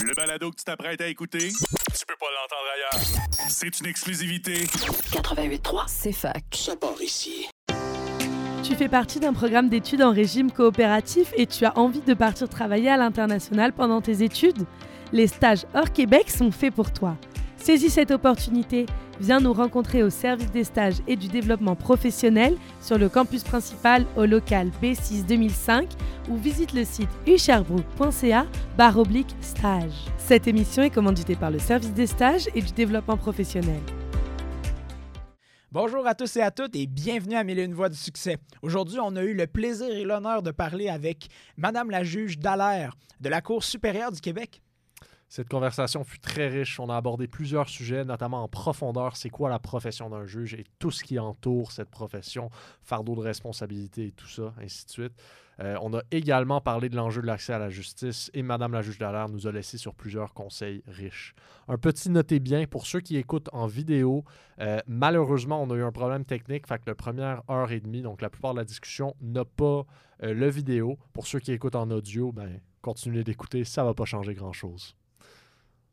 Le balado que tu t'apprêtes à écouter, tu peux pas l'entendre ailleurs. C'est une exclusivité. 88.3, c'est fac. Ça part ici. Tu fais partie d'un programme d'études en régime coopératif et tu as envie de partir travailler à l'international pendant tes études? Les stages hors Québec sont faits pour toi. Saisis cette opportunité, viens nous rencontrer au service des stages et du développement professionnel sur le campus principal au local B6 2005 ou visite le site usherbrooke.ca barre oblique stage. Cette émission est commanditée par le service des stages et du développement professionnel. Bonjour à tous et à toutes et bienvenue à Mille une voix du succès. Aujourd'hui, on a eu le plaisir et l'honneur de parler avec Madame la juge Dallaire de la Cour supérieure du Québec. Cette conversation fut très riche. On a abordé plusieurs sujets, notamment en profondeur, c'est quoi la profession d'un juge et tout ce qui entoure cette profession, fardeau de responsabilité et tout ça, ainsi de suite. Euh, on a également parlé de l'enjeu de l'accès à la justice et Madame la juge Dallaire nous a laissé sur plusieurs conseils riches. Un petit notez bien pour ceux qui écoutent en vidéo, euh, malheureusement, on a eu un problème technique, fait que la première heure et demie, donc la plupart de la discussion, n'a pas euh, le vidéo. Pour ceux qui écoutent en audio, ben, continuez d'écouter, ça va pas changer grand-chose.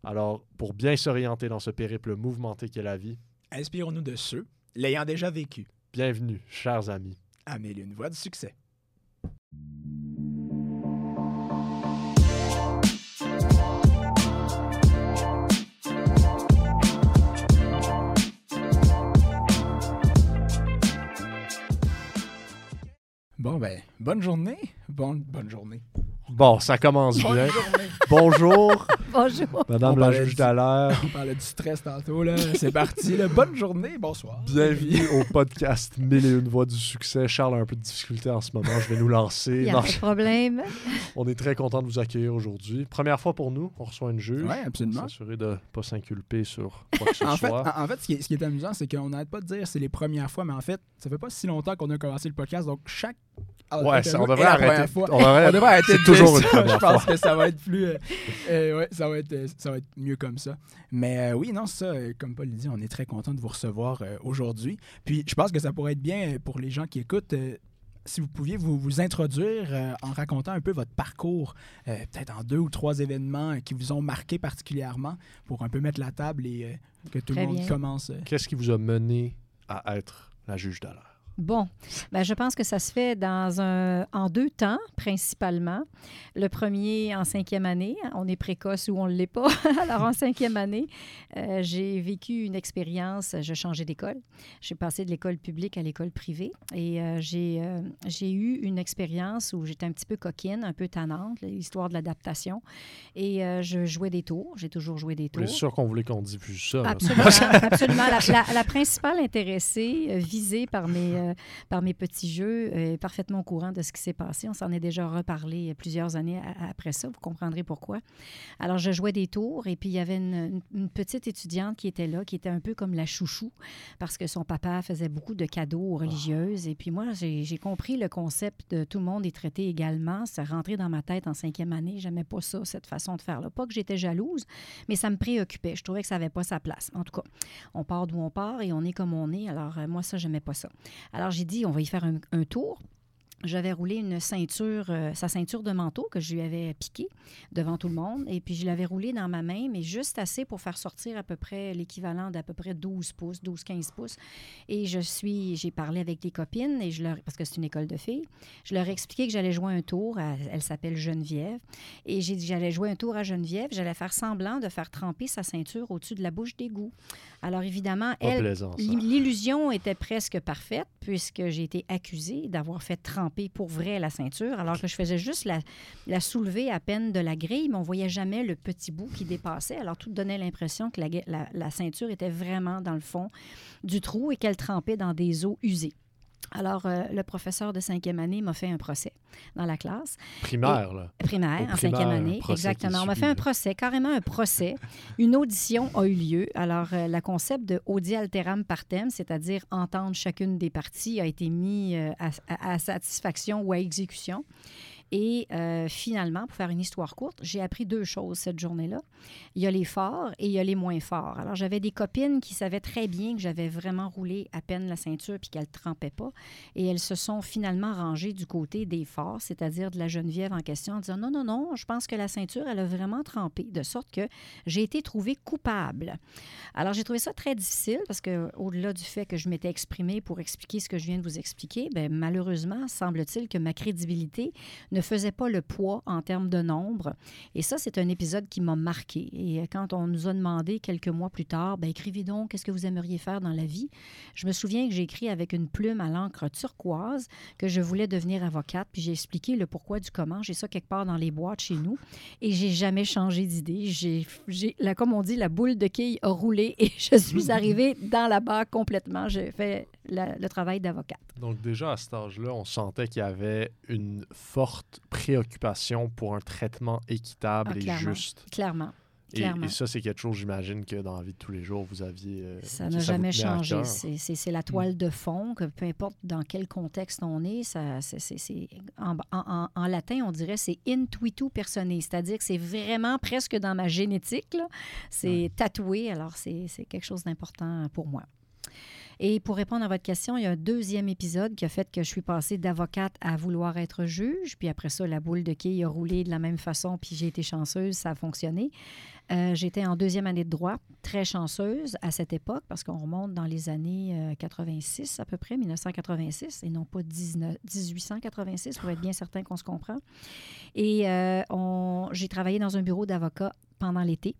Alors, pour bien s'orienter dans ce périple mouvementé qu'est la vie, Inspirons-nous de ceux l'ayant déjà vécu. bienvenue, chers amis. À Mille une voix du succès. Bon, ben, bonne journée. Bon, bonne journée. Bon, ça commence bien. Journée. Bonjour, Bonjour. Madame On la parlait juge Dallaire. On parlait du stress tantôt, là. C'est parti, là. Bonne journée, bonsoir. Bienvenue au podcast Mille et une voix du succès. Charles a un peu de difficulté en ce moment. Je vais nous Il lancer. n'y a Non, pas de problème. on est très content de vous accueillir aujourd'hui. Première fois pour nous. On reçoit une juge. Ouais, absolument. S'assurer de ne pas s'inculper sur quoi que ce En fait, soit. en, en fait, ce qui est, ce qui est amusant, c'est qu'on n'arrête pas de dire c'est les premières fois, mais en fait, ça fait pas si longtemps qu'on a commencé le podcast, donc chaque. Ouais, ça, on devrait arrêter. On devrait- On devrait arrêter de toujours ça. Je pense que ça va être plus. euh, euh, ouais, ça va être, euh, ça va être mieux comme ça. Mais euh, oui, non, ça, euh, comme Paul le dit, on est très content de vous recevoir euh, aujourd'hui. Puis je pense que ça pourrait être bien pour les gens qui écoutent. euh, si vous pouviez vous, vous introduire euh, en racontant un peu votre parcours, euh, peut-être en deux ou trois événements euh, qui vous ont marqué particulièrement, pour un peu mettre la table et euh, que tout Très le monde bien. commence. euh. Qu'est-ce qui vous a mené à être la juge Dallaire? Bon, ben, je pense que ça se fait dans un, en deux temps, principalement. Le premier en cinquième année. On est précoce ou on ne l'est pas. Alors, en cinquième année, euh, j'ai vécu une expérience. Je changeais d'école. J'ai passé de l'école publique à l'école privée. Et euh, j'ai euh, j'ai eu une expérience où j'étais un petit peu coquine, un peu tannante, l'histoire de l'adaptation. Et je jouais des tours. J'ai toujours joué des tours. êtes sûr qu'on voulait qu'on diffuse ça? Absolument, absolument. La, la- la principale intéressée, visée par mes, euh, par mes petits jeux, euh, parfaitement au courant de ce qui s'est passé. On s'en est déjà reparlé plusieurs années après ça. Vous comprendrez pourquoi. Alors, je jouais des tours et puis il y avait une, petite étudiante qui était là, qui était un peu comme la chouchou, parce que son papa faisait beaucoup de cadeaux aux religieuses. Et puis moi, j'ai compris le concept de tout le monde est traité également. Ça rentrait dans ma tête en cinquième année. J'aimais pas ça, cette façon de faire-là. Pas que j'étais jalouse, mais ça me préoccupait. Je trouvais que ça n'avait pas sa place. En tout cas, on part d'où on part et on est comme on est. Alors, euh, moi, ça, j'aimais pas ça. J'ai dit, on va y faire un tour. J'avais roulé une ceinture, euh, sa ceinture de manteau que je lui avais piquée devant tout le monde. Et puis, je l'avais roulée dans ma main, mais juste assez pour faire sortir à peu près l'équivalent d'à peu près 12 pouces, 12-15 pouces. Et je suis, j'ai parlé avec les copines, et je leur, parce que c'est une école de filles, je leur ai expliqué que j'allais jouer un tour. à- elle s'appelle Geneviève. Et j'ai dit que j'allais jouer un tour à Geneviève. J'allais faire semblant de faire tremper sa ceinture au-dessus de la bouche d'égout. Alors, évidemment, Pas elle, L'illusion était presque parfaite puisque j'ai été accusée d'avoir fait tremper pour vrai la ceinture, alors que je faisais juste la, soulever à peine de la grille, mais on voyait jamais le petit bout qui dépassait. Alors tout donnait l'impression que la, la- la ceinture était vraiment dans le fond du trou et qu'elle trempait dans des eaux usées. Alors, euh, le professeur de cinquième année m'a fait un procès dans la classe. Primaire, là. Primaire, Au en primaire, cinquième année. Exactement. On m'a fait un procès, carrément un procès. Une audition a eu lieu. Alors, euh, le concept de audi alteram partem, c'est-à-dire entendre chacune des parties, a été mis euh, à, à- à satisfaction ou à exécution. Et euh, finalement, pour faire une histoire courte, j'ai appris deux choses cette journée-là. Il y a les forts et il y a les moins forts. Alors, j'avais des copines qui savaient très bien que j'avais vraiment roulé à peine la ceinture puis qu'elles ne trempaient pas. Et elles se sont finalement rangées du côté des forts, c'est-à-dire de la Geneviève en question, en disant non, non, non, je pense que la ceinture, elle a vraiment trempé, de sorte que j'ai été trouvée coupable. Alors, j'ai trouvé ça très difficile parce que, au-delà du fait que je m'étais exprimée pour expliquer ce que je viens de vous expliquer, bien, malheureusement, semble-t-il que ma crédibilité ne faisait pas le poids en termes de nombre. Et ça, c'est un épisode qui m'a marqué. Et quand on nous a demandé quelques mois plus tard, bien, écrivez donc, qu'est-ce que vous aimeriez faire dans la vie? Je me souviens que j'ai écrit avec une plume à l'encre turquoise que je voulais devenir avocate, puis j'ai expliqué le pourquoi du comment. J'ai ça quelque part dans les boîtes chez nous et j'ai jamais changé d'idée. J'ai, j'ai, comme on dit, la boule de quille a roulé et je suis arrivée dans la barre complètement. J'ai fait le travail d'avocate. Donc déjà à cet âge-là, on sentait qu'il y avait une forte préoccupation pour un traitement équitable ah, et juste. Clairement. Et, et, ça, c'est quelque chose, j'imagine, que dans la vie de tous les jours, vous aviez. Euh, ça n'a jamais changé. C'est la toile mm. de fond, que peu importe dans quel contexte on est, ça, en, en, en, latin, on dirait c'est intuitu personae, c'est-à-dire que c'est vraiment presque dans ma génétique. C'est tatoué, alors c'est quelque chose d'important pour moi. Et pour répondre à votre question, il y a un deuxième épisode qui a fait que je suis passée d'avocate à vouloir être juge. Puis après ça, la boule de quille a roulé de la même façon, puis j'ai été chanceuse, ça a fonctionné. Euh, j'étais en deuxième année de droit, très chanceuse à cette époque, parce qu'on remonte dans les années 86 euh, à peu près, 1986, et non pas 19, 1886, pour être bien certain qu'on se comprend. Et euh, j'ai travaillé dans un bureau d'avocat pendant l'été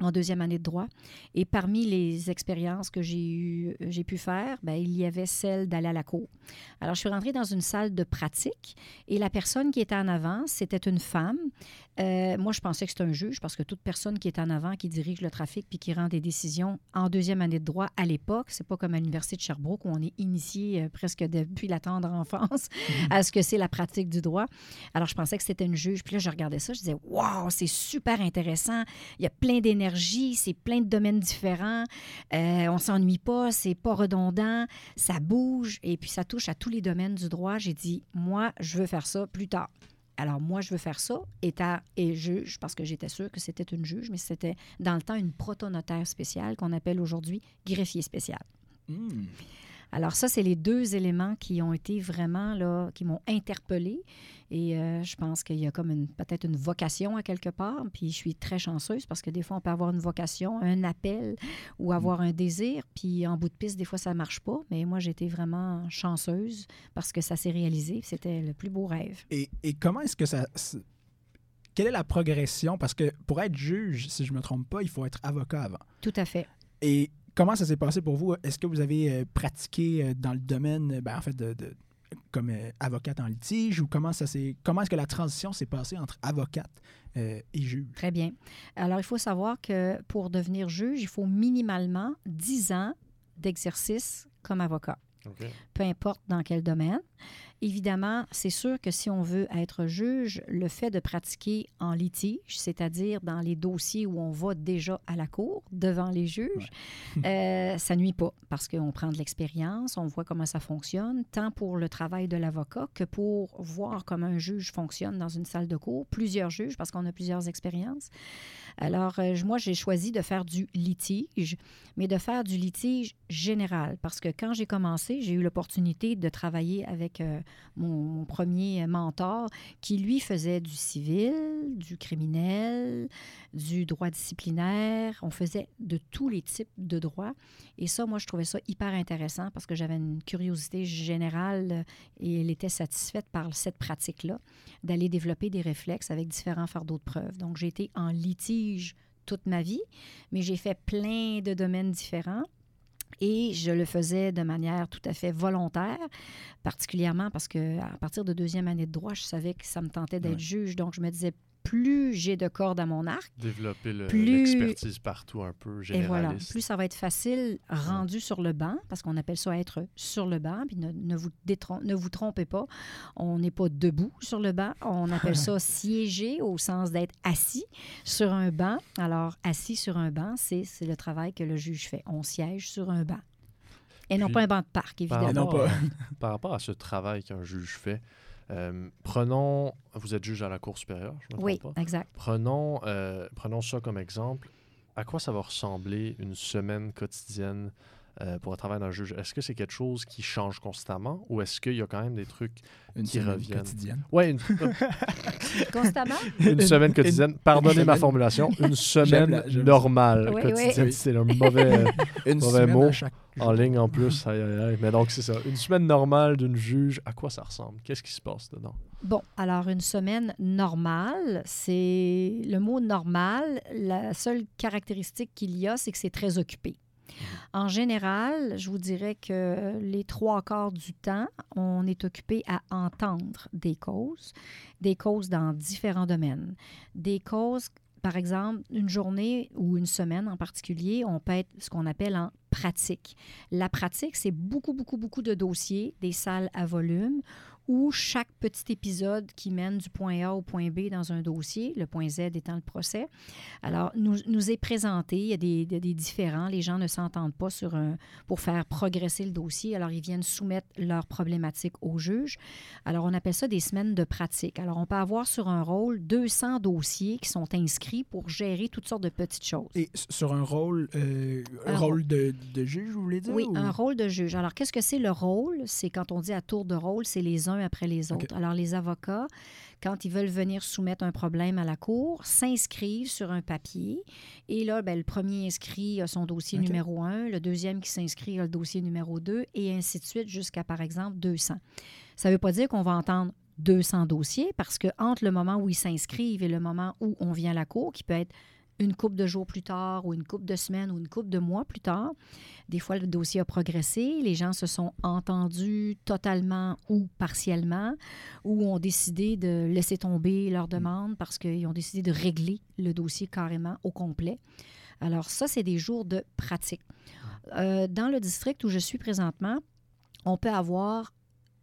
en deuxième année de droit. Et parmi les expériences que j'ai eu, j'ai pu faire, bien, il y avait celle d'aller à la cour. Alors, je suis rentrée dans une salle de pratique et la personne qui était en avant, c'était une femme. Euh, moi, je pensais que c'était un juge parce que toute personne qui est en avant, qui dirige le trafic puis qui rend des décisions en deuxième année de droit à l'époque, c'est pas comme à l'Université de Sherbrooke où on est initié euh, presque depuis la tendre enfance mhm. à ce que c'est la pratique du droit. Alors, je pensais que c'était une juge. Puis là, je regardais ça, je disais, waouh, c'est super intéressant. Il y a plein d'énergie, c'est plein de domaines différents. Euh, on s'ennuie pas, c'est pas redondant, ça bouge et puis ça touche à tous les domaines du droit. J'ai dit, moi, je veux faire ça plus tard. Alors, moi, je veux faire ça, état et juge, parce que j'étais sûre que c'était une juge, mais c'était dans le temps une protonotaire spéciale qu'on appelle aujourd'hui greffier spécial. Hmm. Alors ça, c'est les deux éléments qui ont été vraiment là, qui m'ont interpellée. Et euh, je pense qu'il y a comme peut-être une vocation à quelque part. Puis je suis très chanceuse parce que des fois, on peut avoir une vocation, un appel ou avoir un désir. Puis en bout de piste, des fois, ça ne marche pas. Mais moi, j'étais vraiment chanceuse parce que ça s'est réalisé. C'était le plus beau rêve. Et, et comment est-ce que ça... Quelle est la progression? Parce que pour être juge, si je ne me trompe pas, il faut être avocat avant. Tout à fait. Et comment ça s'est passé pour vous? Est-ce que vous avez euh, pratiqué euh, dans le domaine, ben, en fait, de, comme euh, avocate en litige ou comment ça s'est comment est-ce que la transition s'est passée entre avocate et juge? Très bien. Alors, il faut savoir que pour devenir juge, il faut minimalement 10 ans d'exercice comme avocat. Peu importe dans quel domaine. Évidemment, c'est sûr que si on veut être juge, le fait de pratiquer en litige, c'est-à-dire dans les dossiers où on va déjà à la cour devant les juges, euh, ça nuit pas parce qu'on prend de l'expérience, on voit comment ça fonctionne, tant pour le travail de l'avocat que pour voir comment un juge fonctionne dans une salle de cour, plusieurs juges parce qu'on a plusieurs expériences. Alors, euh, moi, j'ai choisi de faire du litige, mais de faire du litige général parce que quand j'ai commencé, j'ai eu l'opportunité de travailler avec euh, mon, premier mentor, qui lui faisait du civil, du criminel, du droit disciplinaire. On faisait de tous les types de droits. Et ça, moi, je trouvais ça hyper intéressant parce que j'avais une curiosité générale et elle était satisfaite par cette pratique-là, d'aller développer des réflexes avec différents fardeaux de preuve. Donc, j'ai été en litige toute ma vie, mais j'ai fait plein de domaines différents. Et je le faisais de manière tout à fait volontaire, particulièrement parce que à partir de deuxième année de droit, je savais que ça me tentait d'être juge. Donc, je me disais, plus j'ai de cordes à mon arc. Développer l'expertise partout un peu généraliste. Et voilà, plus ça va être facile rendu sur le banc, parce qu'on appelle ça être sur le banc. Puis ne, vous, ne vous trompez pas, on n'est pas debout sur le banc. On appelle ça siéger au sens d'être assis sur un banc. Alors, assis sur un banc, c'est le travail que le juge fait. On siège sur un banc. Et non pas un banc de parc, évidemment. Par rapport, par rapport à ce travail qu'un juge fait, Euh, prenons, vous êtes juge à la Cour supérieure, je me Oui, trompe pas. exact. Prenons, euh, prenons ça comme exemple. À quoi ça va ressembler une semaine quotidienne euh, pour un travail d'un juge? Est-ce que c'est quelque chose qui change constamment ou est-ce qu'il y a quand même des trucs Une qui semaine reviennent? quotidienne. Ouais, une, Constamment? une semaine quotidienne. Pardonnez ma semaine- formulation. Une semaine la- normale Oui, quotidienne. oui. C'est le mauvais euh, Une Mauvais semaine mot. chaque en ligne en plus. Aïe, aïe, aïe. Mais donc, c'est ça. Une semaine normale d'une juge, à quoi ça ressemble? Qu'est-ce qui se passe dedans? Bon, alors une semaine normale, c'est le mot normal. La seule caractéristique qu'il y a, c'est que c'est très occupé. En général, je vous dirais que les trois quarts du temps, on est occupé à entendre des causes, des causes dans différents domaines. Des causes, par exemple, une journée ou une semaine en particulier, on peut être ce qu'on appelle en pratique. La pratique, c'est beaucoup, beaucoup, beaucoup de dossiers, des salles à volume où chaque petit épisode qui mène du point A au point B dans un dossier, le point Z étant le procès, alors nous, nous est présenté, il y a des, des- des différents, les gens ne s'entendent pas sur un, pour faire progresser le dossier, alors ils viennent soumettre leurs problématiques au juge. Alors on appelle ça des semaines de pratique. Alors on peut avoir sur un rôle 200 dossiers qui sont inscrits pour gérer toutes sortes de petites choses. Et sur un rôle, euh, un rôle de, de juge, vous voulez dire? Oui, ou- un rôle de juge. Alors, qu'est-ce que c'est le rôle? C'est quand on dit à tour de rôle, c'est les uns après les autres. Alors, les avocats, quand ils veulent venir soumettre un problème à la cour, s'inscrivent sur un papier. Et là, ben, le premier inscrit a son dossier numéro un, le deuxième qui s'inscrit a le dossier numéro 2, et ainsi de suite jusqu'à, par exemple, 200. Ça ne veut pas dire qu'on va entendre 200 dossiers parce que entre le moment où ils s'inscrivent et le moment où on vient à la cour, qui peut être une couple de jours plus tard ou une couple de semaines ou une couple de mois plus tard, des fois, le dossier a progressé, les gens se sont entendus totalement ou partiellement, ou ont décidé de laisser tomber leur demande parce qu'ils ont décidé de régler le dossier carrément au complet. Alors ça, c'est des jours de pratique. Euh, dans le district où je suis présentement, on peut avoir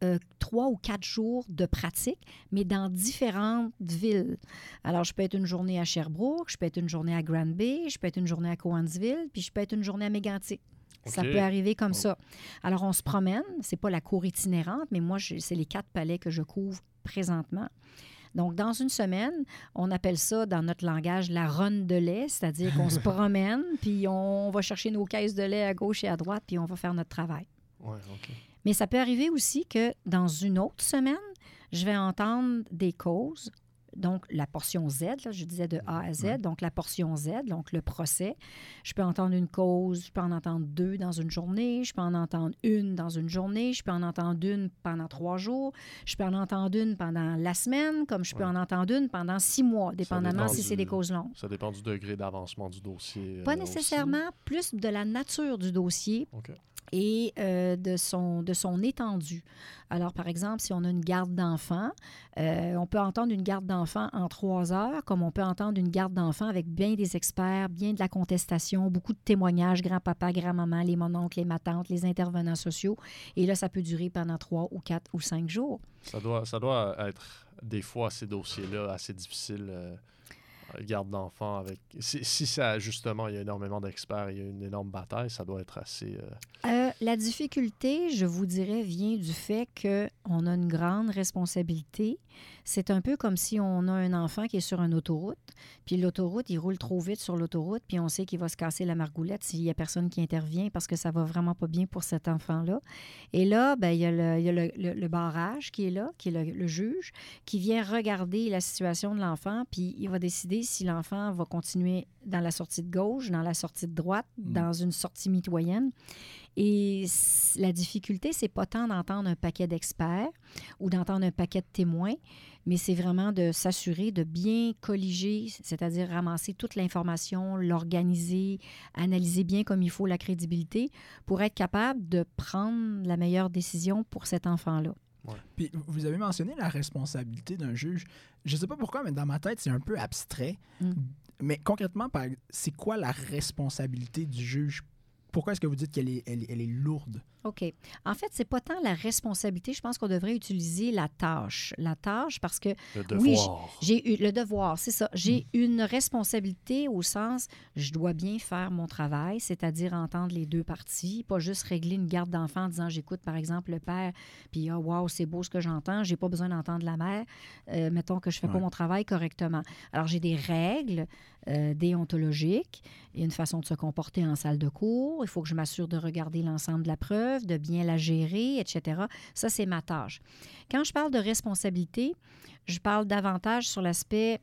euh, trois ou quatre jours de pratique, mais dans différentes villes. Alors, je peux être une journée à Sherbrooke, je peux être une journée à Grand Bay, je peux être une journée à Cowansville, puis je peux être une journée à Mégantic. Ça peut arriver comme Oh. ça. Alors, on se promène. C'est pas la cour itinérante, mais moi, c'est les quatre palais que je couvre présentement. Donc, dans une semaine, on appelle ça, dans notre langage, la run de lait, c'est-à-dire qu'on se promène, puis on va chercher nos caisses de lait à gauche et à droite, puis on va faire notre travail. Ouais, OK. Mais ça peut arriver aussi que dans une autre semaine, je vais entendre des causes. Donc, la portion Z, là, je disais de A à Z, donc la portion Z, donc le procès. Je peux entendre une cause, je peux en entendre deux dans une journée, je peux en entendre une dans une journée, je peux en entendre une pendant trois jours, je peux en entendre une pendant la semaine, comme je peux en entendre une pendant six mois, dépendamment dépend si c'est des causes longues. Ça dépend du degré d'avancement du dossier. euh, Pas aussi. nécessairement, plus de la nature du dossier OK. Et euh, de, son, de son étendue. Alors, par exemple, si on a une garde d'enfant, euh, on peut entendre une garde d'enfant en trois heures, comme on peut entendre une garde d'enfant avec bien des experts, bien de la contestation, beaucoup de témoignages, grand-papa, grand-maman, les mononcles, les matantes, les intervenants sociaux. Et là, ça peut durer pendant trois ou quatre ou cinq jours. Ça doit, ça doit être des fois ces dossiers-là assez difficiles. euh, garde d'enfants avec. Si, si ça, justement, il y a énormément d'experts, il y a une énorme bataille, ça doit être assez. euh, Euh, la difficulté, je vous dirais, vient du fait qu'on a une grande responsabilité. C'est un peu comme si on a un enfant qui est sur une autoroute, puis l'autoroute, il roule trop vite sur l'autoroute, puis on sait qu'il va se casser la margoulette s'il n'y a personne qui intervient parce que ça va vraiment pas bien pour cet enfant-là. Et là, ben, il y a, le, barrage qui est là, qui est le juge, qui vient regarder la situation de l'enfant, puis il va décider si l'enfant va continuer dans la sortie de gauche, dans la sortie de droite, Mm. dans une sortie mitoyenne. Et la difficulté, c'est pas tant d'entendre un paquet d'experts ou d'entendre un paquet de témoins, mais c'est vraiment de s'assurer de bien colliger, c'est-à-dire ramasser toute l'information, l'organiser, analyser bien comme il faut la crédibilité pour être capable de prendre la meilleure décision pour cet enfant-là. Puis vous avez mentionné la responsabilité d'un juge. Je sais pas pourquoi, mais dans ma tête, c'est un peu abstrait. Mm. Mais concrètement, c'est quoi la responsabilité du juge? Pourquoi est-ce que vous dites qu'elle est, elle, est lourde? OK. En fait, c'est pas tant la responsabilité. Je pense qu'on devrait utiliser la tâche. La tâche parce que. Le devoir. j'ai eu le devoir, c'est ça. J'ai mm. une responsabilité au sens, je dois bien faire mon travail, c'est-à-dire entendre les deux parties, pas juste régler une garde d'enfant en disant j'écoute par exemple le père, puis ah, wow, c'est beau ce que j'entends, j'ai pas besoin d'entendre la mère. Euh, mettons que je fais pas mon travail correctement. Alors, j'ai des règles euh, déontologiques. Il y a une façon de se comporter en salle de cours. Il faut que je m'assure de regarder l'ensemble de la preuve, de bien la gérer, etc. Ça, c'est ma tâche. Quand je parle de responsabilité, je parle davantage sur l'aspect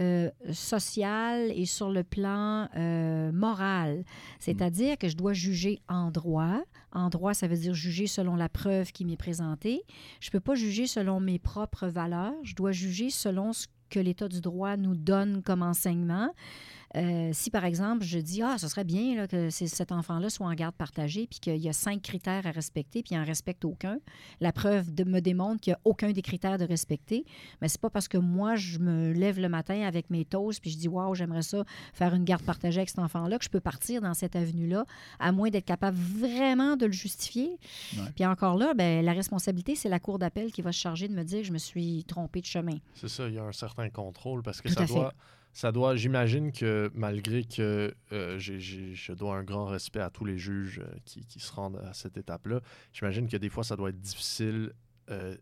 euh, social et sur le plan euh, moral. C'est-à-dire que je dois juger en droit. En droit, ça veut dire juger selon la preuve qui m'est présentée. Je ne peux pas juger selon mes propres valeurs. Je dois juger selon ce que l'État du droit nous donne comme enseignement. Euh, si, par exemple, je dis, ah, ce serait bien là, que cet enfant-là soit en garde partagée, puis qu'il y a cinq critères à respecter, puis il n'en respecte aucun, la preuve de, me démontre qu'il n'y a aucun des critères de respecter, mais c'est pas parce que moi, je me lève le matin avec mes toasts, puis je dis, waouh, j'aimerais ça faire une garde partagée avec cet enfant-là, que je peux partir dans cette avenue-là, à moins d'être capable vraiment de le justifier. Puis encore là, ben, la responsabilité, c'est la cour d'appel qui va se charger de me dire que je me suis trompé de chemin. C'est ça, il y a un certain contrôle, parce que ça doit ça doit, j'imagine que malgré que euh, je dois un grand respect à tous les juges euh, qui, qui, se rendent à cette étape-là, j'imagine que des fois, ça doit être difficile euh,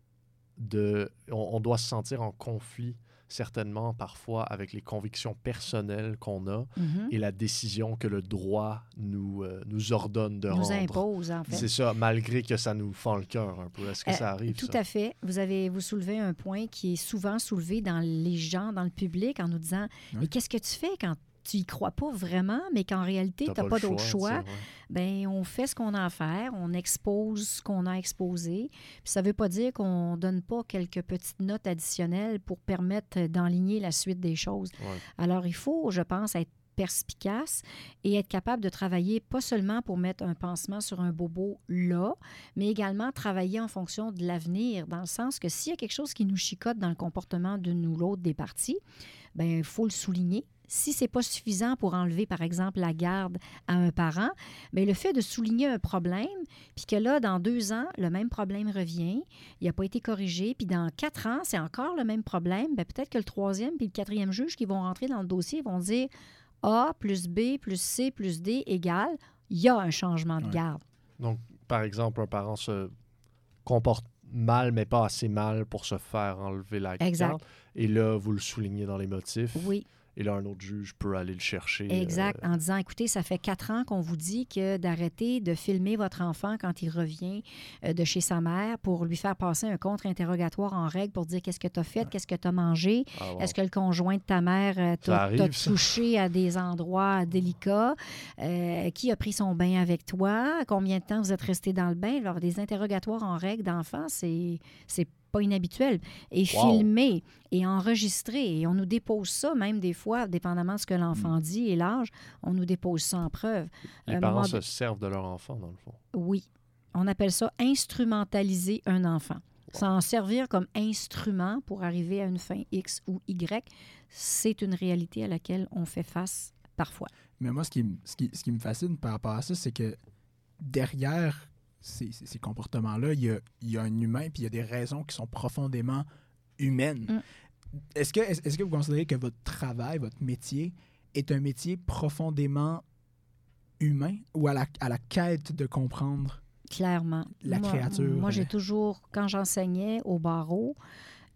de... on, doit se sentir en conflit certainement parfois avec les convictions personnelles qu'on a mhm. et la décision que le droit nous, euh, nous ordonne de nous rendre. Nous impose, en fait. C'est ça, malgré que ça nous fend le cœur un peu. Est-ce que euh, ça arrive? Tout à fait. Vous avez vous soulevez un point qui est souvent soulevé dans les gens, dans le public, en nous disant Mais qu'est-ce que tu fais quand tu y crois pas vraiment, mais qu'en réalité, tu n'as pas, d'autre choix, ben on fait ce qu'on a à faire, on expose ce qu'on a exposé. Puis ça ne veut pas dire qu'on donne pas quelques petites notes additionnelles pour permettre d'enligner la suite des choses. Alors, il faut, je pense, être perspicace et être capable de travailler pas seulement pour mettre un pansement sur un bobo là, mais également travailler en fonction de l'avenir, dans le sens que s'il y a quelque chose qui nous chicote dans le comportement d'une ou l'autre des parties, ben il faut le souligner, si ce n'est pas suffisant pour enlever, par exemple, la garde à un parent, mais le fait de souligner un problème, puis que là, dans deux ans, le même problème revient, il n'a pas été corrigé, puis dans quatre ans, c'est encore le même problème, bien, peut-être que le troisième puis le quatrième juge qui vont rentrer dans le dossier vont dire A plus B plus C plus D égale, il y a un changement de garde. Donc, par exemple, un parent se comporte mal, mais pas assez mal pour se faire enlever la garde. Et là, vous le soulignez dans les motifs. Oui. Et là, un autre juge peut aller le chercher. Exact. Euh, en disant, écoutez, ça fait quatre ans qu'on vous dit que d'arrêter de filmer votre enfant quand il revient euh, de chez sa mère pour lui faire passer un contre-interrogatoire en règle pour dire qu'est-ce que tu as fait, qu'est-ce que tu as mangé, ah, est-ce que le conjoint de ta mère euh, t'a touché à des endroits délicats, qui a pris son bain avec toi, combien de temps vous êtes resté dans le bain? Alors, des interrogatoires en règle d'enfants, c'est pas inhabituel, et filmé et enregistré. Et on nous dépose ça, même des fois, dépendamment de ce que l'enfant mm. dit et l'âge, on nous dépose ça en preuve. Les parents se servent de leur enfant, dans le fond. Oui. On appelle ça instrumentaliser un enfant. S'en servir comme instrument pour arriver à une fin X ou Y, c'est une réalité à laquelle on fait face parfois. Mais moi, ce qui, ce qui, ce qui me fascine par rapport à ça, c'est que derrière ces, ces, comportements-là, il y a, il y a, un humain, puis il y a des raisons qui sont profondément humaines. Mm. Est-ce que, est, que vous considérez que votre travail, votre métier, est un métier profondément humain ou à la, à la quête de comprendre Clairement. la créature? Moi, j'ai toujours, quand j'enseignais au barreau,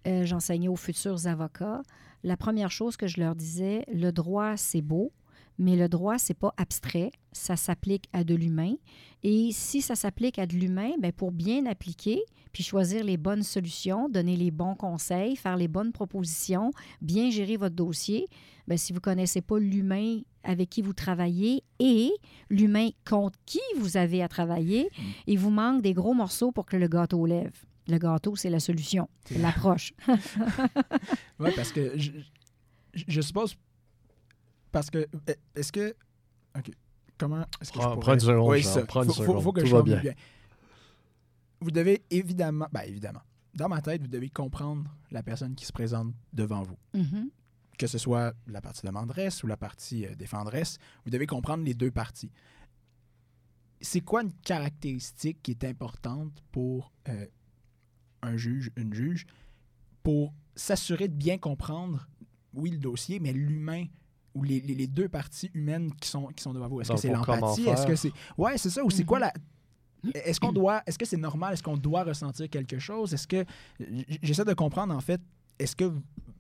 euh, j'enseignais aux futurs avocats, la première chose que je leur disais, le droit, c'est beau, mais le droit, c'est pas abstrait, ça s'applique à de l'humain. Et si ça s'applique à de l'humain, bien, pour bien appliquer, puis choisir les bonnes solutions, donner les bons conseils, faire les bonnes propositions, bien gérer votre dossier, bien, si vous ne connaissez pas l'humain avec qui vous travaillez et l'humain contre qui vous avez à travailler, mm. il vous manque des gros morceaux pour que le gâteau lève. Le gâteau, c'est la solution, l'approche. oui, parce que je, je suppose parce que, e, est-ce que. OK. Comment est-ce que je pourrais... Prends une seconde. Oui, ça. Prends une faut, seconde. Faut, que Tout je va bien. bien. Vous devez évidemment. Ben, évidemment. Dans ma tête, vous devez comprendre la personne qui se présente devant vous. Mm-hmm. Que ce soit la partie demanderesse ou la partie euh, défendresse, vous devez comprendre les deux parties. c'est quoi une caractéristique qui est importante pour euh, un juge, une juge, pour s'assurer de bien comprendre, oui, le dossier, mais l'humain ou les, les, deux parties humaines qui sont, qui sont devant vous. Est-ce que c'est l'empathie? Est-ce que c'est. Ouais, c'est ça. Ou c'est quoi la. Est-ce qu'on doit. Est-ce que c'est normal? Est-ce qu'on doit ressentir quelque chose? Est-ce que. J'essaie de comprendre, en fait, est-ce que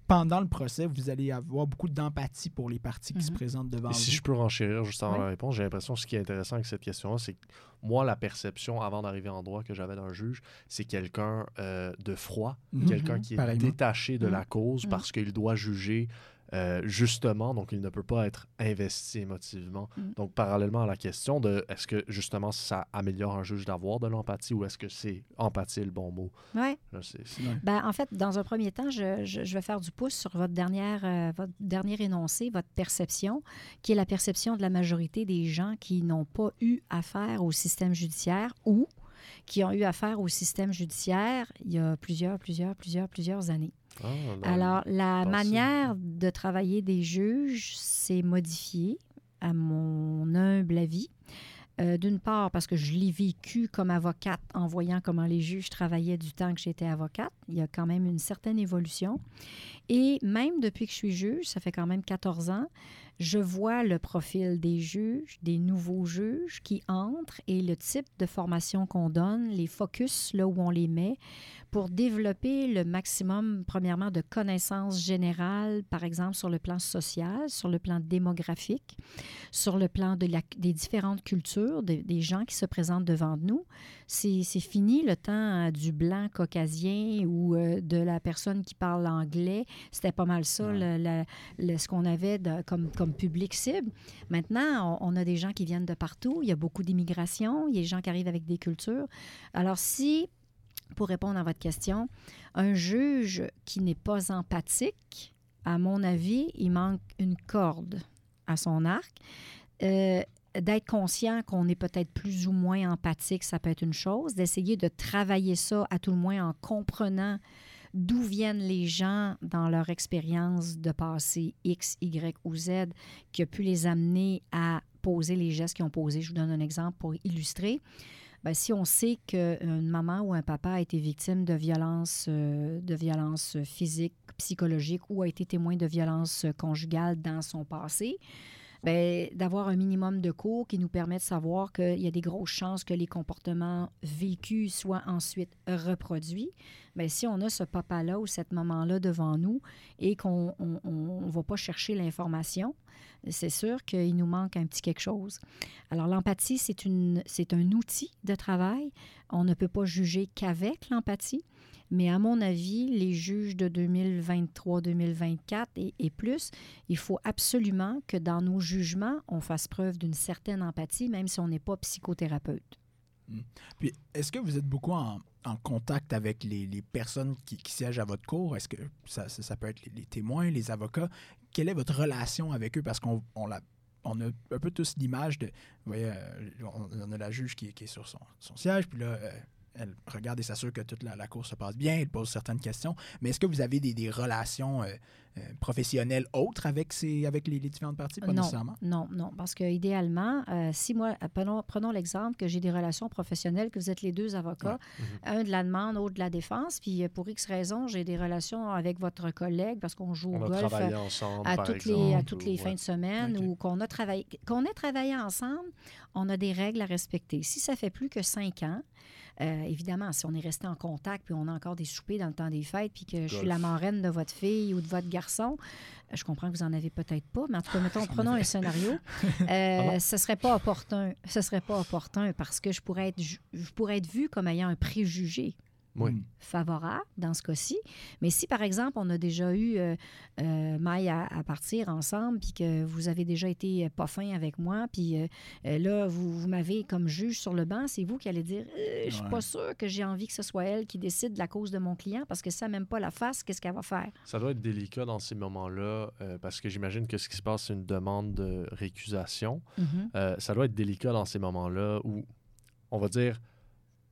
pendant le procès, vous allez avoir beaucoup d'empathie pour les parties qui se mhm. présentent devant vous. Si je peux renchérir juste avant la réponse, j'ai l'impression que ce qui est intéressant avec cette question-là, c'est que moi, la perception avant d'arriver en droit que j'avais d'un juge, c'est quelqu'un euh, de froid, mhm. quelqu'un qui est détaché de la mhm. cause parce qu'il doit juger euh, justement, donc il ne peut pas être investi émotivement. Mm. Donc, parallèlement à la question de est-ce que justement ça améliore un juge d'avoir de l'empathie ou est-ce que c'est empathie le bon mot? Oui. Ben, en fait, dans un premier temps, je, je, vais faire du pouce sur votre, dernière, euh, votre dernier énoncé, votre perception, qui est la perception de la majorité des gens qui n'ont pas eu affaire au système judiciaire ou qui ont eu affaire au système judiciaire il y a plusieurs, plusieurs, plusieurs, plusieurs années. Ah, Alors, la manière de travailler des juges s'est modifiée, à mon humble avis. Euh, d'une part, parce que je l'ai vécu comme avocate en voyant comment les juges travaillaient du temps que j'étais avocate. Il y a quand même une certaine évolution. Et même depuis que je suis juge, ça fait quand même 14 ans, je vois le profil des juges, des nouveaux juges qui entrent et le type de formation qu'on donne, les focus là où on les met pour développer le maximum, premièrement, de connaissances générales, par exemple sur le plan social, sur le plan démographique, sur le plan de la, des différentes cultures des gens qui se présentent devant nous. C'est fini le temps euh, du blanc caucasien ou euh, de la personne qui parle anglais. C'était pas mal ça, le, ce qu'on avait de, comme, comme public cible. Maintenant, on, on, a des gens qui viennent de partout. Il y a beaucoup d'immigration. Il y a des gens qui arrivent avec des cultures. Alors, si pour répondre à votre question, un juge qui n'est pas empathique, à mon avis, il manque une corde à son arc. Euh, d'être conscient qu'on est peut-être plus ou moins empathique, ça peut être une chose. D'essayer de travailler ça, à tout le moins en comprenant d'où viennent les gens dans leur expérience de passé X, Y ou Z, qui a pu les amener à poser les gestes qu'ils ont posés? Je vous donne un exemple pour illustrer. Ben, si on sait qu'une maman ou un papa a été victime de violences, euh, de violences physiques, psychologiques ou a été témoin de violences conjugales dans son passé, d'avoir un minimum de cours qui nous permet de savoir qu'il y a des grosses chances que les comportements vécus soient ensuite reproduits. Bien, si on a ce papa-là ou cette maman-là devant nous et qu'on ne va pas chercher l'information, c'est sûr qu'il nous manque un petit quelque chose. Alors, l'empathie, c'est un outil de travail. On ne peut pas juger qu'avec l'empathie. Mais à mon avis, les juges de 2023, 2024 et, plus, il faut absolument que dans nos jugements, on fasse preuve d'une certaine empathie, même si on n'est pas psychothérapeute. Hmm. Puis, est-ce que vous êtes beaucoup en, contact avec les, personnes qui, siègent à votre cour? Est-ce que ça, peut être les, témoins, les avocats? Quelle est votre relation avec eux? Parce qu'on on a un peu tous l'image de. Vous voyez, euh, on, a la juge qui, est sur son, siège, puis là, euh, elle regarde et s'assure que toute la, course se passe bien, elle pose certaines questions. Mais est-ce que vous avez des, relations euh, euh, professionnelles autres avec, ces, avec les, différentes parties? Pas non, nécessairement. Non, non, parce que idéalement, euh, si moi, prenons, prenons l'exemple que j'ai des relations professionnelles, que vous êtes les deux avocats, mhm. un de la demande, l'autre de la défense, puis pour X raisons, j'ai des relations avec votre collègue parce qu'on joue au golf à, toutes les, à toutes les fins de semaine ou qu'on a travaillé, qu'on ait travaillé ensemble, on a des règles à respecter. Si ça fait plus que cinq ans, euh, évidemment, si on est resté en contact, puis on a encore des soupers dans le temps des fêtes, puis que je suis la marraine de votre fille ou de votre garçon, euh, je comprends que vous en avez peut-être pas, mais en tout cas, mettons, prenons un scénario. Euh, ce serait pas opportun. Ce serait pas opportun parce que je pourrais être, je pourrais être vue comme ayant un préjugé oui. favorable dans ce cas-ci. Mais si, par exemple, on a déjà eu euh, euh maille à, partir ensemble, puis que vous avez déjà été pas fin avec moi, puis euh, euh, là, vous, m'avez comme juge sur le banc, c'est vous qui allez dire Je suis pas sûr que j'ai envie que ce soit elle qui décide de la cause de mon client parce que ça même pas la face, qu'est-ce qu'elle va faire? Ça doit être délicat dans ces moments-là parce que j'imagine que ce qui se passe, c'est une demande de récusation. Mm-hmm. ça doit être délicat dans ces moments-là où, on va dire,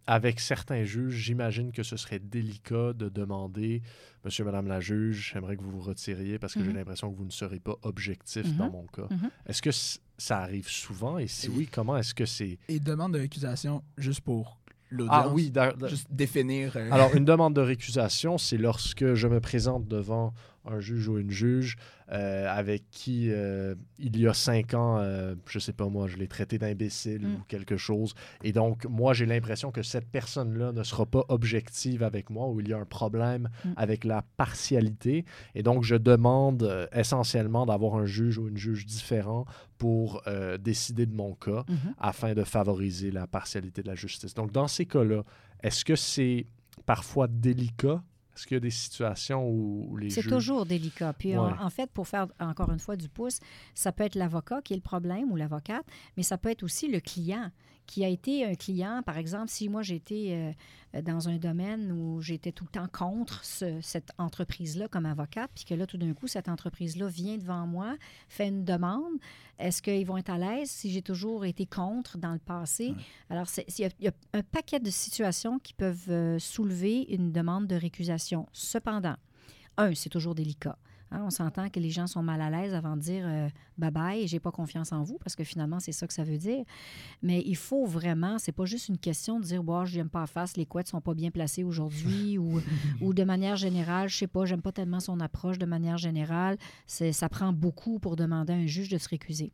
avec certains juges, j'imagine que ce serait délicat de demander Monsieur, Madame la juge, j'aimerais que vous vous retiriez parce que j'ai mhm. l'impression que vous ne serez pas objectif dans mhm. mon cas. Mhm. Est-ce que ça arrive souvent? Et si oui, comment est-ce que c'est... Et demande de récusation juste pour l'audience? Ah oui, Juste définir. euh, Alors, une demande de récusation, c'est lorsque je me présente devant un juge ou une juge euh, avec qui, euh, il y a cinq ans, euh, je sais pas moi, je l'ai traité d'imbécile Mm. ou quelque chose. Et donc, moi, j'ai l'impression que cette personne-là ne sera pas objective avec moi ou il y a un problème Mm. avec la partialité. Et donc, je demande euh, essentiellement d'avoir un juge ou une juge différent pour décider de mon cas Mhm. afin de favoriser la partialité de la justice. Donc, dans ces cas-là, est-ce que c'est parfois délicat? Est-ce qu'il y a des situations où les C'est juges... toujours délicat. Puis en- en, fait, pour faire encore une fois du pouce, ça peut être l'avocat qui est le problème ou l'avocate, mais ça peut être aussi le client qui a été un client. Par exemple, si moi j'étais euh, dans un domaine où j'étais tout le temps contre ce- cette entreprise-là comme avocate, puis que là, tout d'un coup, cette entreprise-là vient devant moi, fait une demande, est-ce qu'ils vont être à l'aise si j'ai toujours été contre dans le passé? Alors, c'est- il y, a- il y a un paquet de situations qui peuvent euh, soulever une demande de récusation. Cependant, un, c'est toujours délicat. Hein, on s'entend que les gens sont mal à l'aise avant de dire euh, bye bye, j'ai pas confiance en vous, parce que finalement, c'est ça que ça veut dire. Mais il faut vraiment, c'est pas juste une question de dire, bon, je n'aime pas la face, les couettes sont pas bien placées aujourd'hui, ou, ou de manière générale, je sais pas, j'aime pas tellement son approche de manière générale. C'est- Ça prend beaucoup pour demander à un juge de se récuser.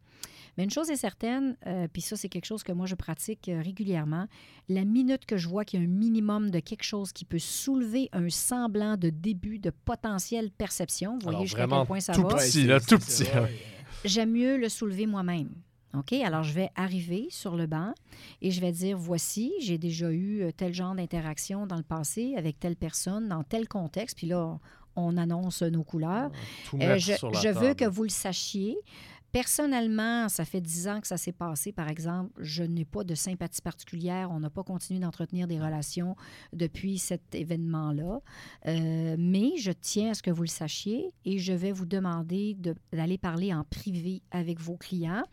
Mais une chose est certaine, euh, puis ça, c'est quelque chose que moi, je pratique euh, régulièrement. La minute que je vois qu'il y a un minimum de quelque chose qui peut soulever un semblant de début de potentielle perception, vous voyez jusqu'à vraiment quel point ça tout va, petit, là, tout petit. ouais. j'aime mieux le soulever moi-même. OK? Alors, je vais arriver sur le banc et je vais dire voici, j'ai déjà eu euh, tel genre d'interaction dans le passé avec telle personne, dans tel contexte. Puis là, on annonce nos couleurs. Tout Euh, je sur la je veux que vous le sachiez. Personnellement, ça fait dix ans que ça s'est passé, par exemple. Je n'ai pas de sympathie particulière. On n'a pas continué d'entretenir des relations depuis cet événement-là. Euh, mais je tiens à ce que vous le sachiez et je vais vous demander de- d'aller parler en privé avec vos clients.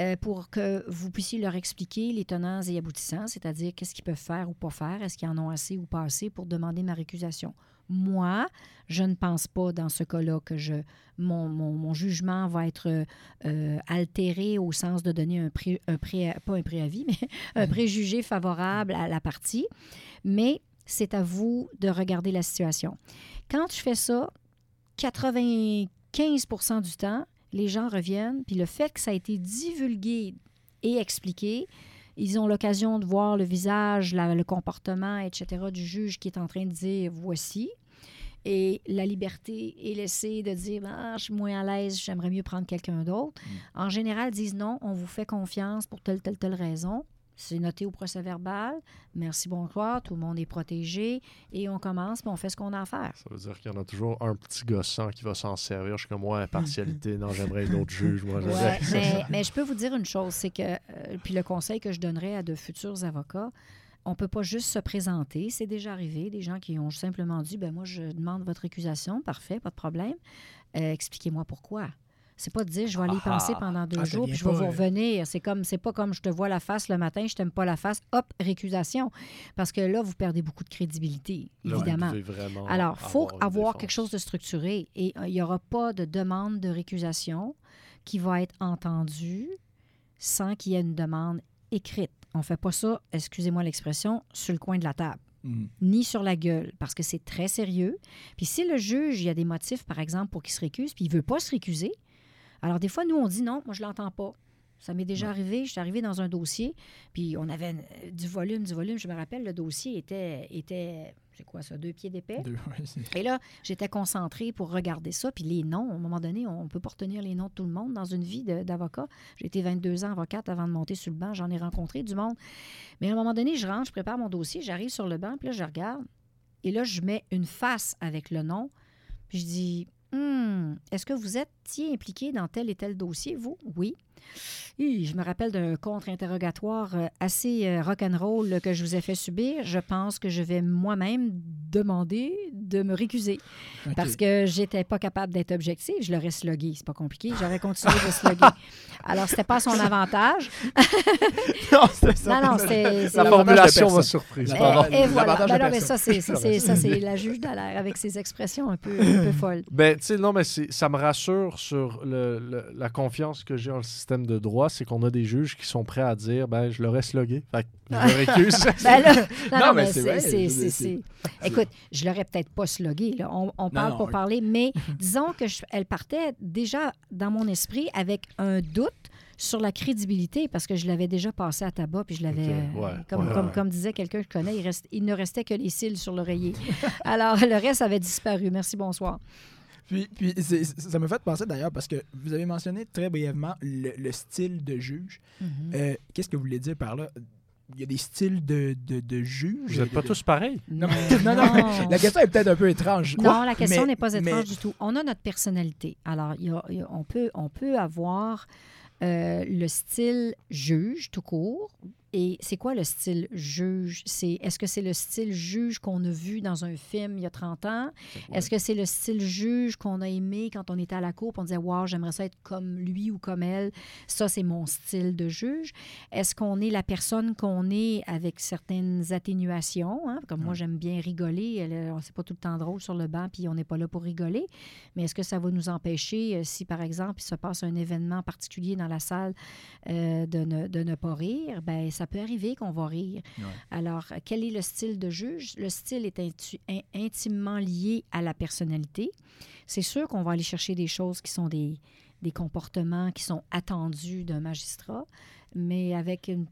euh, pour que vous puissiez leur expliquer les tenants et aboutissants, c'est-à-dire qu'est-ce qu'ils peuvent faire ou pas faire, est-ce qu'ils en ont assez ou pas assez pour demander ma récusation. Moi, je ne pense pas dans ce cas-là que je, mon, mon- jugement va être euh, altéré au sens de donner un, pré, un pré- pas un préavis, mais un préjugé favorable à la partie. Mais c'est à vous de regarder la situation. Quand je fais ça, 95% du temps, les gens reviennent, puis le fait que ça a été divulgué et expliqué, ils ont l'occasion de voir le visage, le comportement, etc., du juge qui est en train de dire voici. Et la liberté est laissée de dire ah, je suis moins à l'aise, j'aimerais mieux prendre quelqu'un d'autre. En général, ils disent non, on vous fait confiance pour telle, telle, telle raison. C'est noté au procès verbal. Merci, bonsoir. Tout le monde est protégé. Et on commence, puis on fait ce qu'on a à faire. Ça veut dire qu'il y en a toujours un petit gossant qui va s'en servir. Je suis comme moi, impartialité, non, j'aimerais un autre juge. Moi, j'aimerais- Ouais, mais, mais je peux vous dire une chose, c'est que, euh, puis le conseil que je donnerais à de futurs avocats, on ne peut pas juste se présenter. C'est déjà arrivé, des gens qui ont simplement dit, ben moi, je demande votre récusation. Parfait, pas de problème. Euh, Expliquez-moi pourquoi. C'est pas de dire, je vais aller y Ah. penser pendant deux Ah, jours, puis je vais vous revenir. C'est comme, c'est pas comme je te vois la face le matin, je t'aime pas la face, hop, récusation. Parce que là, vous perdez beaucoup de crédibilité, évidemment. Alors, il faut avoir quelque chose de structuré et euh, il n'y aura pas de demande de récusation qui va être entendue sans qu'il y ait une demande écrite. On ne fait pas ça, excusez-moi l'expression, sur le coin de la table, Mm. ni sur la gueule, parce que c'est très sérieux. Puis si le juge, il y a des motifs, par exemple, pour qu'il se récuse, puis il ne veut pas se récuser, alors des fois, nous, on dit non, moi, je ne l'entends pas. Ça m'est déjà arrivé. Je suis arrivé dans un dossier, puis on avait du volume, du volume. Je me rappelle, le dossier était, était c'est quoi ça, deux pieds d'épais? Deux, Et là, j'étais concentrée pour regarder ça. Puis les noms, à un moment donné, on ne peut pas retenir les noms de tout le monde dans une vie d'avocat. J'ai été 22 ans avocate avant de monter sur le banc. J'en ai rencontré du monde. Mais à un moment donné, je rentre, je prépare mon dossier, j'arrive sur le banc, puis là, je regarde. Et là, je mets une face avec le nom. Puis je dis, Hmm, est-ce que vous étiez impliqué dans tel et tel dossier, vous? Oui. Hi, je me rappelle d'un contre-interrogatoire euh, assez euh, rock'n'roll que je vous ai fait subir. Je pense que je vais moi-même demander de me récuser parce que j'étais pas capable d'être objective. Je l'aurais slogué, c'est pas compliqué. J'aurais continué de sloguer. Alors, c'était pas à son avantage. non, c'est ça. Non, non, c'est... La formulation va surprise. Et, et voilà. Ben non, mais ça, c'est, ça, c'est, la juge d'alerte avec ses expressions un peu, un peu folles. Ben, tu sais, non, mais ça me rassure sur le, le- la confiance que j'ai en le système système de droit, c'est qu'on a des juges qui sont prêts à dire ben, je l'aurais slogué. Fait que je me récuse. Ben là, non, mais mais c'est vrai, Écoute, je l'aurais peut-être pas slogué. Là. On, on parle non, pour parler, mais disons que je- elle partait déjà dans mon esprit avec un doute sur la crédibilité parce que je l'avais déjà passé à tabac puis je l'avais euh, ouais, comme, ouais, comme, ouais. comme disait quelqu'un que je connais il, reste, il ne restait que les cils sur l'oreiller alors le reste avait disparu merci bonsoir Puis, puis ça me fait penser d'ailleurs parce que vous avez mentionné très brièvement le, le style de juge. Mhm. Euh, Qu'est-ce que vous voulez dire par là? Il y a des styles de, de, de juges. Vous n'êtes pas de- tous pareils. Non, mais- non, non, La question est peut-être un peu étrange. Non, la question n'est pas étrange mais- du tout. On a notre personnalité. Alors, il y a- il y a- on, peut, on peut avoir euh, le style juge tout court. Et c'est quoi le style juge? C'est, est-ce que c'est le style juge qu'on a vu dans un film il y a 30 ans? Est-ce que c'est le style juge qu'on a aimé quand on était à la cour? On disait, wow, j'aimerais ça être comme lui ou comme elle? Ça, c'est mon style de juge. Est-ce qu'on est la personne qu'on est avec certaines atténuations? hein? Comme moi, j'aime bien rigoler. Elle, C'est pas tout le temps drôle sur le banc, puis on n'est pas là pour rigoler. Mais est-ce que ça va nous empêcher, euh, si par exemple, il se passe un événement particulier dans la salle, euh, de, ne, de ne pas rire? Ben, ça peut arriver qu'on va rire. Ouais. Alors, euh, quel est le style de juge? Le style est in- intimement lié à la personnalité. C'est sûr qu'on va aller chercher des choses qui sont des, des comportements qui sont attendus d'un magistrat, mais avec une,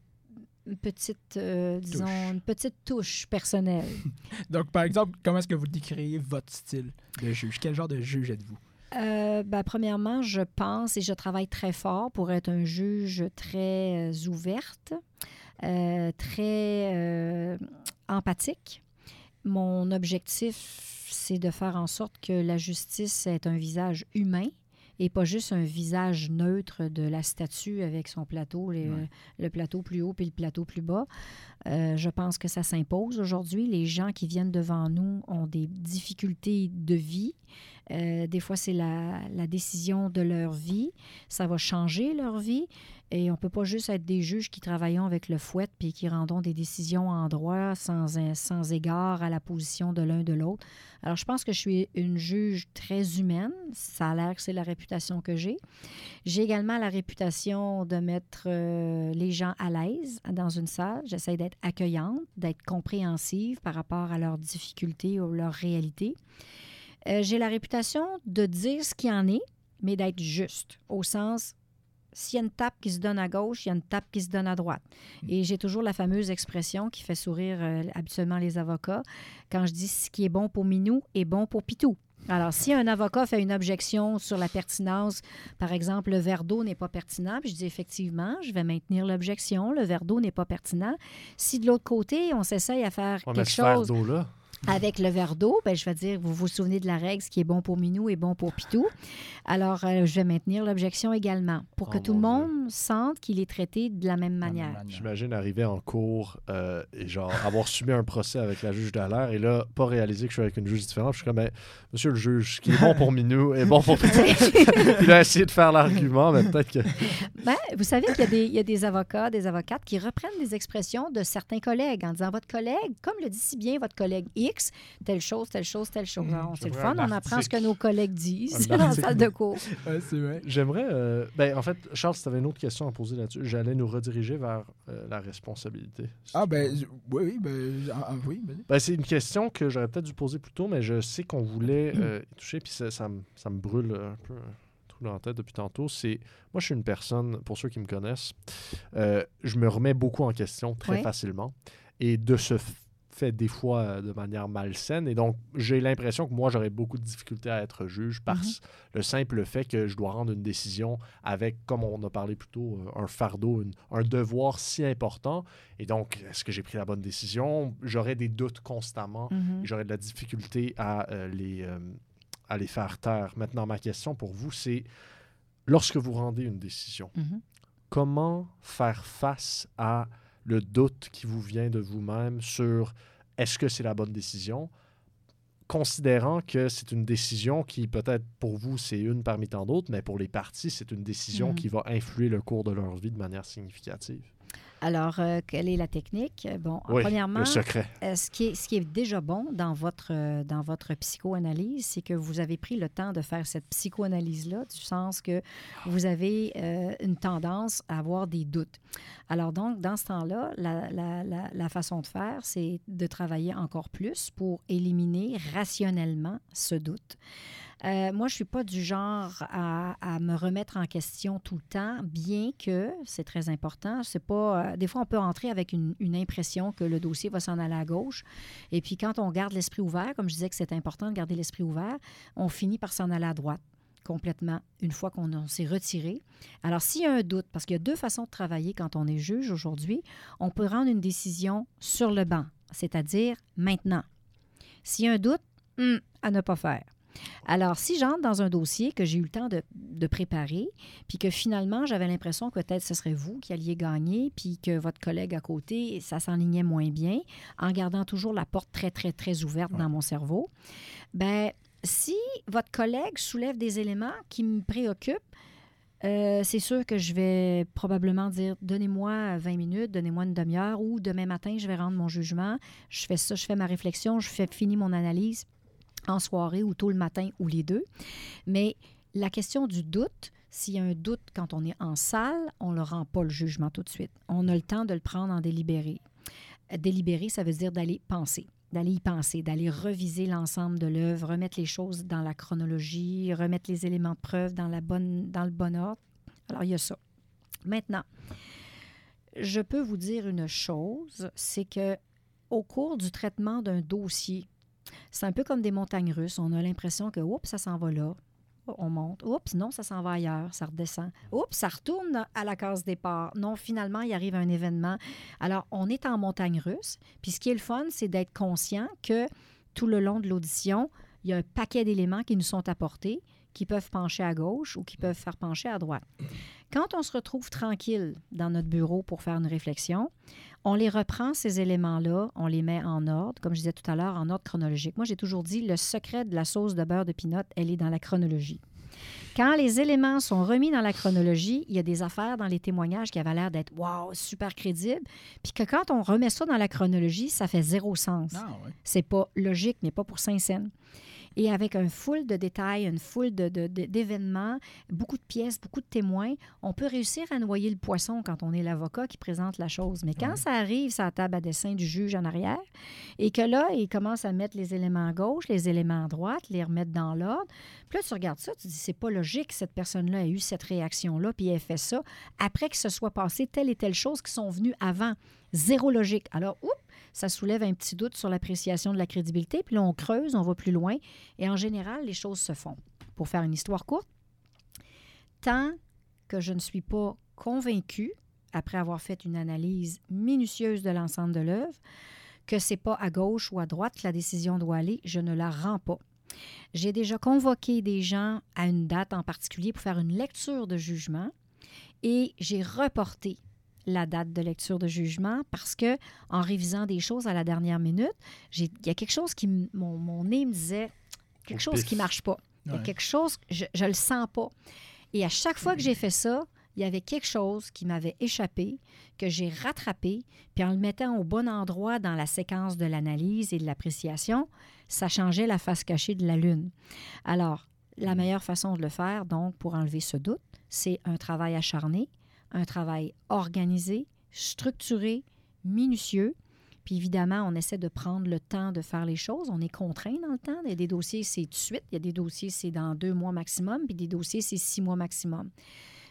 une petite, euh, disons, Touche. une petite touche personnelle. Donc, par exemple, comment est-ce que vous décririez votre style de juge? Quel genre de juge êtes-vous? Euh, ben, premièrement, je pense et je travaille très fort pour être un juge très euh, ouverte, très euh, empathique. Mon objectif, c'est de faire en sorte que la justice ait un visage humain et pas juste un visage neutre de la statue avec son plateau, les- Ouais. le plateau plus haut puis le plateau plus bas. Euh, je pense que ça s'impose aujourd'hui. Les gens qui viennent devant nous ont des difficultés de vie. Euh, des fois, c'est la, décision de leur vie. Ça va changer leur vie. Et on ne peut pas juste être des juges qui travaillons avec le fouet puis qui rendons des décisions en droit sans, sans égard à la position de l'un de l'autre. Alors, je pense que je suis une juge très humaine. Ça a l'air que c'est la réputation que j'ai. J'ai également la réputation de mettre euh, les gens à l'aise dans une salle. J'essaie d'être accueillante, d'être compréhensive par rapport à leurs difficultés ou leurs réalités. Euh, j'ai la réputation de dire ce qu'il en est, mais d'être juste, au sens, s'il y a une tape qui se donne à gauche, il y a une tape qui se donne à droite. Et j'ai toujours la fameuse expression qui fait sourire euh, habituellement les avocats, quand je dis ce qui est bon pour Minou est bon pour Pitou. Alors, si un avocat fait une objection sur la pertinence, par exemple, le verre d'eau n'est pas pertinent, puis je dis effectivement, je vais maintenir l'objection, le verre d'eau n'est pas pertinent. Si de l'autre côté, on s'essaye à faire On quelque chose d'eau-là. Avec le verre d'eau, ben, je vais dire, vous vous souvenez de la règle, ce qui est bon pour Minou est bon pour Pitou. Alors, euh, je vais maintenir l'objection également pour que Oh, tout le mon monde sente qu'il est traité de la même manière. J'imagine arriver en cours euh, et genre avoir subi un procès avec la juge d'alerte et là, pas réaliser que je suis avec une juge différente. Je suis comme, mais, monsieur le juge, ce qui est bon pour Minou est bon pour Pitou. Il a essayé de faire l'argument, mais peut-être que. Ben, vous savez qu'il y, a des- il y a des avocats, des avocates qui reprennent des expressions de certains collègues en disant votre collègue, comme le dit si bien votre collègue X, telle chose, telle chose, telle chose. Alors, c'est le fun, un on apprend ce que nos collègues disent en article. salle de cours. Ouais, c'est vrai. J'aimerais. euh, ben, en fait, Charles, si tu avais une autre question à poser là-dessus, j'allais nous rediriger vers euh, la responsabilité. si Ah, ben, oui, oui, ben, ah, ah, oui. Ben, c'est une question que j'aurais peut-être dû poser plus tôt, mais je sais qu'on voulait euh, y toucher, puis ça, ça me, ça me brûle un peu un trou dans la tête depuis tantôt. C'est moi, je suis une personne, pour ceux qui me connaissent, euh, je me remets beaucoup en question très facilement, et de ce fait des fois euh, de manière malsaine, et donc j'ai l'impression que moi j'aurais beaucoup de difficultés à être juge par Mhm. le simple fait que je dois rendre une décision avec, comme on a parlé plus tôt, euh, un fardeau, une- un devoir si important. Et donc, est-ce que j'ai pris la bonne décision? J'aurais des doutes constamment. Mhm. J'aurais de la difficulté à, euh, les, euh, à les faire taire. Maintenant, ma question pour vous, c'est lorsque vous rendez une décision, Mhm. comment faire face à le doute qui vous vient de vous-même sur est-ce que c'est la bonne décision, considérant que c'est une décision qui, peut-être pour vous, c'est une parmi tant d'autres, mais pour les partis, c'est une décision Mhm. qui va influer le cours de leur vie de manière significative. Alors, euh, quelle est la technique? Bon, Oui, premièrement, le secret. euh, ce, qui est, ce qui est déjà bon dans votre, euh, dans votre psychoanalyse, c'est que vous avez pris le temps de faire cette psychoanalyse-là, du sens que vous avez une tendance à avoir des doutes. Alors donc, dans ce temps-là, la, la- la- la façon de faire, c'est de travailler encore plus pour éliminer rationnellement ce doute. Euh, moi, je ne suis pas du genre à, me remettre en question tout le temps, bien que c'est très important. C'est pas. euh, des fois, on peut entrer avec une, impression que le dossier va s'en aller à gauche. Et puis, quand on garde l'esprit ouvert, comme je disais que c'est important de garder l'esprit ouvert, on finit par s'en aller à droite complètement une fois qu'on on s'est retiré. Alors, s'il y a un doute, parce qu'il y a deux façons de travailler quand on est juge aujourd'hui, on peut rendre une décision sur le banc, c'est-à-dire maintenant. S'il y a un doute, hum, à ne pas faire. Alors, si j'entre dans un dossier que j'ai eu le temps de, de préparer, puis que finalement, j'avais l'impression que peut-être ce serait vous qui alliez gagner, puis que votre collègue à côté, ça s'enlignait moins bien, en gardant toujours la porte très, très, très ouverte dans mon cerveau, ben si votre collègue soulève des éléments qui me préoccupent, euh, c'est sûr que je vais probablement dire donnez-moi 20 minutes, donnez-moi une demi-heure ou demain matin, je vais rendre mon jugement. Je fais ça, je fais ma réflexion, je fais fini mon analyse en soirée ou tôt le matin ou les deux. Mais la question du doute, s'il y a un doute quand on est en salle, on ne le rend pas le jugement tout de suite. On a le temps de le prendre en délibéré. Euh, Délibérer, ça veut dire d'aller penser d'aller y penser, d'aller reviser l'ensemble de l'œuvre, remettre les choses dans la chronologie, remettre les éléments de preuve dans, la bonne, dans le bon ordre. Alors, il y a ça. Maintenant, je peux vous dire une chose, c'est que au cours du traitement d'un dossier, c'est un peu comme des montagnes russes. On a l'impression que, oups, ça s'en va là. On monte. Oups, non, ça s'en va ailleurs. Ça redescend. Oups, ça retourne à la case départ. Non, finalement, il arrive un événement. Alors, on est en montagne russe. Puis, ce qui est le fun, c'est d'être conscient que tout le long de l'audition, il y a un paquet d'éléments qui nous sont apportés, qui peuvent pencher à gauche ou qui peuvent faire pencher à droite. Quand on se retrouve tranquille dans notre bureau pour faire une réflexion, on les reprend, ces éléments-là, on les met en ordre, comme je disais tout à l'heure, en ordre chronologique. Moi, j'ai toujours dit, le secret de la sauce de beurre de pinot, elle est dans la chronologie. Quand les éléments sont remis dans la chronologie, il y a des affaires dans les témoignages qui avaient l'air d'être wow, super crédibles, puis que quand on remet ça dans la chronologie, ça fait zéro sens. Ah, ouais. C'est pas logique, mais pas pour Saint-Saëns. Et avec un full de détails, une foule de, de- de- d'événements, beaucoup de pièces, beaucoup de témoins, on peut réussir à noyer le poisson quand on est l'avocat qui présente la chose. Mais quand ça arrive la table à dessin du juge en arrière, et que là, il commence à mettre les éléments à gauche, les éléments à droite, les remettre dans l'ordre, puis là, tu regardes ça, tu dis, c'est pas logique que cette personne-là ait eu cette réaction-là, puis elle ait fait ça, après que ce soit passé telle et telle chose qui sont venues avant. Zéro logique. Alors, oups, ça soulève un petit doute sur l'appréciation de la crédibilité. Puis là, on creuse, on va plus loin. Et en général, les choses se font. Pour faire une histoire courte, tant que je ne suis pas convaincue, après avoir fait une analyse minutieuse de l'ensemble de l'œuvre, que c'est pas à gauche ou à droite que la décision doit aller, je ne la rends pas. J'ai déjà convoqué des gens à une date en particulier pour faire une lecture de jugement et j'ai reporté la date de lecture de jugement parce que en révisant des choses à la dernière minute, il y a quelque chose qui mon, mon nez me disait quelque chose qui marche pas. Il y a Ouais. quelque chose je je le sens pas. Et à chaque fois que j'ai fait ça, il y avait quelque chose qui m'avait échappé, que j'ai rattrapé, puis en le mettant au bon endroit dans la séquence de l'analyse et de l'appréciation, ça changeait la face cachée de la lune. Alors, la meilleure façon de le faire, donc, pour enlever ce doute, c'est un travail acharné, un travail organisé, structuré, minutieux. Puis évidemment, on essaie de prendre le temps de faire les choses. On est contraint dans le temps. Il y a des dossiers, c'est tout de suite. Il y a des dossiers, c'est dans deux mois maximum. Puis des dossiers, c'est six mois maximum.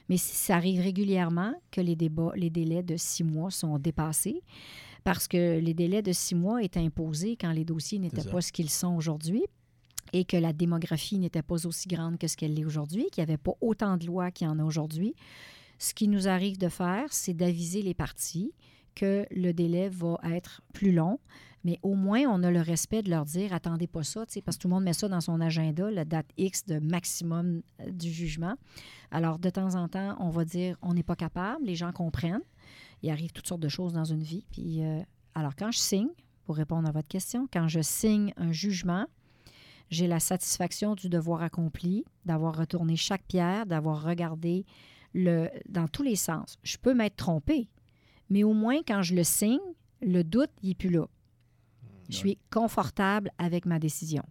Mais si ça arrive régulièrement que les, débats, les délais de six mois sont dépassés, parce que les délais de six mois étaient imposés quand les dossiers n'étaient pas ce qu'ils sont aujourd'hui et que la démographie n'était pas aussi grande que ce qu'elle l'est aujourd'hui, qu'il n'y avait pas autant de lois qu'il y en a aujourd'hui. Ce qui nous arrive de faire, c'est d'aviser les parties que le délai va être plus long, mais au moins on a le respect de leur dire attendez pas ça, parce que tout le monde met ça dans son agenda, la date X de maximum euh, du jugement. Alors de temps en temps, on va dire on n'est pas capable, les gens comprennent. Il arrive toutes sortes de choses dans une vie. Puis euh, alors quand je signe, pour répondre à votre question, quand je signe un jugement, j'ai la satisfaction du devoir accompli, d'avoir retourné chaque pierre, d'avoir regardé le, dans tous les sens. Je peux m'être trompée, Mais au moins, quand je le signe, le doute, n'est plus là. Je suis confortable avec ma décision.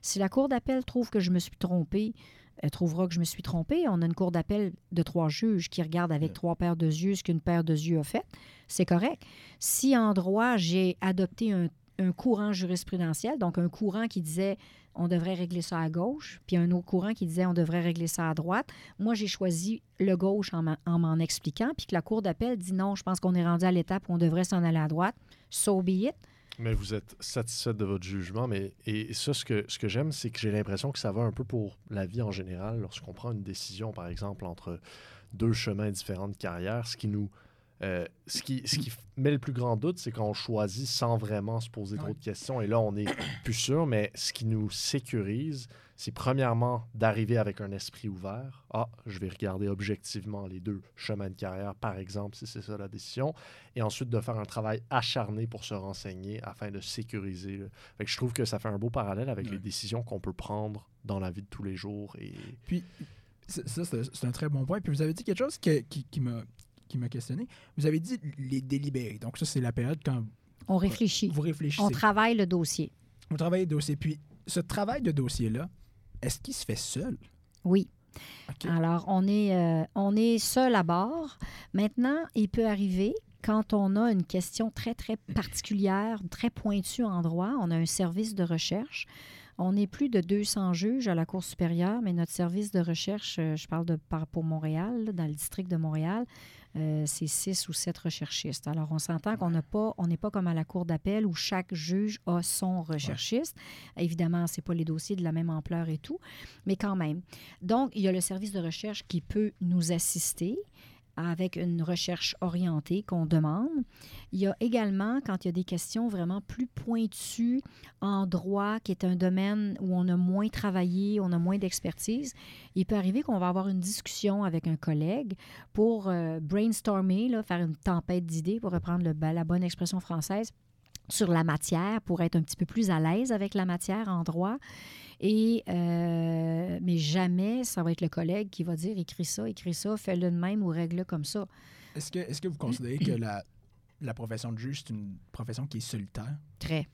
Si la Cour d'appel trouve que je me suis trompée, elle trouvera que je me suis trompée. On a une cour d'appel de trois juges qui regardent avec trois paires de yeux ce qu'une paire de yeux a fait. C'est correct. Si en droit, j'ai adopté un, courant jurisprudentiel, donc un courant qui disait on devrait régler ça à gauche, puis un autre courant qui disait on devrait régler ça à droite, moi, j'ai choisi le gauche en m'en expliquant, puis que la cour d'appel dit non, je pense qu'on est rendu à l'étape où on devrait s'en aller à droite. So be it. Mais vous êtes satisfaite de votre jugement. Mais, et ça, ce que, ce que j'aime, c'est que j'ai l'impression que ça va un peu pour la vie en général. Lorsqu'on prend une décision, par exemple, entre deux chemins différents de carrière, ce qui nous. Euh, ce, qui, ce qui met le plus grand doute, c'est qu'on choisit sans vraiment se poser trop de questions. Et là, on n'est plus sûr, mais ce qui nous sécurise, c'est premièrement d'arriver avec un esprit ouvert. Ah, je vais regarder objectivement les deux chemins de carrière, par exemple, si c'est ça la décision. Et ensuite de faire un travail acharné pour se renseigner afin de sécuriser. je trouve que ça fait un beau parallèle avec les décisions qu'on peut prendre dans la vie de tous les jours. Et... Puis, ça, c'est un très bon point. Puis vous avez dit quelque chose qui, qui m'a questionné. Vous avez dit les délibérés. Donc ça, c'est la période quand... On réfléchit. Vous réfléchissez. On travaille le dossier. On travaille le dossier. Puis ce travail de dossier-là, est-ce qu'il se fait seul? Oui. Alors, on est, euh, on est seul à bord. Maintenant, il peut arriver quand on a une question très, très particulière, très pointue en droit, on a un service de recherche. On est plus de 200 juges à la Cour supérieure, mais notre service de recherche, euh, je parle de pour Montréal, dans le district de Montréal, euh, c'est six ou sept recherchistes. Alors, on s'entend qu'on n'a pas, on n'est pas comme à la cour d'appel où chaque juge a son recherchiste. Évidemment, ce pas les dossiers de la même ampleur et tout, mais quand même. Donc, il y a le service de recherche qui peut nous assister avec une recherche orientée qu'on demande. Il y a également, quand il y a des questions vraiment plus pointues en droit, qui est un domaine où on a moins travaillé, on a moins d'expertise, il peut arriver qu'on va avoir une discussion avec un collègue pour euh, brainstormer, faire une tempête d'idées, pour reprendre le, la bonne expression française, sur la matière, pour être un petit peu plus à l'aise avec la matière en droit. Et, euh, mais jamais ça va être le collègue qui va dire écris ça, écris ça, fais-le de même ou règle-le comme ça. Est-ce que, est que vous considérez que la, la profession de juge, c'est une profession qui est solitaire? Très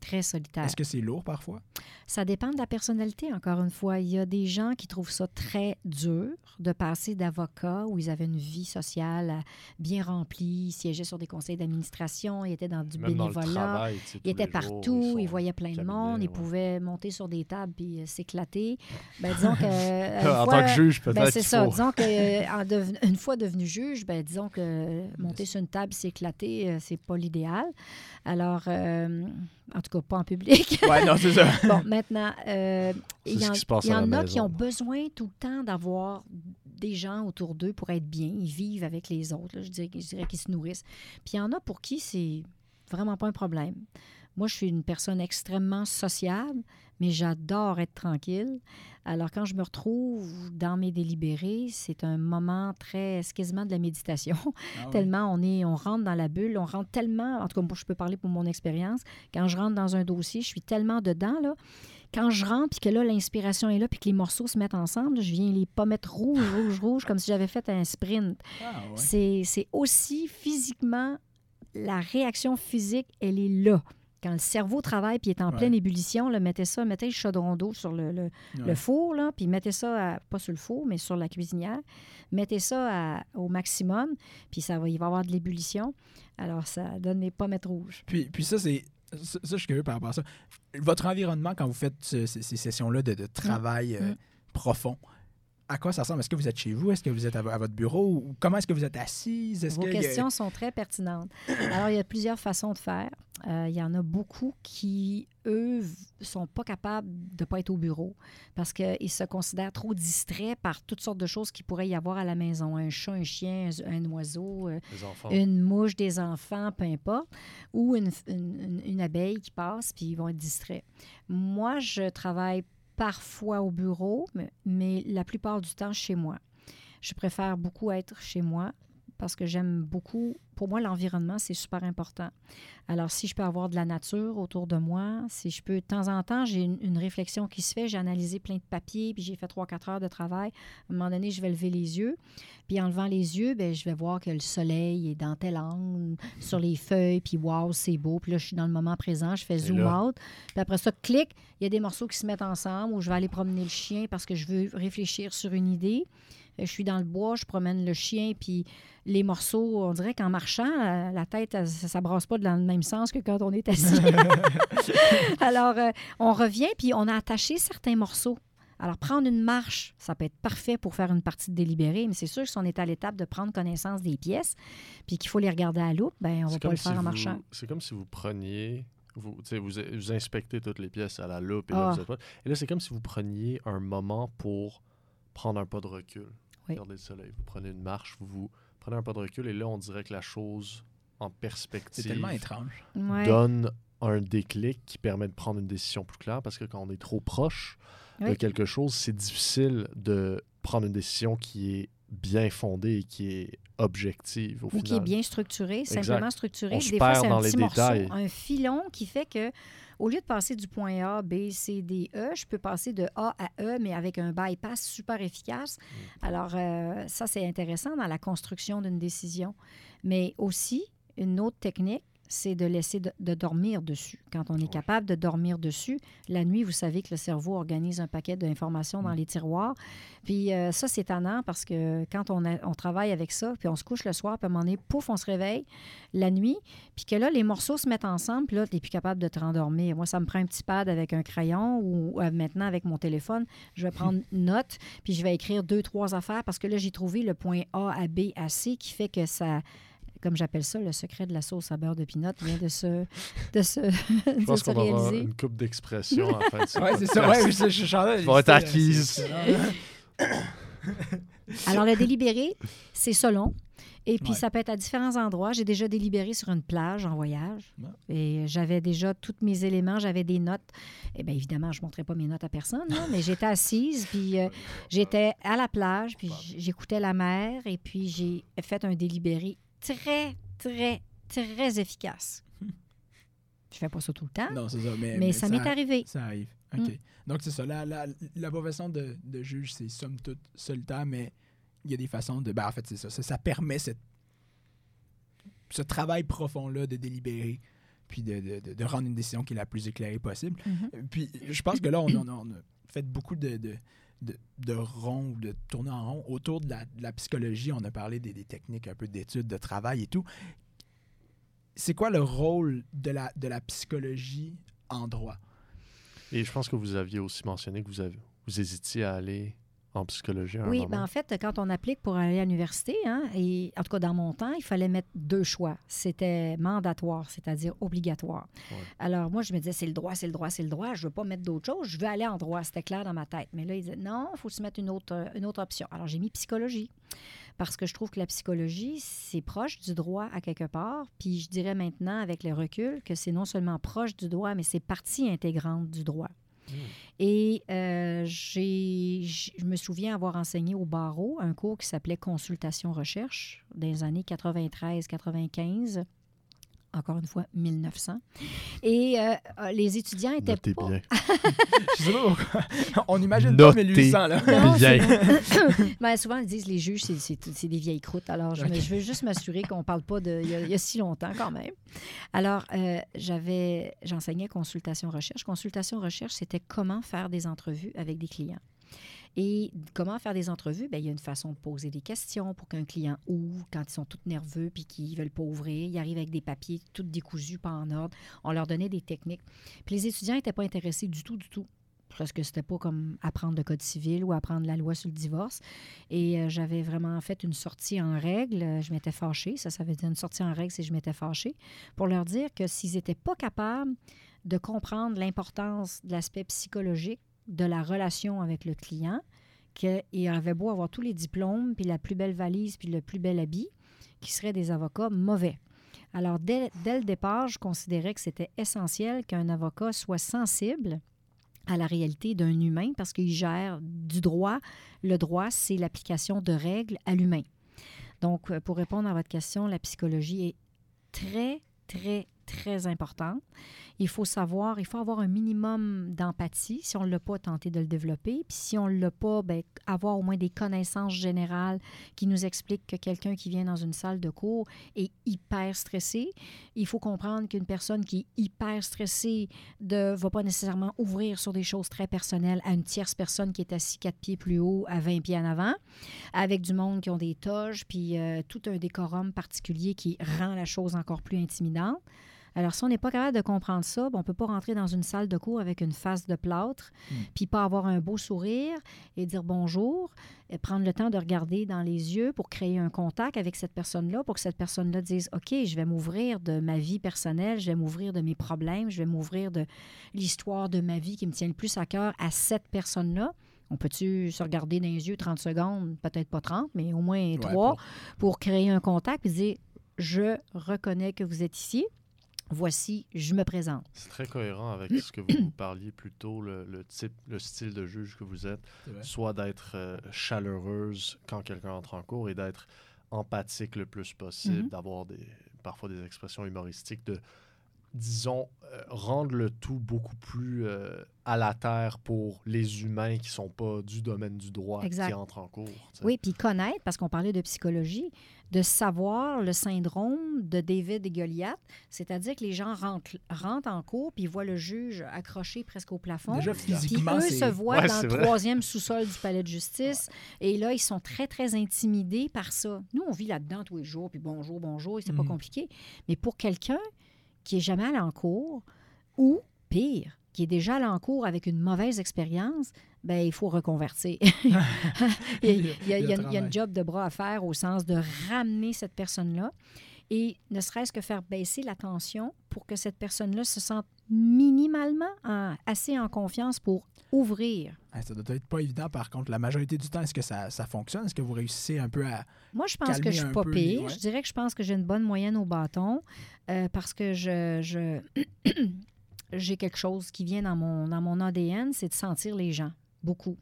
très solitaire. Est-ce que c'est lourd parfois? Ça dépend de la personnalité, encore une fois. Il y a des gens qui trouvent ça très dur de passer d'avocat où ils avaient une vie sociale bien remplie, ils siégeaient sur des conseils d'administration, ils étaient dans du bénévolat, ils étaient partout, ils, voyaient plein de monde, ils pouvaient monter sur des tables puis euh, s'éclater. Ben, disons que... en tant que juge, peut-être. Ben, c'est ça. Disons que, euh, une fois devenu juge, ben, disons que monter sur une table, s'éclater, euh, c'est pas l'idéal. Alors, en tout cas, pas en public. oui, non, c'est ça. bon, maintenant, euh, il y, en a qui ont besoin tout le temps d'avoir des gens autour d'eux pour être bien. Ils vivent avec les autres. je dirais, je dirais qu'ils se nourrissent. Puis il y en a pour qui c'est vraiment pas un problème. Moi, je suis une personne extrêmement sociable, mais j'adore être tranquille. Alors, quand je me retrouve dans mes délibérés, c'est un moment très, quasiment de la méditation. Ah tellement on est, on rentre dans la bulle, on rentre tellement, en tout cas, je peux parler pour mon expérience. Quand je rentre dans un dossier, je suis tellement dedans, là. Quand je rentre, puis que là, l'inspiration est là, puis que les morceaux se mettent ensemble, je viens les pas mettre rouge, rouge, rouge, comme si j'avais fait un sprint. Ah c'est aussi physiquement, la réaction physique, elle est là quand le cerveau travaille puis est en pleine ébullition, là, mettez ça, mettez le chaudron d'eau sur le, four, là, puis mettez ça, pas sur le four, mais sur la cuisinière. Mettez ça au maximum, puis ça va, il va y avoir de l'ébullition. Alors, ça donne les pommettes rouges. Puis, puis ça, c'est. Ça, je suis curieux par rapport à ça. Votre environnement, quand vous faites ces, sessions-là de, travail mm. euh, mm. profond, à quoi ça ressemble? Est-ce que vous êtes chez vous? Est-ce que vous êtes à, votre bureau? Comment est-ce que vous êtes assise? Vos questions sont très pertinentes. Alors, il y a plusieurs façons de faire. Euh, il y en a beaucoup qui, eux, sont pas capables de ne pas être au bureau parce qu'ils se considèrent trop distraits par toutes sortes de choses qui pourrait y avoir à la maison. Un chat, un chien, un, oiseau, euh, une mouche, des enfants, peu importe, ou une, une abeille qui passe, puis ils vont être distraits. Moi, je travaille parfois au bureau, mais la plupart du temps chez moi. Je préfère beaucoup être chez moi parce que j'aime beaucoup. Pour moi, l'environnement, c'est super important. Alors, si je peux avoir de la nature autour de moi, si je peux, de temps en temps, j'ai une, réflexion qui se fait, j'ai analysé plein de papiers, puis j'ai fait trois, quatre heures de travail. À un moment donné, je vais lever les yeux. Puis en levant les yeux, bien, je vais voir que le soleil est dans tel angle, sur les feuilles, puis wow, c'est beau. Puis là, je suis dans le moment présent, je fais zoom out. Puis après ça, clic, il y a des morceaux qui se mettent ensemble, où je vais aller promener le chien parce que je veux réfléchir sur une idée. Euh, je suis dans le bois, je promène le chien, puis les morceaux, on dirait qu'en marchant, euh, la tête, ça ne brasse pas dans le même sens que quand on est assis. Alors, euh, on revient, puis on a attaché certains morceaux. Alors, prendre une marche, ça peut être parfait pour faire une partie de délibéré, mais c'est sûr que si on est à l'étape de prendre connaissance des pièces, puis qu'il faut les regarder à loupe, ben on ne va pas le faire en marchant. C'est comme si vous preniez vous, vous, inspectez toutes les pièces à la loupe. Et, là, ah. et là, c'est comme si vous preniez un moment pour prendre un pas de recul. Regardez le soleil. Vous prenez une marche, vous, prenez un pas de recul et là, on dirait que la chose en perspective. tellement étrange. Donne un déclic qui permet de prendre une décision plus claire parce que quand on est trop proche de quelque chose, c'est difficile de prendre une décision qui est bien fondée et qui est objective au Ou qui est bien structurée, simplement structurée. Des fois, c'est un petit morceau, un filon qui fait que au lieu de passer du point A, B, C, D, E, je peux passer de A à E, mais avec un bypass super efficace. Mm. Alors, euh, ça, c'est intéressant dans la construction d'une décision. Mais aussi, une autre technique, c'est de laisser de, dormir dessus. Quand on est capable de dormir dessus, la nuit, vous savez que le cerveau organise un paquet d'informations dans mm. les tiroirs. Puis euh, ça, c'est étonnant parce que quand on, on, travaille avec ça, puis on se couche le soir, puis à un moment donné, pouf, on se réveille la nuit, puis que là, les morceaux se mettent ensemble, puis là, tu n'es plus capable de te rendormir. Moi, ça me prend un petit pad avec un crayon ou euh, maintenant avec mon téléphone, je vais prendre note, puis je vais écrire deux, trois affaires parce que là, j'ai trouvé le point A à B à C qui fait que ça comme j'appelle ça, le secret de la sauce à beurre de pinot vient de se, de se, je pense qu'on va avoir une coupe d'expression en fait. oui, c'est ça. Ouais, je, je, je, va être acquise. Alors, le délibéré, c'est selon. Et puis, ça peut être à différents endroits. J'ai déjà délibéré sur une plage en voyage. Et j'avais déjà tous mes éléments, j'avais des notes. Et bien, évidemment, je ne montrais pas mes notes à personne, mais j'étais assise, puis euh, j'étais à la plage, puis j'écoutais la mer, et puis j'ai fait un délibéré très, très, très efficace. Je fais pas ça tout le temps. Non, c'est ça. Mais, ça, m'est arrivé. Ça arrive. OK. Mm. Donc, c'est ça. La, la, la profession de, de juge, c'est somme toute solitaire, mais il y a des façons de. Ben, en fait, c'est ça. ça. permet cette, ce travail profond-là de délibérer puis de, de, de, rendre une décision qui est la plus éclairée possible. Mm-hmm. Puis, je pense que là, on, on, a fait beaucoup de, de, de rond ou de tourner en rond. Autour de la, psychologie, on a parlé des, techniques un peu d'études, de travail et tout. C'est quoi le rôle de la, de la psychologie en droit? Et je pense que vous aviez aussi mentionné que vous, avez, vous hésitiez à aller en psychologie Oui, ben en fait, quand on applique pour aller à l'université, hein, et en tout cas dans mon temps, il fallait mettre deux choix. C'était mandatoire, c'est-à-dire obligatoire. Alors moi, je me disais, c'est le droit, c'est le droit, c'est le droit. Je ne veux pas mettre d'autres choses. Je veux aller en droit. C'était clair dans ma tête. Mais là, il disait, non, il faut se mettre une autre, une autre option. Alors j'ai mis psychologie parce que je trouve que la psychologie, c'est proche du droit à quelque part. Puis je dirais maintenant, avec le recul, que c'est non seulement proche du droit, mais c'est partie intégrante du droit. Et euh, je me souviens avoir enseigné au barreau un cours qui s'appelait Consultation-recherche dans les années 93-95 encore une fois, 1900. Et euh, euh, les étudiants étaient Notez pas... bien. Je sais pas pourquoi. On imagine pas 1800, là. ben, souvent, ils disent les juges, c'est des vieilles croûtes. Alors, je, je veux juste m'assurer qu'on parle pas de... Il y, a, si longtemps, quand même. Alors, euh, j'avais... J'enseignais consultation-recherche. Consultation-recherche, c'était comment faire des entrevues avec des clients. Et comment faire des entrevues? Bien, il y a une façon de poser des questions pour qu'un client ouvre quand ils sont tous nerveux puis qu'ils ne veulent pas ouvrir. Ils arrivent avec des papiers tout décousus, pas en ordre. On leur donnait des techniques. Puis les étudiants n'étaient pas intéressés du tout, du tout parce que c'était pas comme apprendre le code civil ou apprendre la loi sur le divorce. Et euh, j'avais vraiment fait une sortie en règle. Je m'étais fâchée. Ça, ça veut dire une sortie en règle, c'est je m'étais fâchée. Pour leur dire que s'ils n'étaient pas capables de comprendre l'importance de l'aspect psychologique de la relation avec le client, qu'il avait beau avoir tous les diplômes, puis la plus belle valise, puis le plus bel habit, qui seraient des avocats mauvais. Alors, dès, le départ, je considérais que c'était essentiel qu'un avocat soit sensible à la réalité d'un humain parce qu'il gère du droit. Le droit, c'est l'application de règles à l'humain. Donc, pour répondre à votre question, la psychologie est très, très, très importante. Il faut savoir, il faut avoir un minimum d'empathie. Si on ne l'a pas, tenter de le développer. Puis si on ne l'a pas, bien, avoir au moins des connaissances générales qui nous expliquent que quelqu'un qui vient dans une salle de cours est hyper stressé. Il faut comprendre qu'une personne qui est hyper stressée ne va pas nécessairement ouvrir sur des choses très personnelles à une tierce personne qui est assise quatre pieds plus haut, à 20 pieds en avant, avec du monde qui ont des toges, puis euh, tout un décorum particulier qui rend la chose encore plus intimidante. Alors, si on n'est pas capable de comprendre ça, ben, on ne peut pas rentrer dans une salle de cours avec une face de plâtre, hmm. puis pas avoir un beau sourire et dire bonjour, et prendre le temps de regarder dans les yeux pour créer un contact avec cette personne-là, pour que cette personne-là dise OK, je vais m'ouvrir de ma vie personnelle, je vais m'ouvrir de mes problèmes, je vais m'ouvrir de l'histoire de ma vie qui me tient le plus à cœur à cette personne-là. On peut-tu se regarder dans les yeux 30 secondes, peut-être pas 30, mais au moins 3, pour créer un contact et dire Je reconnais que vous êtes ici voici, je me présente. C'est très cohérent avec ce que vous parliez plus tôt, le, type, le style de juge que vous êtes, soit d'être euh, chaleureuse quand quelqu'un entre en cours et d'être empathique le plus possible, mm-hmm. d'avoir des, parfois des expressions humoristiques, de disons, euh, rendre le tout beaucoup plus euh, à la terre pour les humains qui ne sont pas du domaine du droit qui entrent en cours. Oui, puis connaître, parce qu'on parlait de psychologie, de savoir le syndrome de David et Goliath, c'est-à-dire que les gens rentrent, rentrent en cours puis ils voient le juge accroché presque au plafond. Déjà, physiquement, puis eux se voient dans le troisième sous-sol du palais de justice et là, ils sont très, très intimidés par ça. Nous, on vit là-dedans tous les jours, puis bonjour, bonjour, et c'est pas mm. compliqué. Mais pour quelqu'un qui est jamais allé en cours ou, pire, qui est déjà allé en cours avec une mauvaise expérience, ben il faut reconvertir. il, y a, il, y a, une job de bras à faire au sens de ramener cette personne-là et ne serait-ce que faire baisser la tension pour que cette personne-là se sente minimalement assez en confiance pour ouvrir. ça doit être pas évident, par contre. La majorité du temps, est-ce que ça, ça fonctionne? Est-ce que vous réussissez un peu à. Moi, je pense que je suis pas pire. Je dirais que je pense que j'ai une bonne moyenne au bâton euh, parce que je. je j'ai quelque chose qui vient dans mon, dans mon ADN, c'est de sentir les gens, beaucoup.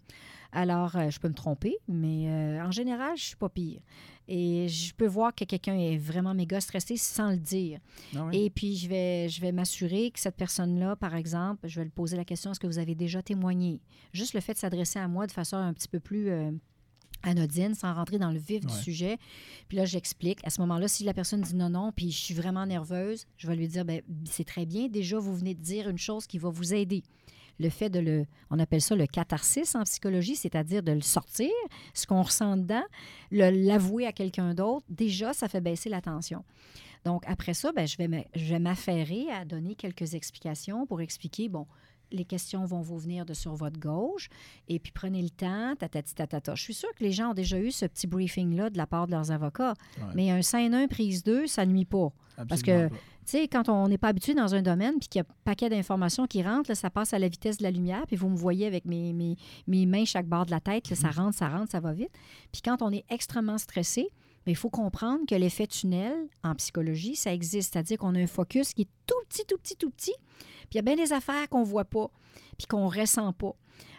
Alors, euh, je peux me tromper, mais euh, en général, je suis pas pire. Et je peux voir que quelqu'un est vraiment méga stressé sans le dire. Ah Et puis, je vais, je vais m'assurer que cette personne-là, par exemple, je vais lui poser la question est-ce que vous avez déjà témoigné? Juste le fait de s'adresser à moi de façon un petit peu plus. Euh, anodine, sans rentrer dans le vif du sujet. Puis là, j'explique. À ce moment-là, si la personne dit non, non, puis je suis vraiment nerveuse, je vais lui dire, ben c'est très bien. Déjà, vous venez de dire une chose qui va vous aider le fait de le, on appelle ça le catharsis en psychologie, c'est-à-dire de le sortir, ce qu'on ressent dedans, l'avouer à quelqu'un d'autre, déjà, ça fait baisser la tension. Donc, après ça, ben, je vais m'affairer à donner quelques explications pour expliquer, bon, les questions vont vous venir de sur votre gauche. Et puis prenez le temps, tatati tatata. Je suis sûre que les gens ont déjà eu ce petit briefing-là de la part de leurs avocats. Mais un sein 1 prise 2, ça nuit pas. Parce que tu quand on n'est pas habitué dans un domaine, puis qu'il y a un paquet d'informations qui rentrent, ça passe à la vitesse de la lumière, puis vous me voyez avec mes, mains chaque bord de la tête, ça rentre, ça rentre, ça va vite. Puis quand on est extrêmement stressé, ben, il faut comprendre que l'effet tunnel en psychologie, ça existe. C'est-à-dire qu'on a un focus qui est tout petit, tout petit, tout petit. Puis il y a bien des affaires qu'on ne voit pas, puis qu'on ne ressent pas.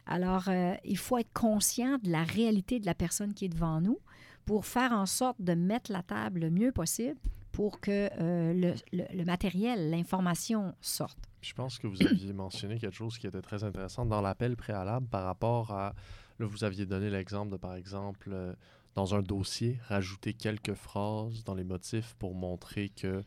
Alors, euh, il faut être conscient de la réalité de la personne qui est devant nous pour faire en sorte de mettre la table le mieux possible pour que euh, le, matériel, l'information sorte. Je pense que vous aviez mentionné quelque chose qui était très intéressant dans l'appel préalable par rapport à, là, vous aviez donné l'exemple de, par exemple, euh, dans un dossier, rajouter quelques phrases dans les motifs pour montrer que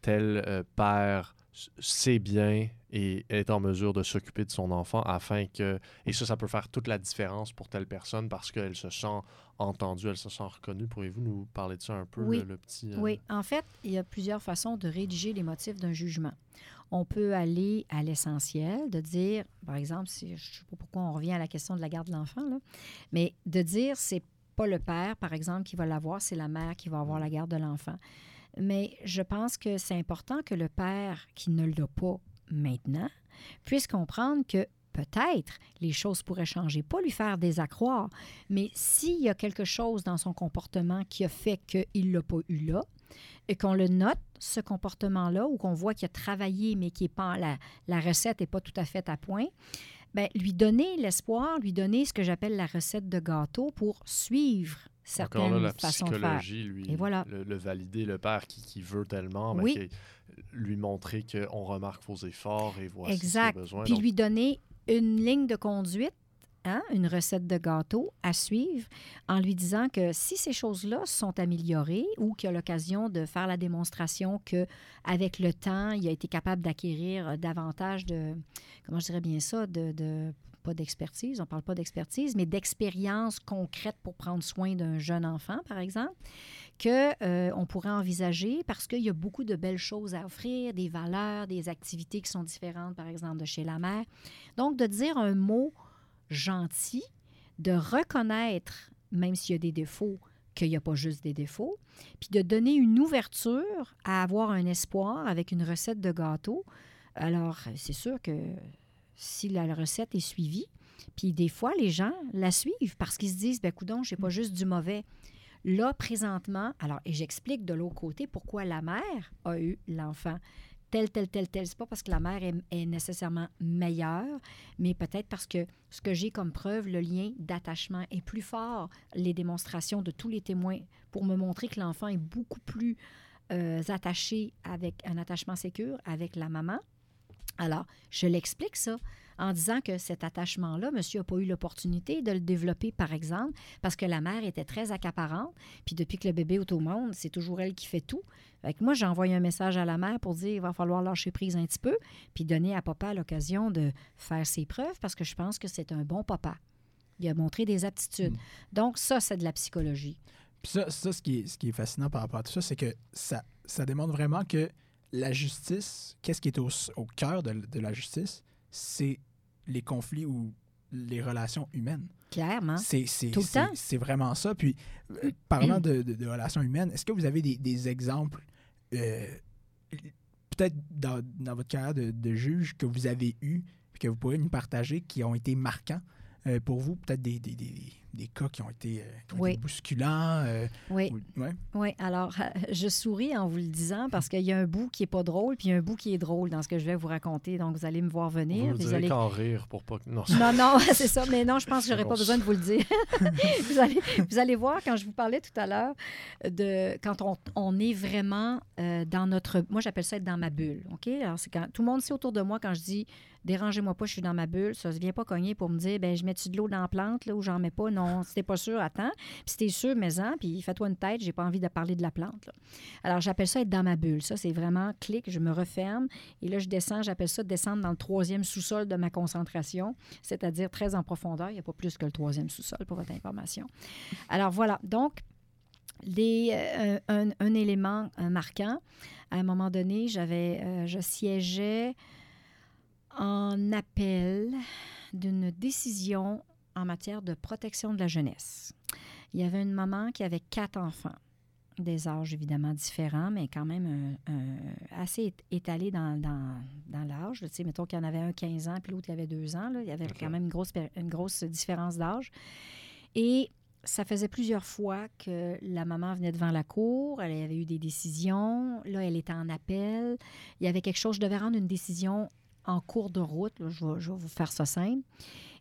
tel euh, père sait bien et est en mesure de s'occuper de son enfant afin que... Et ça, ça peut faire toute la différence pour telle personne parce qu'elle se sent entendue, elle se sent reconnue. Pourriez-vous nous parler de ça un peu, oui. le, petit... Euh? Oui, en fait, il y a plusieurs façons de rédiger les motifs d'un jugement. On peut aller à l'essentiel, de dire, par exemple, si, je ne sais pas pourquoi on revient à la question de la garde de l'enfant, mais de dire, c'est pas le père, par exemple, qui va l'avoir, c'est la mère qui va avoir la garde de l'enfant. Mais je pense que c'est important que le père qui ne l'a pas maintenant puisse comprendre que peut-être les choses pourraient changer, pas lui faire désaccroire, mais s'il y a quelque chose dans son comportement qui a fait qu'il ne l'a pas eu là, et qu'on le note, ce comportement-là, ou qu'on voit qu'il a travaillé, mais qui est pas la, la recette n'est pas tout à fait à point, ben, lui donner l'espoir, lui donner ce que j'appelle la recette de gâteau pour suivre certaines Encore là, la façons de faire. lui, Et voilà. le, le valider, le père qui, qui veut tellement, ben, Oui. qui- lui montrer qu'on remarque vos efforts et voici Exact. ce qu'il y a besoin. Puis Donc, lui donner une ligne de conduite, hein, une recette de gâteau à suivre, en lui disant que si ces choses-là sont améliorées ou qu'il a l'occasion de faire la démonstration que avec le temps, il a été capable d'acquérir davantage de, comment je dirais bien ça, de, de- pas d'expertise, on parle pas d'expertise, mais d'expérience concrète pour prendre soin d'un jeune enfant, par exemple, que euh, on pourrait envisager parce qu'il y a beaucoup de belles choses à offrir, des valeurs, des activités qui sont différentes, par exemple, de chez la mère. Donc, de dire un mot gentil, de reconnaître, même s'il y a des défauts, qu'il n'y a pas juste des défauts, puis de donner une ouverture à avoir un espoir avec une recette de gâteau. Alors, c'est sûr que si la recette est suivie, puis des fois, les gens la suivent parce qu'ils se disent, ben coudon, j'ai pas juste du mauvais. Là, présentement, alors, et j'explique de l'autre côté pourquoi la mère a eu l'enfant tel, tel, tel, tel. C'est pas parce que la mère est, nécessairement meilleure, mais peut-être parce que ce que j'ai comme preuve, le lien d'attachement est plus fort. Les démonstrations de tous les témoins pour me montrer que l'enfant est beaucoup plus euh, attaché avec un attachement sécure avec la maman. Alors, je l'explique ça en disant que cet attachement-là, monsieur n'a pas eu l'opportunité de le développer, par exemple, parce que la mère était très accaparante. Puis depuis que le bébé est au monde, c'est toujours elle qui fait tout. Fait que moi, j'ai envoyé un message à la mère pour dire il va falloir lâcher prise un petit peu, puis donner à papa l'occasion de faire ses preuves, parce que je pense que c'est un bon papa. Il a montré des aptitudes. Donc, ça, c'est de la psychologie. Puis ça, ça ce, qui est, ce qui est fascinant par rapport à tout ça, c'est que ça, ça démontre vraiment que la justice, qu'est-ce qui est au, au cœur de, de la justice, c'est les conflits ou les relations humaines. Clairement. C'est, c'est, Tout le c'est- temps. c'est vraiment ça. Puis, euh, parlant de, de- de relations humaines, est-ce que vous avez des, des exemples, euh, peut-être dans, dans votre carrière de, de juge, que vous avez eu, que vous pourriez nous partager, qui ont été marquants euh, pour vous? Peut-être des, des, des, des cas qui ont été, euh, qui ont Oui. été bousculants. euh, Oui. ou- ouais. Oui, alors euh, je souris en vous le disant parce qu'il y a un bout qui est pas drôle, puis il y a un bout qui est drôle dans ce que je vais vous raconter. Donc, vous allez me voir vous venir. vous direz allez... qu'en rire pour pas que. Non, Non, non, c'est ça. Mais non, je pense que j'aurais pas besoin de vous le dire. vous, allez, vous allez voir, quand je vous parlais tout à l'heure, de quand on, on est vraiment euh, dans notre... Moi, j'appelle ça être dans ma bulle, OK? Alors, c'est quand tout le monde sait autour de moi, quand je dis « dérangez-moi pas, je suis dans ma bulle », ça ne vient pas cogner pour me dire « ben je mets-tu de l'eau dans la plante, là, ou j'en mets pas? » Non, si t'es pas sûr, attends. Puis si t'es sûr, mets-en, puis fais-toi une tête, j'ai pas envie de parler de la plante. Alors, j'appelle ça être dans ma bulle. Ça, c'est vraiment clic, je me referme, et là, je descends, j'appelle ça descendre dans le troisième sous-sol de ma concentration c'est-à-dire très en profondeur. Il n'y a pas plus que le troisième sous-sol pour votre information. Alors voilà, donc, les, euh, un, un élément euh, marquant, à un moment donné, j'avais, euh, je siégeais en appel d'une décision en matière de protection de la jeunesse. Il y avait une maman qui avait quatre enfants, des âges évidemment différents, mais quand même un- un- assez é- étalés dans, dans, dans l'âge. Tu sais, mettons qu'il y en avait un 15 ans, puis l'autre il avait 2 ans. là. Il y avait quand même une grosse, une grosse différence d'âge. Et ça faisait plusieurs fois que la maman venait devant la cour, elle avait eu des décisions, là, elle était en appel. Il y avait quelque chose, je devais rendre une décision en cours de route, là, je, vais, je vais vous faire ça simple.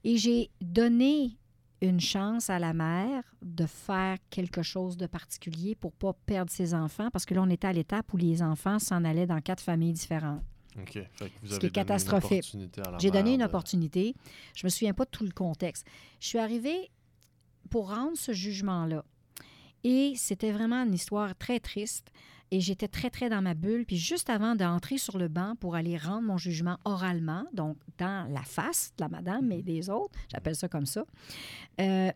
Et j'ai donné une chance à la mère de faire quelque chose de particulier pour pas perdre ses enfants, parce que là, on était à l'étape où les enfants s'en allaient dans quatre familles différentes. OK. Fait que vous Ce qui est catastrophique. J'ai donné une de- opportunité. Je me souviens pas de tout le contexte. Je suis arrivée pour rendre ce jugement-là. Et c'était vraiment une histoire très triste. Et j'étais très, très dans ma bulle. Puis juste avant d'entrer sur le banc pour aller rendre mon jugement oralement, donc dans la face de la madame et des autres, j'appelle ça comme ça, euh,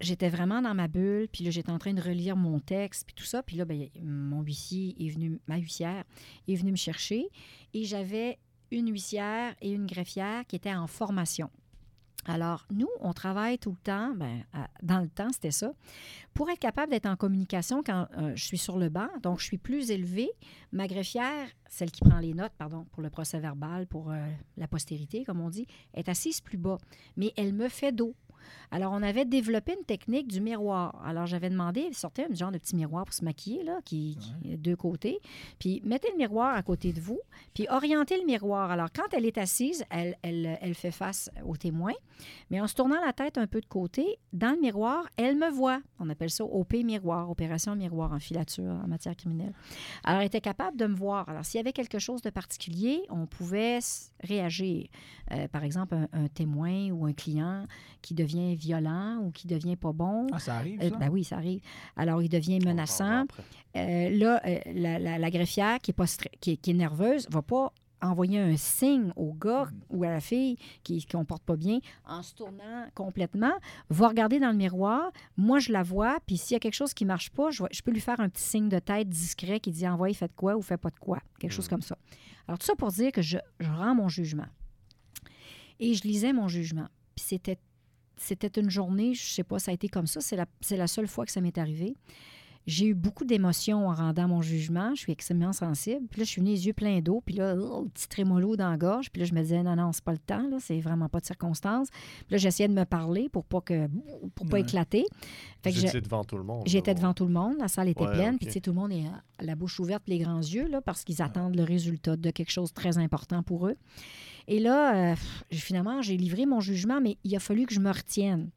j'étais vraiment dans ma bulle. Puis là, j'étais en train de relire mon texte, puis tout ça. Puis là, ben, mon huissier est venu, ma huissière est venue me chercher. Et j'avais une huissière et une greffière qui étaient en formation. Alors, nous, on travaille tout le temps, ben, dans le temps, c'était ça, pour être capable d'être en communication quand euh, je suis sur le banc. Donc, je suis plus élevée. Ma greffière, celle qui prend les notes, pardon, pour le procès verbal, pour euh, la postérité, comme on dit, est assise plus bas. Mais elle me fait dos. Alors, on avait développé une technique du miroir. Alors, j'avais demandé, sortez un genre de petit miroir pour se maquiller, là, qui, qui est deux côtés. Puis, mettez le miroir à côté de vous, puis orientez le miroir. Alors, quand elle est assise, elle, elle, elle fait face au témoin, mais en se tournant la tête un peu de côté, dans le miroir, elle me voit. On appelle ça OP miroir, opération miroir en filature en matière criminelle. Alors, elle était capable de me voir. Alors, s'il y avait quelque chose de particulier, on pouvait réagir. Euh, par exemple, un, un témoin ou un client qui devient violent ou qui devient pas bon. Ah, ça arrive, Euh, ben oui, ça arrive. Alors, il devient menaçant. Euh, là, euh, la, la- la greffière qui est, pas stre- qui, est, qui est nerveuse va pas envoyer un signe au gars ou à la fille qui ne comporte pas bien en se tournant complètement, va regarder dans le miroir, moi je la vois, puis s'il y a quelque chose qui ne marche pas, je, peux lui faire un petit signe de tête discret qui dit envoyez, faites quoi ou faites pas de quoi, quelque chose comme ça. Alors tout ça pour dire que je, je rends mon jugement. Et je lisais mon jugement. Puis c'était c'était une journée, je sais pas, ça a été comme ça, c'est la, la seule fois que ça m'est arrivé. J'ai eu beaucoup d'émotions en rendant mon jugement. Je suis extrêmement sensible. Puis là, je suis venue les yeux pleins d'eau. Puis là, oh, petit trémolo dans la gorge. Puis là, je me disais, non, non, c'est pas le temps. Là, c'est vraiment pas de circonstance. Puis là, j'essayais de me parler pour pas que pour pas Ouais. éclater. Fait que étiez devant tout le monde. J'étais devant tout le monde. La salle était Ouais, pleine. Puis, tu sais, tout le monde est la bouche ouverte, les grands yeux, là, parce qu'ils attendent le résultat de quelque chose de très important pour eux. Et là, euh, finalement, j'ai livré mon jugement, mais il a fallu que je me retienne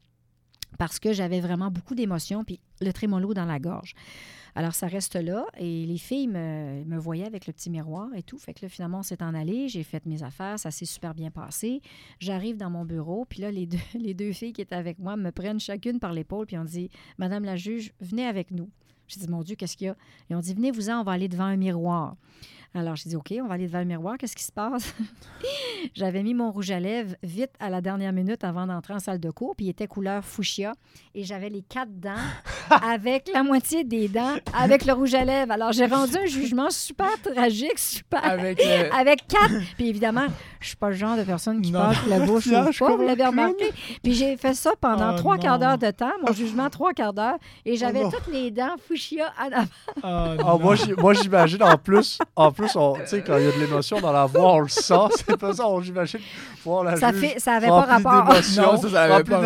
parce que j'avais vraiment beaucoup d'émotions, puis le trémolo dans la gorge. Alors, ça reste là. Et les filles me, voyaient avec le petit miroir et tout. Fait que là, finalement, on s'est en allé. J'ai fait mes affaires. Ça s'est super bien passé. J'arrive dans mon bureau. Puis là, les deux, les deux filles qui étaient avec moi me prennent chacune par l'épaule. Puis on dit Madame la juge, venez avec nous. J'ai dit Mon Dieu, qu'est-ce qu'il y a Ils ont dit Venez-vous-en, on va aller devant un miroir. Alors, j'ai dit OK, on va aller devant le miroir. Qu'est-ce qui se passe? J'avais mis mon rouge à lèvres vite à la dernière minute avant d'entrer en salle de cours. Puis il était couleur fuchsia. Et j'avais les quatre dents avec la moitié des dents avec le rouge à lèvres. Alors, j'ai rendu un jugement super tragique, super. Avec, euh, Avec quatre. Puis évidemment, je suis pas le genre de personne qui Non, passe la bouche non, ou pas, vous l'avez remarqué. Puis j'ai fait ça pendant Oh trois quarts d'heure de temps, mon jugement trois quarts d'heure, et j'avais non. toutes les dents fuchsia en avant. oh, Ah, moi, j'imagine en plus, en plus, on- tu sais, quand il y a de l'émotion dans la voix, on le sent. C'est pas ça, on- j'imagine. Voir la Ça, juge fait, ça avait pas rapport. Non, ça, ça avait pas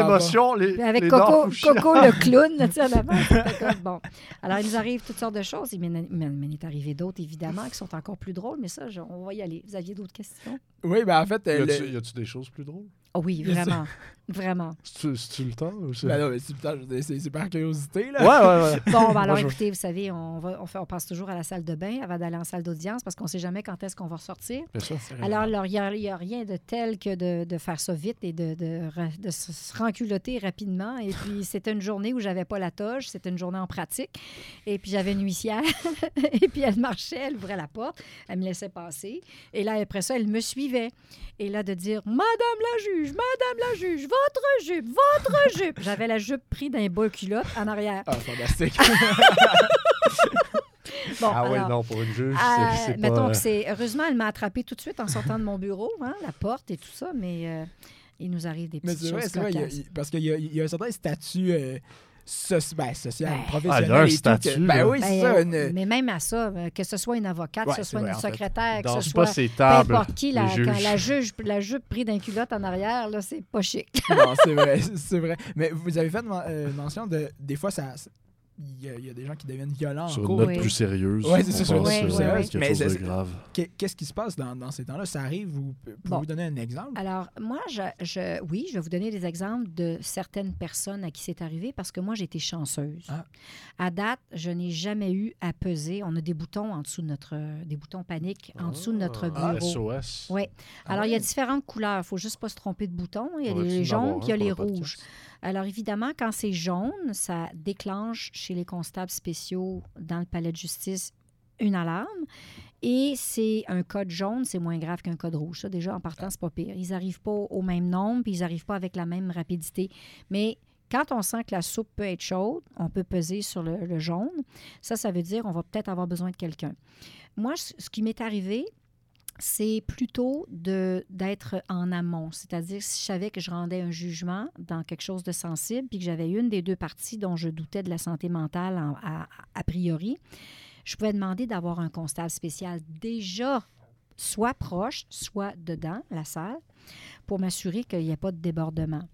les, Avec les Coco. Coco le clown, tu sais, en avant. C'était comme, bon. Alors, il nous arrive toutes sortes de choses. Il m'en il m'en est arrivé d'autres, évidemment, qui sont encore plus drôles, mais ça, je- on va y aller. Vous aviez d'autres questions? Oui, ben en fait, Y a-tu le- y a-tu des choses plus drôles? Oh oui, vraiment. Vraiment. C'est-tu le temps? ou c'est- Ben non, mais c'est, par curiosité, là. Ouais, ouais, ouais. Bon, ben alors écoutez, vous savez, on, va, on, fait, on passe toujours à la salle de bain avant d'aller en salle d'audience parce qu'on ne sait jamais quand est-ce qu'on va ressortir. Bien sûr. Alors, alors, il n'y a, il y a rien de tel que de, de faire ça vite et de, de, ra- de se se renculoter rapidement. Et puis, c'était une journée où j'avais pas la toge, c'était une journée en pratique. Et puis, j'avais une huissière. et puis, elle marchait, elle ouvrait la porte, elle me laissait passer. Et là, après ça, elle me suivait. Et là, de dire Madame la juge, Madame la juge, votre jupe, votre jupe. J'avais la jupe prise d'un bas culotte en arrière. Ah, fantastique. Bon, Ah ouais, alors, non, pour une juge, euh, c'est- mettons pas... que c'est. Heureusement, elle m'a attrapé tout de suite en sortant de mon bureau, hein, la porte et tout ça, mais euh, il nous arrive des Mais petites vrai, choses vrai, il y a- cocasses. il- parce qu'il y a, il y a un certain statut euh, soci- ben, social, Ben, professionnel. Ah, il y a un et tout, statut, que- ben là. oui, c'est Ben, ça. une- Mais même à ça, euh, que ce soit une avocate, Ouais, que ce soit vrai, une fait. secrétaire, que ce pas soit ces peu tables, importe qui, la, quand la juge, la jupe prise d'un culotte en arrière, là, c'est pas chic. non, c'est vrai, c'est vrai. Mais vous avez fait euh, mention de. Des fois, ça. Il y, a, il y a des gens qui deviennent violents Sur en une cours. note Oui. plus sérieuse. Ouais, c'est sur une note euh, sérieuse. quelque Mais chose de c'est- grave. Qu'est- Qu'est-ce qui se passe dans, dans ces temps-là? Ça arrive, vous pouvez-vous Bon. donner un exemple? Alors, moi, je, je- oui, je vais vous donner des exemples de certaines personnes à qui c'est arrivé parce que moi, j'ai été chanceuse. Ah. À date, je n'ai jamais eu à peser. On a des boutons en dessous de notre, des boutons paniques en dessous de notre Ah, bureau. SOS. Oui. Ah Alors, il y a différentes couleurs. Il ne faut juste pas se tromper de boutons. Il y a les jaunes, puis il y a les podcast? Alors, évidemment, quand c'est jaune, ça déclenche chez les constables spéciaux dans le palais de justice une alarme. Et c'est un code jaune, c'est moins grave qu'un code rouge. Ça, déjà, en partant, c'est pas pire. Ils n'arrivent pas au même nombre, puis ils n'arrivent pas avec la même rapidité. Mais quand on sent que la soupe peut être chaude, on peut peser sur le, le jaune. Ça, ça veut dire qu'on va peut-être avoir besoin de quelqu'un. Moi, ce qui m'est arrivé, c'est plutôt de- d'être en amont. C'est-à-dire, si je savais que je rendais un jugement dans quelque chose de sensible, puis que j'avais une des deux parties dont je doutais de la santé mentale en- à, a priori, je pouvais demander d'avoir un constable spécial déjà soit proche, soit dedans la salle, pour m'assurer qu'il n'y ait pas de débordement.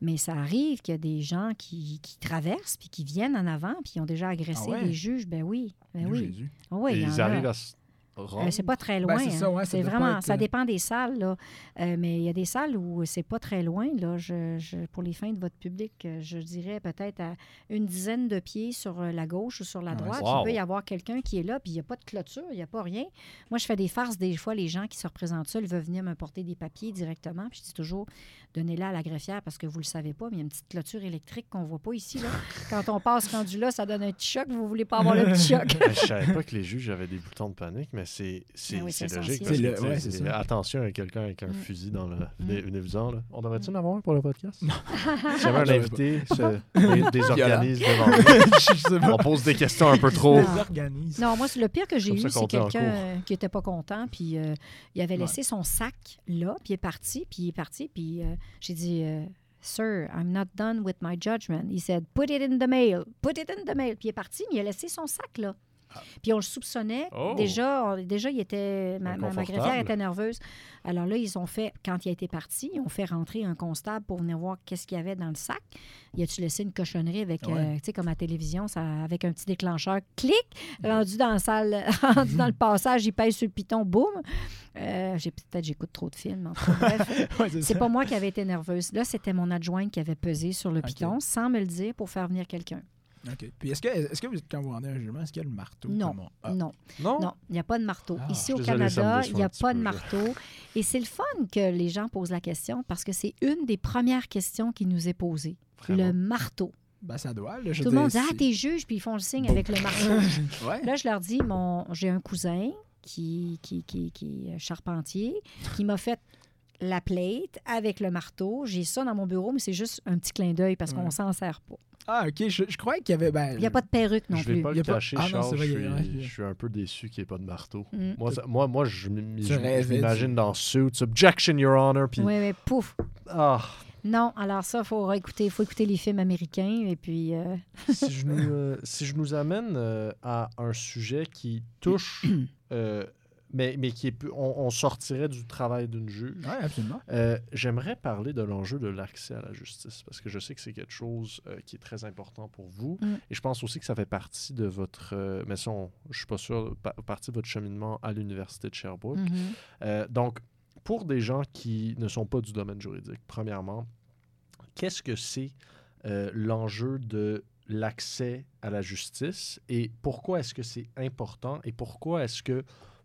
Mais ça arrive qu'il y a des gens qui, qui traversent puis qui viennent en avant puis qui ont déjà agressé Ah ouais? des juges. Ben oui, ben oui. Jésus. Ah oui, Et il ils a. arrivent à se Euh, c'est pas très Ben, loin. c'est ça, hein. ouais, ça c'est pas vraiment, être, ça euh, dépend des salles là. Euh, mais il y a des salles où c'est pas très loin là. Je, je- pour les fins de votre public, euh, je dirais peut-être à une dizaine de pieds sur euh, la gauche ou sur la Ah droite. wow. Il peut y avoir quelqu'un qui est là, puis il n'y a pas de clôture, il n'y a pas rien. Moi, je fais des farces des fois. Les gens qui se représentent ça, ils veulent venir me porter des papiers directement. Puis je dis toujours, donnez-la à la greffière parce que vous le savez pas, mais il y a une petite clôture électrique qu'on voit pas ici là. Quand on passe rendu là, ça donne un petit choc. Vous voulez pas avoir le petit choc. Je savais pas que les juges avaient des boutons de panique, mais c'est c'est Ben oui, c'est logique. parce que. Attention à quelqu'un avec un Mm. fusil dans le Mm. visant, là. On devrait-tu en avoir un pour le podcast? Si un invité se dé- désorganise devant on pose des questions un peu trop. Non, moi, c'est le pire que j'ai eu, c'est quelqu'un euh, qui n'était pas content, puis euh, il avait Ouais. laissé son sac là, puis il est parti, puis il est parti, puis euh, j'ai dit, euh, Sir, I'm not done with my judgment. Il said, put it in the mail, put it in the mail. Puis il est parti, mais il a laissé son sac là. Puis on le soupçonnait. Oh. Déjà, on- déjà, il était, ma, ma- greffière était nerveuse. Alors là, ils ont fait, quand il a été parti, ils ont fait rentrer un constable pour venir voir qu'est-ce qu'il y avait dans le sac. Y a-tu laissé une cochonnerie avec, Ouais. euh, tu sais, comme à la télévision, ça, avec un petit déclencheur, clic, rendu dans la salle, rendu dans le passage, il pèse sur le piton, boum. Euh, j'ai peut-être j'écoute trop de films. en. Bref, Ouais, c'est pas moi qui avais été nerveuse. Là, c'était mon adjointe qui avait pesé sur le piton sans me le dire pour faire venir quelqu'un. OK. Puis est-ce que, est-ce que vous, quand vous rendez un jugement, est-ce qu'il y a le marteau? Non. comme on- Ah. Non. Non? Non, il n'y a pas de marteau. Ah, Ici au Canada, il n'y a pas de marteau. Et c'est le fun que les gens posent la question parce que c'est une des premières questions qui nous est posée. Vraiment. Le marteau. Ben, ça doit. Là, je Tout le monde dit Ah, t'es juge, puis ils font le signe avec le marteau. Ouais. Là, je leur dis mon, j'ai un cousin qui, qui, qui, qui est charpentier qui m'a fait la plate avec le marteau. J'ai ça dans mon bureau, mais c'est juste un petit clin d'œil parce qu'on Ouais. s'en sert pas. Ah, OK. Je, je croyais qu'il y avait... Ben, Il n'y a pas de perruque non je vais plus. pas Il y le a pas- cacher, Ah Charles. vrai, je, suis, ouais. je suis un peu déçu qu'il n'y ait pas de marteau. Mm. Moi, ça- moi, moi, je je- je m'imagine dans Suits. Objection, Your Honor. Puis, Oui, oui, pouf. ah, Non, alors ça, il faut écouter, faut écouter les films américains et puis. euh, si, je nous, euh, si je nous amène euh, à un sujet qui touche, euh, mais, mais qui est plus- on, on sortirait du travail d'une juge. Oui, absolument. Euh, J'aimerais parler de l'enjeu de l'accès à la justice parce que je sais que c'est quelque chose euh, qui est très important pour vous Mm. et je pense aussi que ça fait partie de votre, euh, mais ça, on- je suis pas sûr, pa- partie de votre cheminement à l'université de Sherbrooke. mhm. Euh, donc, pour des gens qui ne sont pas du domaine juridique, premièrement, qu'est-ce que c'est euh, l'enjeu de l'accès à la justice et pourquoi est-ce que c'est important et pourquoi est-ce que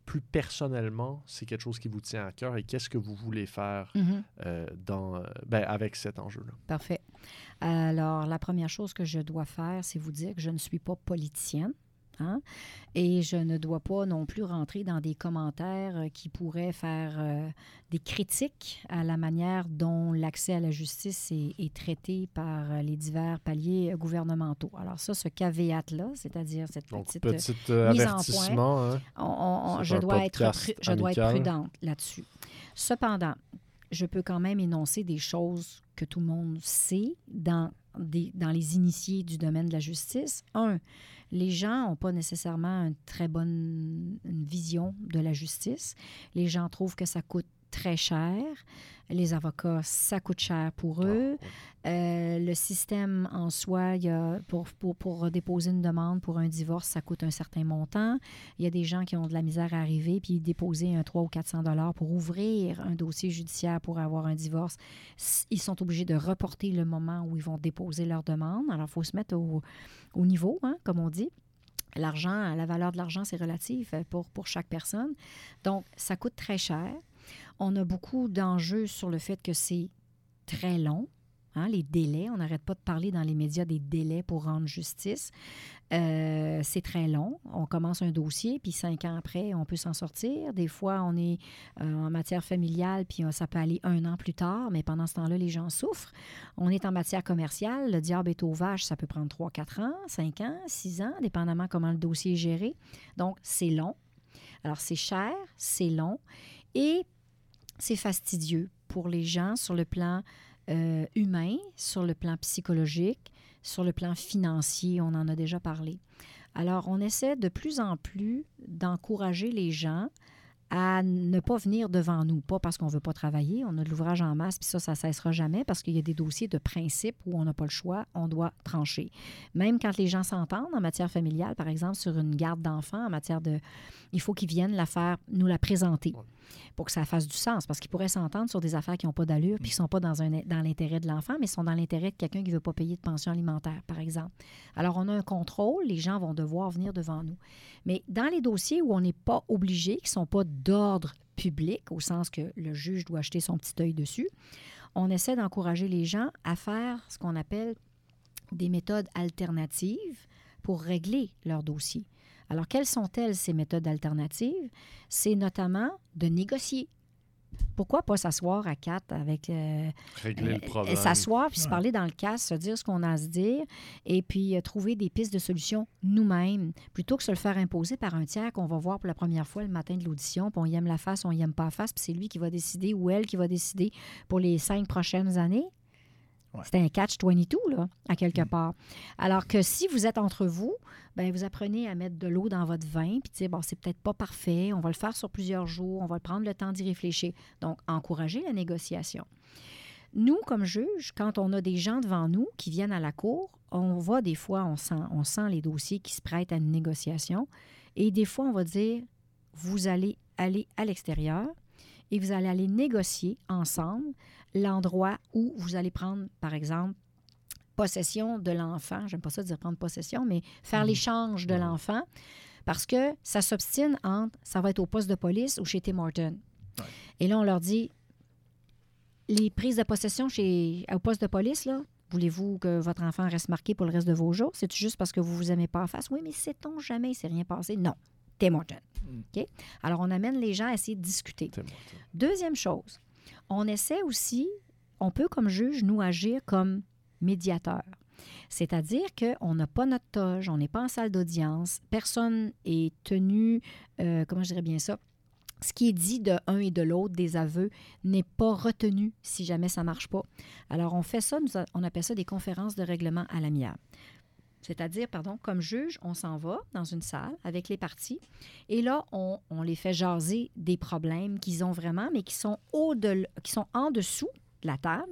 plus personnellement, c'est quelque chose qui vous tient à cœur et qu'est-ce que vous voulez faire Mhm. euh, dans, euh, ben, avec cet enjeu-là? Parfait. Alors, la première chose que je dois faire, c'est vous dire que je ne suis pas politicienne. Hein, Et je ne dois pas non plus rentrer dans des commentaires euh, qui pourraient faire euh, des critiques à la manière dont l'accès à la justice est, est traité par euh, les divers paliers gouvernementaux. Alors ça, ce caveat-là, c'est-à-dire cette Donc, petite... petit euh, mise en avertissement. hein. On- on- on- C'est je, dois être je dois être prudente là-dessus. Cependant, je peux quand même énoncer des choses que tout le monde sait dans, dans les initiés du domaine de la justice. Un, les gens n'ont pas nécessairement une très bonne vision de la justice. Les gens trouvent que ça coûte très cher. Les avocats, ça coûte cher pour eux. Ah, ouais. Euh, le système en soi, il y a, pour, pour, pour déposer une demande pour un divorce, ça coûte un certain montant. Il y a des gens qui ont de la misère à arriver puis déposer un 300 ou 400 dollars pour ouvrir un dossier judiciaire pour avoir un divorce. Ils sont obligés de reporter le moment où ils vont déposer leur demande. Alors, il faut se mettre au, au niveau, hein, comme on dit. L'argent, la valeur de l'argent, c'est relatif pour, pour chaque personne. Donc, ça coûte très cher. On a beaucoup d'enjeux sur le fait que c'est très long. hein, les délais, on n'arrête pas de parler dans les médias des délais pour rendre justice. Euh, c'est très long. On commence un dossier, puis cinq ans après, on peut s'en sortir. Des fois, on est euh, en matière familiale, puis euh, ça peut aller un an plus tard, mais pendant ce temps-là, les gens souffrent. On est en matière commerciale, le diable est aux vaches, ça peut prendre trois, quatre ans, cinq ans, six ans, dépendamment comment le dossier est géré. Donc, c'est long. Alors, c'est cher, c'est long et c'est fastidieux pour les gens sur le plan euh, humain, sur le plan psychologique, sur le plan financier, on en a déjà parlé. Alors, on essaie de plus en plus d'encourager les gens à ne pas venir devant nous, pas parce qu'on ne veut pas travailler, on a de l'ouvrage en masse, puis ça, ça ne cessera jamais parce qu'il y a des dossiers de principe où on n'a pas le choix, on doit trancher. Même quand les gens s'entendent en matière familiale, par exemple, sur une garde d'enfants, en matière de... Il faut qu'ils viennent la faire, nous la présenter pour que ça fasse du sens, parce qu'ils pourraient s'entendre sur des affaires qui n'ont pas d'allure, puis qui ne sont pas dans l'intérêt de l'enfant, mais sont dans l'intérêt de quelqu'un qui ne veut pas payer de pension alimentaire, par exemple. Alors, on a un contrôle, les gens vont devoir venir devant nous. Mais dans les dossiers où on n'est pas obligé, qui ne sont pas d'ordre public, au sens que le juge doit acheter son petit œil dessus, on essaie d'encourager les gens à faire ce qu'on appelle des méthodes alternatives pour régler leur dossier. Alors, quelles sont-elles, ces méthodes alternatives? C'est notamment de négocier. Pourquoi pas s'asseoir à quatre avec. Euh, Régler le euh, problème. S'asseoir puis se parler dans le casque, se dire ce qu'on a à se dire et puis euh, trouver des pistes de solutions nous-mêmes plutôt que se le faire imposer par un tiers qu'on va voir pour la première fois le matin de l'audition. Puis on y aime la face, on y aime pas la face, puis c'est lui qui va décider ou elle qui va décider pour les cinq prochaines années. C'est un catch-22, là, à quelque mm. part. Alors que si vous êtes entre vous, ben vous apprenez à mettre de l'eau dans votre vin, puis dire, bon, c'est peut-être pas parfait, on va le faire sur plusieurs jours, on va prendre le temps d'y réfléchir. Donc, encourager la négociation. Nous, comme juges, quand on a des gens devant nous qui viennent à la cour, on voit des fois, on sent, on sent les dossiers qui se prêtent à une négociation, et des fois, on va dire, vous allez aller à l'extérieur et vous allez aller négocier ensemble l'endroit où vous allez prendre, par exemple, possession de l'enfant. J'aime pas ça dire prendre possession, mais faire mmh. l'échange de l'enfant parce que ça s'obstine entre ça va être au poste de police ou chez Tim Horton. Et là, on leur dit les prises de possession chez, au poste de police, là, voulez-vous que votre enfant reste marqué pour le reste de vos jours? C'est juste parce que vous vous aimez pas en face? Oui, mais sait-on jamais, il s'est rien passé? Non. Tim Horton. Mmh. Alors, on amène les gens à essayer de discuter. Deuxième chose, on essaie aussi, on peut comme juge nous agir comme médiateur. C'est-à-dire qu'on n'a pas notre toge, on n'est pas en salle d'audience, personne est tenu, euh, comment je dirais bien ça, ce qui est dit de un et de l'autre des aveux n'est pas retenu si jamais ça marche pas. Alors, on fait ça, on appelle ça des conférences de règlement à l'amiable. C'est-à-dire, pardon, comme juge, on s'en va dans une salle avec les parties et là, on, les fait jaser des problèmes qu'ils ont vraiment, mais qui sont, au qui sont en dessous de la table.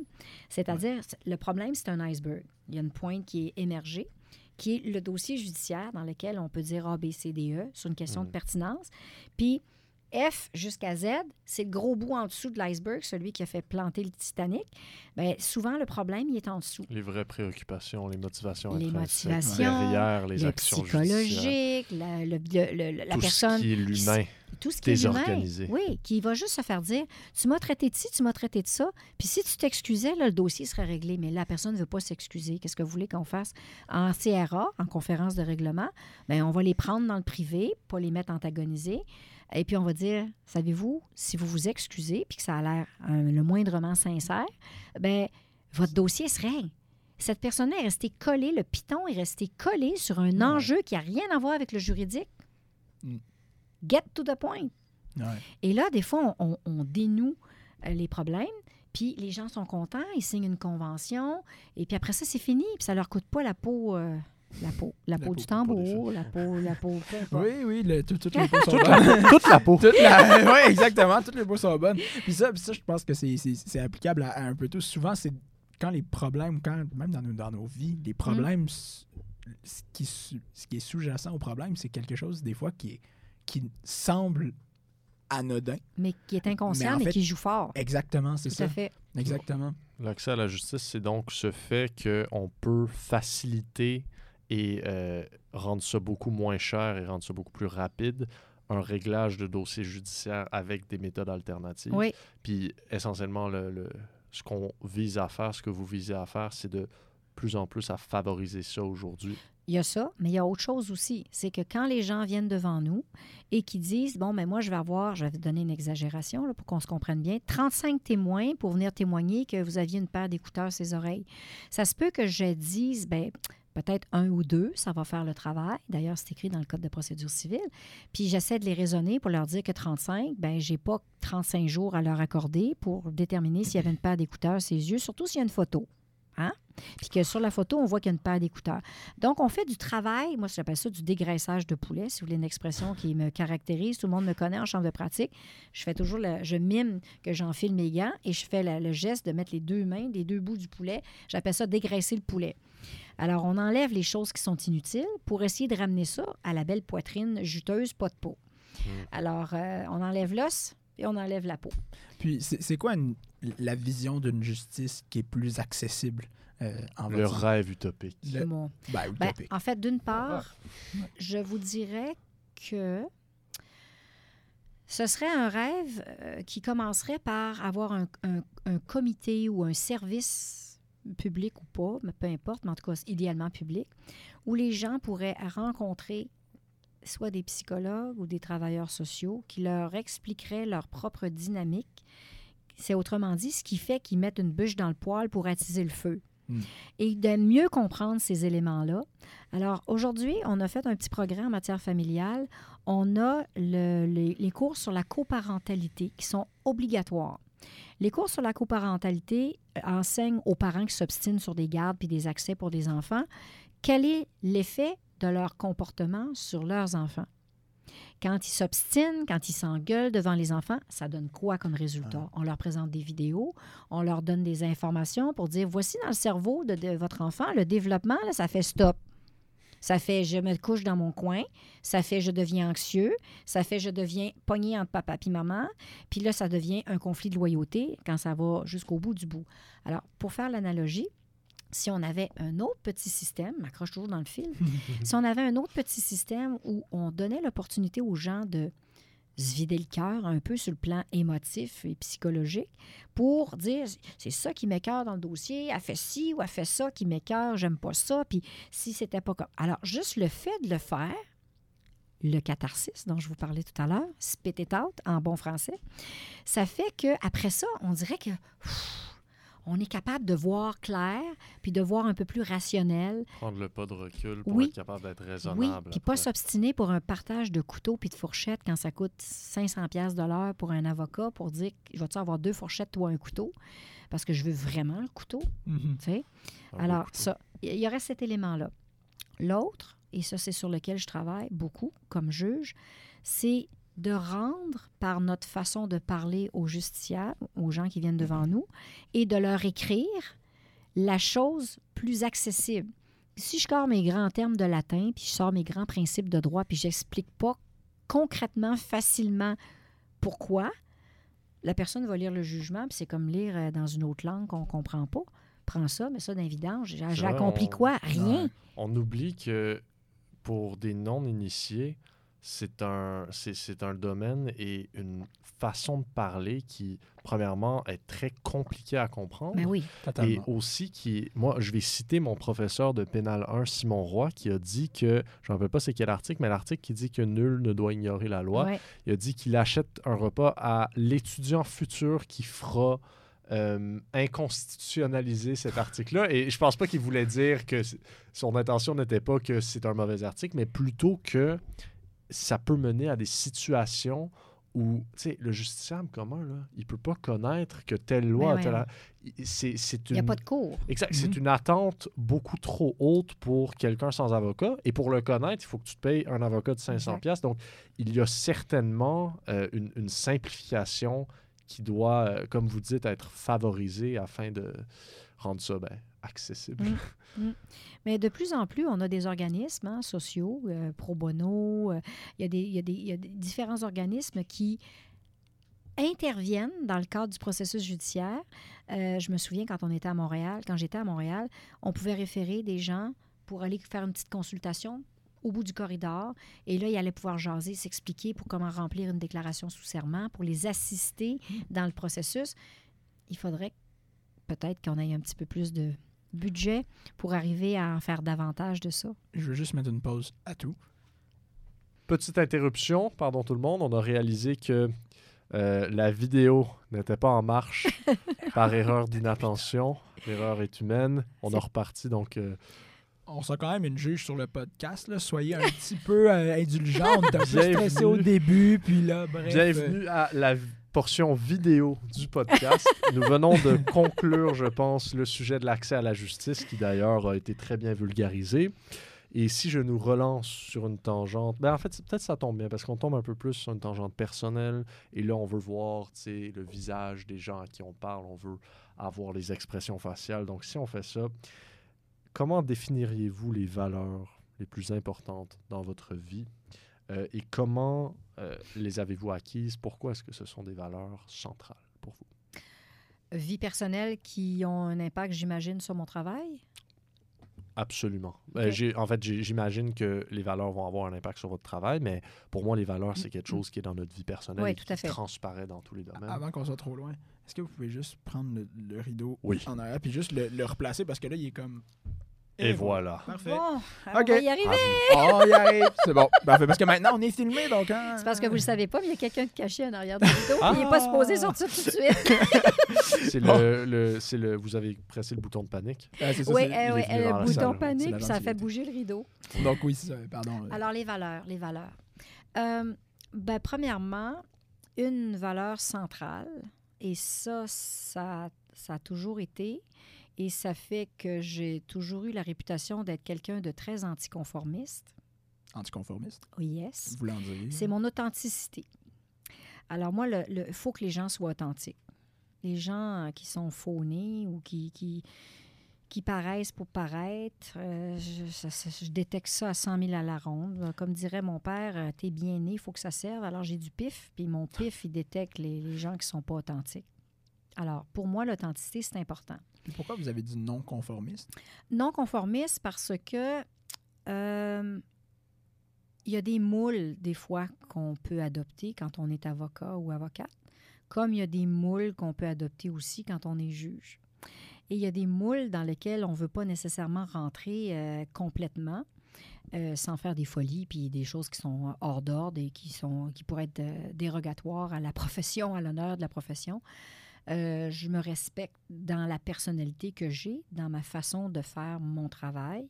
C'est-à-dire, le problème, c'est un iceberg. Il y a une pointe qui est émergée, qui est le dossier judiciaire dans lequel on peut dire A, B, C, D, E sur une question de mmh. pertinence. Puis, F jusqu'à Z, c'est le gros bout en dessous de l'iceberg, celui qui a fait planter le Titanic. Bien, souvent, le problème, il est en dessous. Les vraies préoccupations, les motivations les motivations, derrière les actions psychologiques, la, le, la Tout personne... Ce qui est l'humain. Tout ce qui est humain. Oui, qui va juste se faire dire Tu m'as traité de ci, tu m'as traité de ça. Puis si tu t'excusais, le dossier serait réglé. Mais la personne ne veut pas s'excuser. Qu'est-ce que vous voulez qu'on fasse En CRA, en conférence de règlement, bien, on va les prendre dans le privé, pas les mettre antagonisés. Et puis, on va dire, savez-vous, si vous vous excusez, puis que ça a l'air euh, le moindrement sincère, ben votre dossier se règle. Cette personne est restée collée, le piton est resté collé sur un enjeu qui n'a rien à voir avec le juridique. Mm. Get to the point. Et là, des fois, on, dénoue euh, les problèmes, puis les gens sont contents, ils signent une convention, et puis après ça, c'est fini, puis ça leur coûte pas la peau. Euh, la peau. La, peau, du tambour, la peau, la peau. Oui, oui, toutes les peaux sont bonnes. toute la peau. oui, exactement, toutes les peaux sont bonnes. Puis ça, ça je pense que c'est applicable à, un peu tout. Souvent, c'est quand les problèmes, quand, même dans nos, dans nos vies, les problèmes, mm. ce, qui, ce qui est sous-jacent au problème, c'est quelque chose, des fois, qui, est, qui semble anodin. Mais qui est inconscient, mais, qui joue fort. Exactement, c'est ça. Tout à fait. Exactement. L'accès à la justice, c'est donc ce fait qu'on peut faciliter et euh, rendre ça beaucoup moins cher et rendre ça beaucoup plus rapide un réglage de dossiers judiciaires avec des méthodes alternatives. Oui. Puis essentiellement, le, ce qu'on vise à faire, ce que vous visez à faire, c'est de plus en plus à favoriser ça aujourd'hui. Il y a ça, mais il y a autre chose aussi. C'est que quand les gens viennent devant nous et qui disent Bon, mais moi, je vais avoir, je vais vous donner une exagération là, pour qu'on se comprenne bien, 35 témoins pour venir témoigner que vous aviez une paire d'écouteurs à ses oreilles. Ça se peut que je dise ben peut-être un ou deux, ça va faire le travail. D'ailleurs, c'est écrit dans le Code de procédure civile. Puis j'essaie de les raisonner pour leur dire que 35, ben j'ai pas 35 jours à leur accorder pour déterminer s'il y avait une paire d'écouteurs à ses yeux, surtout s'il y a une photo. Hein? Puis que sur la photo, on voit qu'il y a une paire d'écouteurs. Donc, on fait du travail, moi, j'appelle ça du dégraissage de poulet, si vous voulez une expression qui me caractérise. Tout le monde me connaît en chambre de pratique. Je fais toujours, je mime que j'enfile mes gants et je fais le geste de mettre les deux mains, les deux bouts du poulet. J'appelle ça dégraisser le poulet. Alors, on enlève les choses qui sont inutiles pour essayer de ramener ça à la belle poitrine juteuse, pas de peau. Hmm. Alors, euh, on enlève l'os et on enlève la peau. Puis, c'est quoi la vision d'une justice qui est plus accessible euh, en Le rêve utopique. Ben, ben, en fait, d'une part, je vous dirais que ce serait un rêve euh, qui commencerait par avoir un, un, comité ou un service public ou pas, mais peu importe, mais en tout cas idéalement public, où les gens pourraient rencontrer soit des psychologues ou des travailleurs sociaux qui leur expliqueraient leur propre dynamique. C'est autrement dit ce qui fait qu'ils mettent une bûche dans le poêle pour attiser le feu. Hmm. Et de mieux comprendre ces éléments-là. Alors, aujourd'hui, on a fait un petit progrès en matière familiale. On a les, cours sur la coparentalité qui sont obligatoires. Les cours sur la coparentalité euh, enseignent aux parents qui s'obstinent sur des gardes puis des accès pour des enfants quel est l'effet de leur comportement sur leurs enfants? Quand ils s'obstinent, quand ils s'engueulent devant les enfants, ça donne quoi comme résultat? Ah. On leur présente des vidéos, on leur donne des informations pour dire voici dans le cerveau de, votre enfant, le développement, ça fait stop. Ça fait je me couche dans mon coin, ça fait je deviens anxieux, ça fait je deviens pogné entre papa et maman, puis là, ça devient un conflit de loyauté quand ça va jusqu'au bout du bout. Alors, pour faire l'analogie, si on avait un autre petit système, m'accroche toujours dans le film, si on avait un autre petit système où on donnait l'opportunité aux gens de se vider le cœur un peu sur le plan émotif et psychologique pour dire c'est ça qui m'écœure dans le dossier, elle fait ci ou elle fait ça qui m'écœure, j'aime pas ça, puis si c'était pas comme. Alors, juste le fait de le faire, le catharsis dont je vous parlais tout à l'heure, spit it out en bon français, ça fait que après ça, on dirait que on est capable de voir clair, puis de voir un peu plus rationnel. Prendre le pas de recul pour être capable d'être raisonnable. Oui, puis pas s'obstiner pour un partage de couteaux puis de fourchettes quand ça coûte 500 pièces de l'heure pour un avocat pour dire je vais-tu avoir deux fourchettes, toi un couteau, parce que je veux vraiment le couteau. Tu sais? Alors, ça, il y aurait cet élément-là. L'autre, et ça c'est sur lequel je travaille beaucoup comme juge, c'est de rendre par notre façon de parler aux justiciables, aux gens qui viennent devant nous, et de leur écrire la chose plus accessible. Si je sors mes grands termes de latin, puis je sors mes grands principes de droit, puis j'explique pas concrètement, facilement pourquoi, la personne va lire le jugement, puis c'est comme lire euh, dans une autre langue qu'on comprend pas. Prends ça, mais ça d'un vidange. J'ai accompli quoi? Rien. On oublie que pour des non-initiés, c'est un, c'est, un domaine et une façon de parler qui, premièrement, est très compliquée à comprendre. Mais ben oui. Et aussi qui, moi, je vais citer mon professeur de pénal 1, Simon Roy, qui a dit que, je ne me rappelle pas c'est quel article, mais l'article qui dit que nul ne doit ignorer la loi. Il a dit qu'il achète un repas à l'étudiant futur qui fera euh, inconstitutionnaliser cet article-là. Et je pense pas qu'il voulait dire que son intention n'était pas que c'est un mauvais article, mais plutôt que ça peut mener à des situations où, tu sais, le justiciable commun, là, il peut pas connaître que telle loi, telle... c'est, Il n'y a pas de cours. Exact. C'est mhm. une attente beaucoup trop haute pour quelqu'un sans avocat. Et pour le connaître, il faut que tu te payes un avocat de 500 pièces. Donc, il y a certainement euh, une, simplification qui doit, euh, comme vous dites, être favorisée afin de rendre ça ben, accessible. Mm. Mm. Mais de plus en plus, on a des organismes hein, sociaux, euh, pro bono, euh, il y, a des différents organismes qui interviennent dans le cadre du processus judiciaire. Euh, je me souviens quand on était à Montréal, quand j'étais à Montréal, on pouvait référer des gens pour aller faire une petite consultation au bout du corridor. Et là, ils allaient pouvoir jaser, s'expliquer pour comment remplir une déclaration sous serment, pour les assister dans le processus. Il faudrait peut-être qu'on ait un petit peu plus de budget pour arriver à en faire davantage de ça. Je veux juste mettre une pause à tout. Petite interruption, pardon tout le monde, on a réalisé que euh, la vidéo n'était pas en marche par erreur d'inattention. L'erreur est humaine. On a reparti donc. Euh, on sent quand même une juge sur le podcast. Là. Soyez un petit peu euh, indulgents. On était stressé au début, puis là, bref. Bienvenue à la portion vidéo du podcast. Nous venons de conclure, je pense, le sujet de l'accès à la justice, qui d'ailleurs a été très bien vulgarisé. Et si je nous relance sur une tangente, ben en fait, peut-être ça tombe bien parce qu'on tombe un peu plus sur une tangente personnelle. Et là, on veut voir le visage des gens à qui on parle. On veut avoir les expressions faciales. Donc, si on fait ça, comment définiriez-vous les valeurs les plus importantes dans votre vie? Euh, et comment euh, les avez-vous acquises? Pourquoi est-ce que ce sont des valeurs centrales pour vous? Vie personnelle qui ont un impact, j'imagine, sur mon travail? Absolument. Ben, en fait, j'imagine que les valeurs vont avoir un impact sur votre travail, mais pour moi, les valeurs, c'est quelque chose qui est dans notre vie personnelle et qui transparaît dans tous les domaines. Avant qu'on soit trop loin, est-ce que vous pouvez juste prendre le, rideau en arrière puis juste le, le, replacer? Parce que là, il est comme et, voilà. Parfait. Bon, on va y arriver. on y arrive. C'est bon. Parfait. Parce que maintenant, on est filmé, donc... Hein... C'est parce que vous ne le savez pas, mais il y a quelqu'un de caché en arrière du rideau, ah. il n'est pas supposé sortir tout de suite. c'est le, le, le... Vous avez pressé le bouton de panique. Ah, ça, oui, euh, oui le bouton panique, ça fait bouger le rideau. Donc oui. Pardon. Alors, les valeurs, les valeurs. Euh, ben, premièrement, une valeur centrale, et ça, ça, ça a toujours été et ça fait que j'ai toujours eu la réputation d'être quelqu'un de très anticonformiste. Anticonformiste? Oh, yes. Vous dire? C'est mon authenticité. Alors moi, il faut que les gens soient authentiques. Les gens qui sont faunés ou qui, qui, qui paraissent pour paraître, euh, je, détecte ça à 100 000 à la ronde. Comme dirait mon père, euh, t'es bien né, il faut que ça serve. Alors j'ai du pif, puis mon pif, il détecte les, les gens qui ne sont pas authentiques. Alors, pour moi, l'authenticité, c'est important. pourquoi vous avez dit non conformiste? Non conformiste parce que euh, il y a des moules, des fois, qu'on peut adopter quand on est avocat ou avocate, comme il y a des moules qu'on peut adopter aussi quand on est juge. Et il y a des moules dans lesquels on ne veut pas nécessairement rentrer euh, complètement. Euh, sans faire des folies puis des choses qui sont hors d'ordre et qui, sont, qui pourraient être dérogatoires à la profession, à l'honneur de la profession. Euh, je me respecte dans la personnalité que j'ai, dans ma façon de faire mon travail.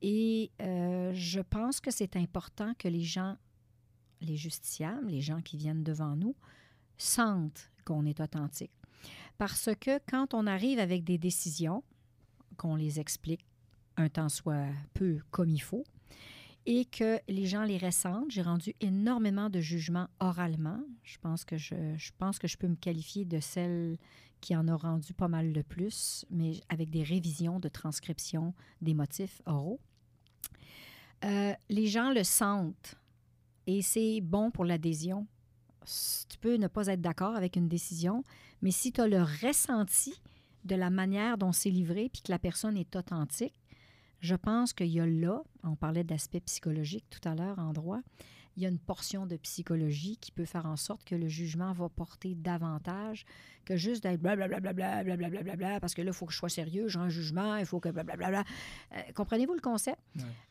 Et euh, je pense que c'est important que les gens, les justiciables, les gens qui viennent devant nous, sentent qu'on est authentique. Parce que quand on arrive avec des décisions, qu'on les explique un temps soit peu comme il faut, et que les gens les ressentent. J'ai rendu énormément de jugements oralement. Je pense que je, pense que je peux me qualifier de celle qui en a rendu pas mal de plus, mais avec des révisions de transcription des motifs oraux. Euh, les gens le sentent et c'est bon pour l'adhésion. Tu peux ne pas être d'accord avec une décision, mais si tu as le ressenti de la manière dont c'est livré puis que la personne est authentique, je pense qu'il y a là, on parlait d'aspect psychologique tout à l'heure en droit, il y a une portion de psychologie qui peut faire en sorte que le jugement va porter davantage que juste d'être blablabla, blablabla, parce que là, il faut que je sois sérieux, j'ai un jugement, il faut que blablabla. Euh, comprenez-vous le concept?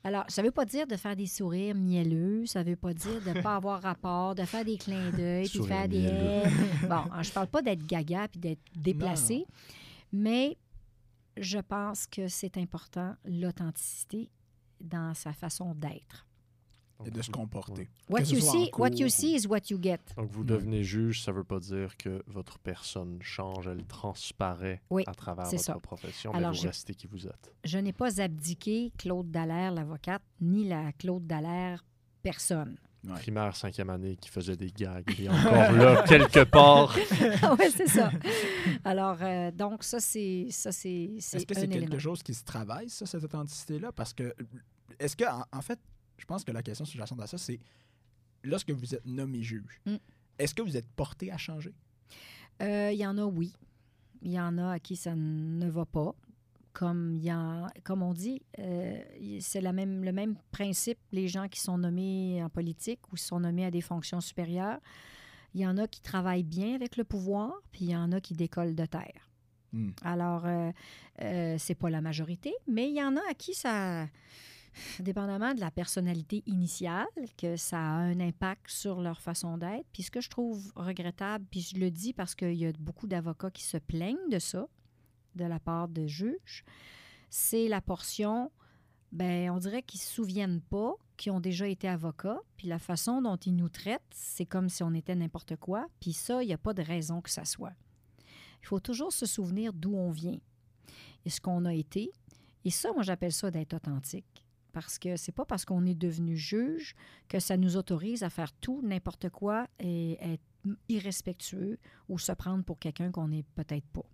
Alors, ça ne veut pas dire de faire des sourires mielleux, ça ne veut pas dire de ne pas avoir rapport, de faire des clins d'œil, puis faire des... bon, je ne parle pas d'être gaga puis d'être déplacé, mais je pense que c'est important, l'authenticité dans sa façon d'être. Et de se comporter. What you, see, what you see is what you get. Donc, vous devenez juge, ça ne veut pas dire que votre personne change, elle transparaît à travers votre profession, mais vous restez qui vous êtes. Je n'ai pas abdiqué Claude Dallaire, l'avocate, ni la Claude Dallaire, personne primaire, cinquième année, qui faisait des gags. Et encore là, quelque part. Ah oui, c'est ça. Alors, euh, donc, ça, c'est. ça c'est Est-ce que c'est quelque chose qui se travaille, ça, cette authenticité-là? Parce que, est-ce que, en, fait, je pense que la question sous-jacente à ça, c'est lorsque vous êtes nommé juge, mm. est-ce que vous êtes porté à changer? Euh, il y en a, oui. Il y en a à qui ça ne va pas comme, y comme on dit, euh, c'est même, le même principe, les gens qui sont nommés en politique ou sont nommés à des fonctions supérieures. Il y en a qui travaillent bien avec le pouvoir, puis il y en a qui décollent de terre. Hmm. Alors, euh, euh, c'est pas la majorité, mais il y en a à qui ça, dépendamment de la personnalité initiale, que ça a un impact sur leur façon d'être. Puis ce que je trouve regrettable, puis je le dis parce qu'il y a beaucoup d'avocats qui se plaignent de ça, de la part de juges, c'est la portion, ben, on dirait qu'ils ne se souviennent pas qui ont déjà été avocats, puis la façon dont ils nous traitent, c'est comme si on était n'importe quoi, puis ça, il n'y a pas de raison que ça soit. Il faut toujours se souvenir d'où on vient et ce qu'on a été. Et ça, moi, j'appelle ça d'être authentique. Parce que c'est pas parce qu'on est devenu juge que ça nous autorise à faire tout, n'importe quoi et être irrespectueux ou se prendre pour quelqu'un qu'on n'est peut-être pas.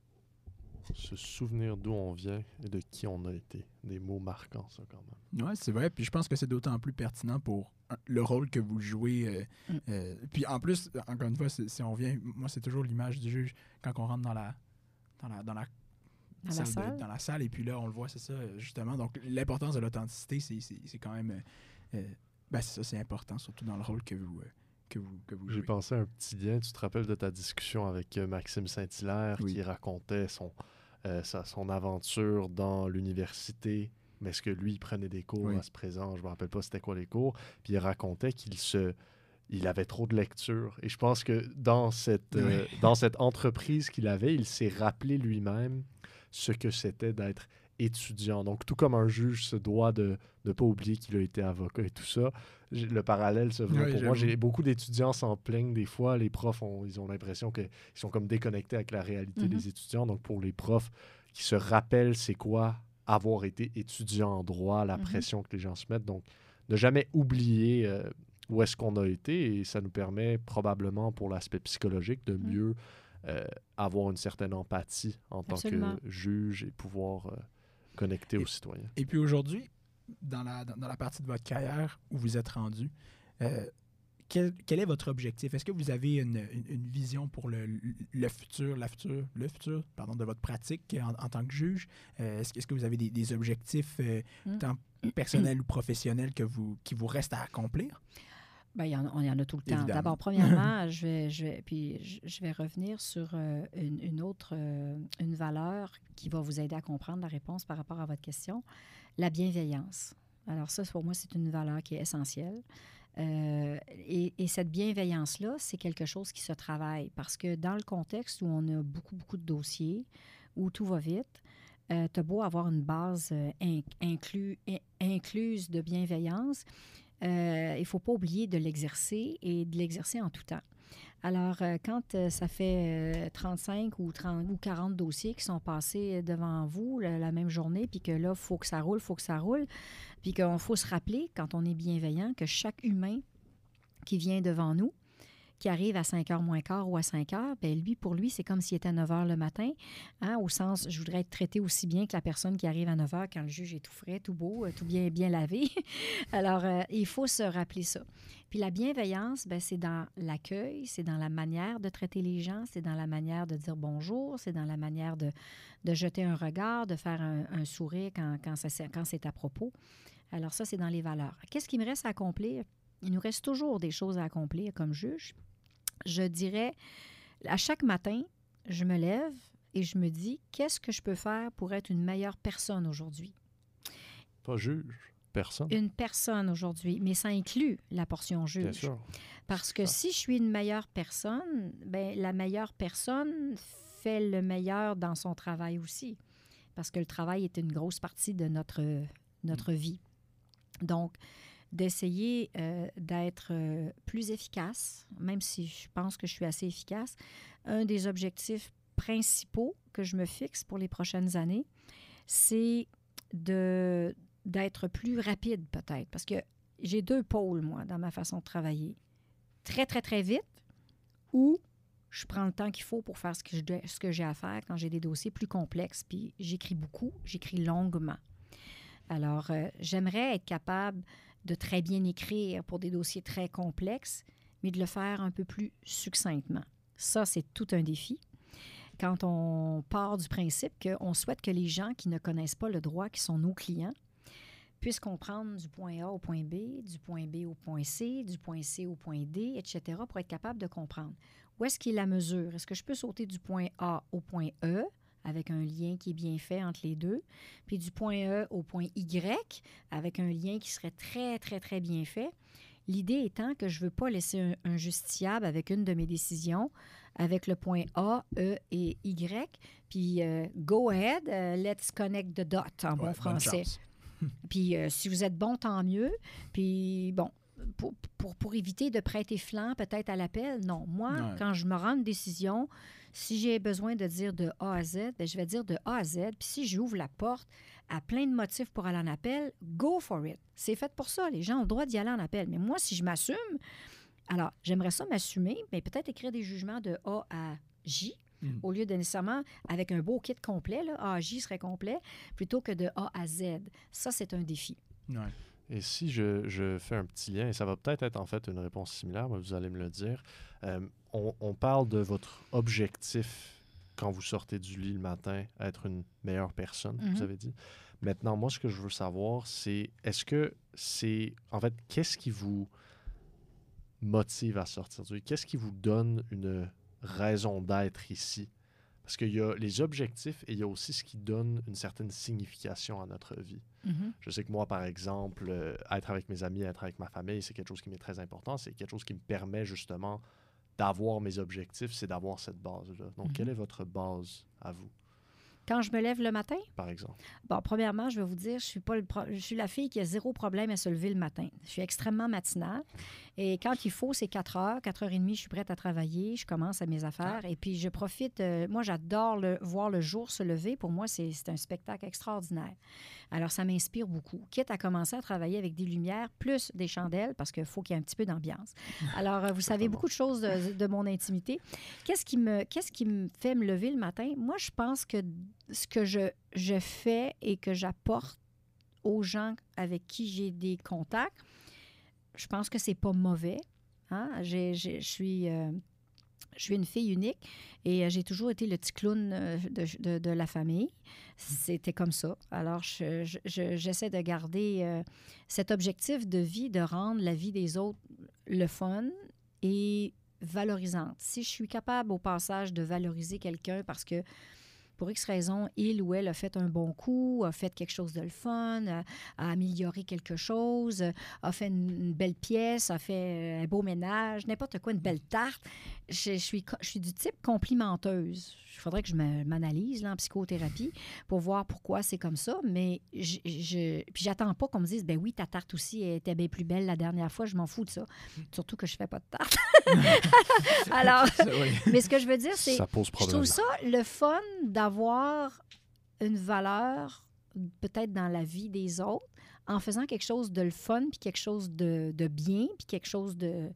Se souvenir d'où on vient et de qui on a été. Des mots marquants, ça, quand même. Oui, c'est vrai. Puis je pense que c'est d'autant plus pertinent pour le rôle que vous jouez. Euh, mm. euh, puis en plus, encore une fois, si on vient, moi, c'est toujours l'image du juge quand on rentre dans la, dans la, dans la salle, dans la salle. Et puis là, on le voit, c'est ça, justement. Donc, l'importance de l'authenticité, c'est quand même. Euh, ben, c'est ça, c'est important, surtout dans le rôle que vous, que vous, que vous J'ai pensé à un petit lien. Tu te rappelles de ta discussion avec Maxime Saint-Hilaire qui racontait son, sa, son aventure dans l'université mais est-ce que lui, il prenait des cours à ce présent? Je ne me rappelle pas c'était quoi les cours. Puis il racontait qu'il se il avait trop de lecture. Et je pense que dans cette, dans cette entreprise qu'il avait, il s'est rappelé lui-même ce que c'était d'être étudiant. Donc, tout comme un juge se doit de ne pas oublier qu'il a été avocat et tout ça, le parallèle se veut pour moi. J'ai beaucoup d'étudiants s'en plaignent des fois. Les profs, ont, ils ont l'impression qu'ils sont comme déconnectés avec la réalité mm-hmm. des étudiants. Donc, pour les profs qui se rappellent c'est quoi avoir été étudiant en droit, la mm-hmm. pression que les gens se mettent. Donc, ne jamais oublier euh, où est-ce qu'on a été et ça nous permet probablement pour l'aspect psychologique de mm. mieux euh, avoir une certaine empathie en tant que juge et pouvoir euh, connecter aux citoyens. Et puis aujourd'hui, dans la, dans, la partie de votre carrière où vous êtes rendu, euh, quel, quel, est votre objectif? Est-ce que vous avez une, une, vision pour le, le, futur, la future, le futur, pardon, de votre pratique en, en tant que juge? est-ce, est-ce, que vous avez des, des objectifs mm. tant personnels ou professionnels que vous, qui vous restent à accomplir? Bien, il y en, on y en a tout le temps. D'abord, premièrement, je vais, je vais, puis je vais revenir sur euh, une, autre, euh, une valeur qui va vous aider à comprendre la réponse par rapport à votre question, la bienveillance. Alors ça, pour moi, c'est une valeur qui est essentielle. Euh, et, et, cette bienveillance-là, c'est quelque chose qui se travaille parce que dans le contexte où on a beaucoup, beaucoup de dossiers, où tout va vite, euh, tu as beau avoir une base inclus, incluse de bienveillance, euh, il ne faut pas oublier de l'exercer et de l'exercer en tout temps. Alors, euh, quand euh, ça fait 35 ou, 30, ou 40 dossiers qui sont passés devant vous la, même journée, puis que là, il faut que ça roule, il faut que ça roule, puis qu'il faut se rappeler, quand on est bienveillant, que chaque humain qui vient devant nous, qui arrive à 5 heures moins quart ou à 5 heures, bien, lui, pour lui, c'est comme s'il était à 9 heures le matin, hein, au sens, je voudrais être traité aussi bien que la personne qui arrive à 9 heures quand le juge est tout frais, tout beau, euh, tout bien, bien lavé. Alors, euh, il faut se rappeler ça. Puis la bienveillance, bien, c'est dans l'accueil, c'est dans la manière de traiter les gens, c'est dans la manière de dire bonjour, c'est dans la manière de, de, jeter un regard, de faire un, sourire quand, quand, quand c'est à propos. Alors ça, c'est dans les valeurs. Qu'est-ce qui me reste à accomplir? Il nous reste toujours des choses à accomplir comme juge je dirais, à chaque matin, je me lève et je me dis, qu'est-ce que je peux faire pour être une meilleure personne aujourd'hui? Pas juge, personne. Une personne aujourd'hui, mais ça inclut la portion juge. Bien sûr. Parce que si je suis une meilleure personne, ben, la meilleure personne fait le meilleur dans son travail aussi. Parce que le travail est une grosse partie de notre, notre vie. Donc, d'essayer euh, d'être euh, plus efficace, même si je pense que je suis assez efficace. Un des objectifs principaux que je me fixe pour les prochaines années, c'est de d'être plus rapide peut-être, parce que j'ai deux pôles, moi, dans ma façon de travailler. Très, très, très vite, ou je prends le temps qu'il faut pour faire ce que, je, ce que j'ai à faire quand j'ai des dossiers plus complexes, puis j'écris beaucoup, j'écris longuement. Alors, euh, j'aimerais être capable de très bien écrire pour des dossiers très complexes, mais de le faire un peu plus succinctement. Ça, c'est tout un défi. Quand on part du principe qu'on souhaite que les gens qui ne connaissent pas le droit, qui sont nos clients, puissent comprendre du point A au point B, du point B au point C, du point C au point D, etc., pour être capable de comprendre. Où est-ce qu'il est la mesure? Est-ce que je peux sauter du point A au point E? Avec un lien qui est bien fait entre les deux, puis du point E au point Y, avec un lien qui serait très, très, très bien fait. L'idée étant que je ne veux pas laisser un, justiciable avec une de mes décisions, avec le point A, E et Y, puis euh, go ahead, euh, let's connect the dot en bon français. Puis euh, si vous êtes bon, tant mieux. Puis bon, pour, pour, pour éviter de prêter flanc peut-être à l'appel, non. Moi, Ouais. quand je me rends une décision, si j'ai besoin de dire de A à Z, bien, je vais dire de A à Z. Puis si j'ouvre la porte à plein de motifs pour aller en appel, go for it. C'est fait pour ça. Les gens ont le droit d'y aller en appel. Mais moi, si je m'assume, alors j'aimerais ça m'assumer, mais peut-être écrire des jugements de A à J. Mm. Au lieu de nécessairement avec un beau kit complet, là, A à J serait complet, plutôt que de A à Z. Ça, c'est un défi. Ouais. Et si je, je fais un petit lien, et ça va peut-être être en fait une réponse similaire, mais vous allez me le dire. Euh, on, on parle de votre objectif quand vous sortez du lit le matin, être une meilleure personne, Mhm. vous avez dit. Maintenant, moi, ce que je veux savoir, c'est est-ce que c'est. En fait, qu'est-ce qui vous motive à sortir du lit? Qu'est-ce qui vous donne une raison d'être ici? Parce qu'il y a les objectifs et il y a aussi ce qui donne une certaine signification à notre vie. Je sais que moi, par exemple, euh, être avec mes amis, être avec ma famille, c'est quelque chose qui m'est très important. C'est quelque chose qui me permet justement d'avoir mes objectifs, c'est d'avoir cette base-là. Donc, Mhm. quelle est votre base à vous, Quand je me lève le matin, par exemple? Bon, premièrement, je vais vous dire, je suis pas le pro- je suis la fille qui a zéro problème à se lever le matin. Je suis extrêmement matinale. Et quand il faut, c'est 4 heures, 4 heures et demie, je suis prête à travailler, je commence à mes affaires. Et puis, je profite. euh, moi, j'adore le- voir le jour se lever. Pour moi, c'est un spectacle extraordinaire. Alors, ça m'inspire beaucoup. Quitte à commencer à travailler avec des lumières plus des chandelles, parce qu'il faut qu'il y ait un petit peu d'ambiance. Alors, euh, vous savez beaucoup de choses de, de mon intimité. Qu'est-ce qui, me, qu'est-ce qui me fait me lever le matin? Moi, je pense que ce que je, je fais et que j'apporte aux gens avec qui j'ai des contacts, je pense que c'est pas mauvais. Hein? Euh, je suis une fille unique et euh, j'ai toujours été le petit clown euh, de, de- la famille. C'était comme ça. Alors, je- je- je- j'essaie de garder cet objectif de vie, de rendre la vie des autres le fun et valorisante. Si je suis capable au passage de valoriser quelqu'un parce que pour X raison, il ou elle a fait un bon coup, a fait quelque chose de le fun, a, a amélioré quelque chose, a fait une, une belle pièce, a fait euh, un beau ménage, n'importe quoi, une belle tarte. Je, je suis, co- je suis du type complimenteuse. Il faudrait que je m'analyse là, en psychothérapie pour voir pourquoi c'est comme ça. Mais je, je, puis j'attends pas qu'on me dise, ben oui, ta tarte aussi était bien plus belle la dernière fois. Je m'en fous de ça. Surtout que je fais pas de tarte. Alors, Ça, oui. mais ce que je veux dire, c'est Ça pose je trouve ça le fun d'avoir une valeur peut-être dans la vie des autres en faisant quelque chose de le fun, puis quelque chose de, de bien, puis quelque chose de,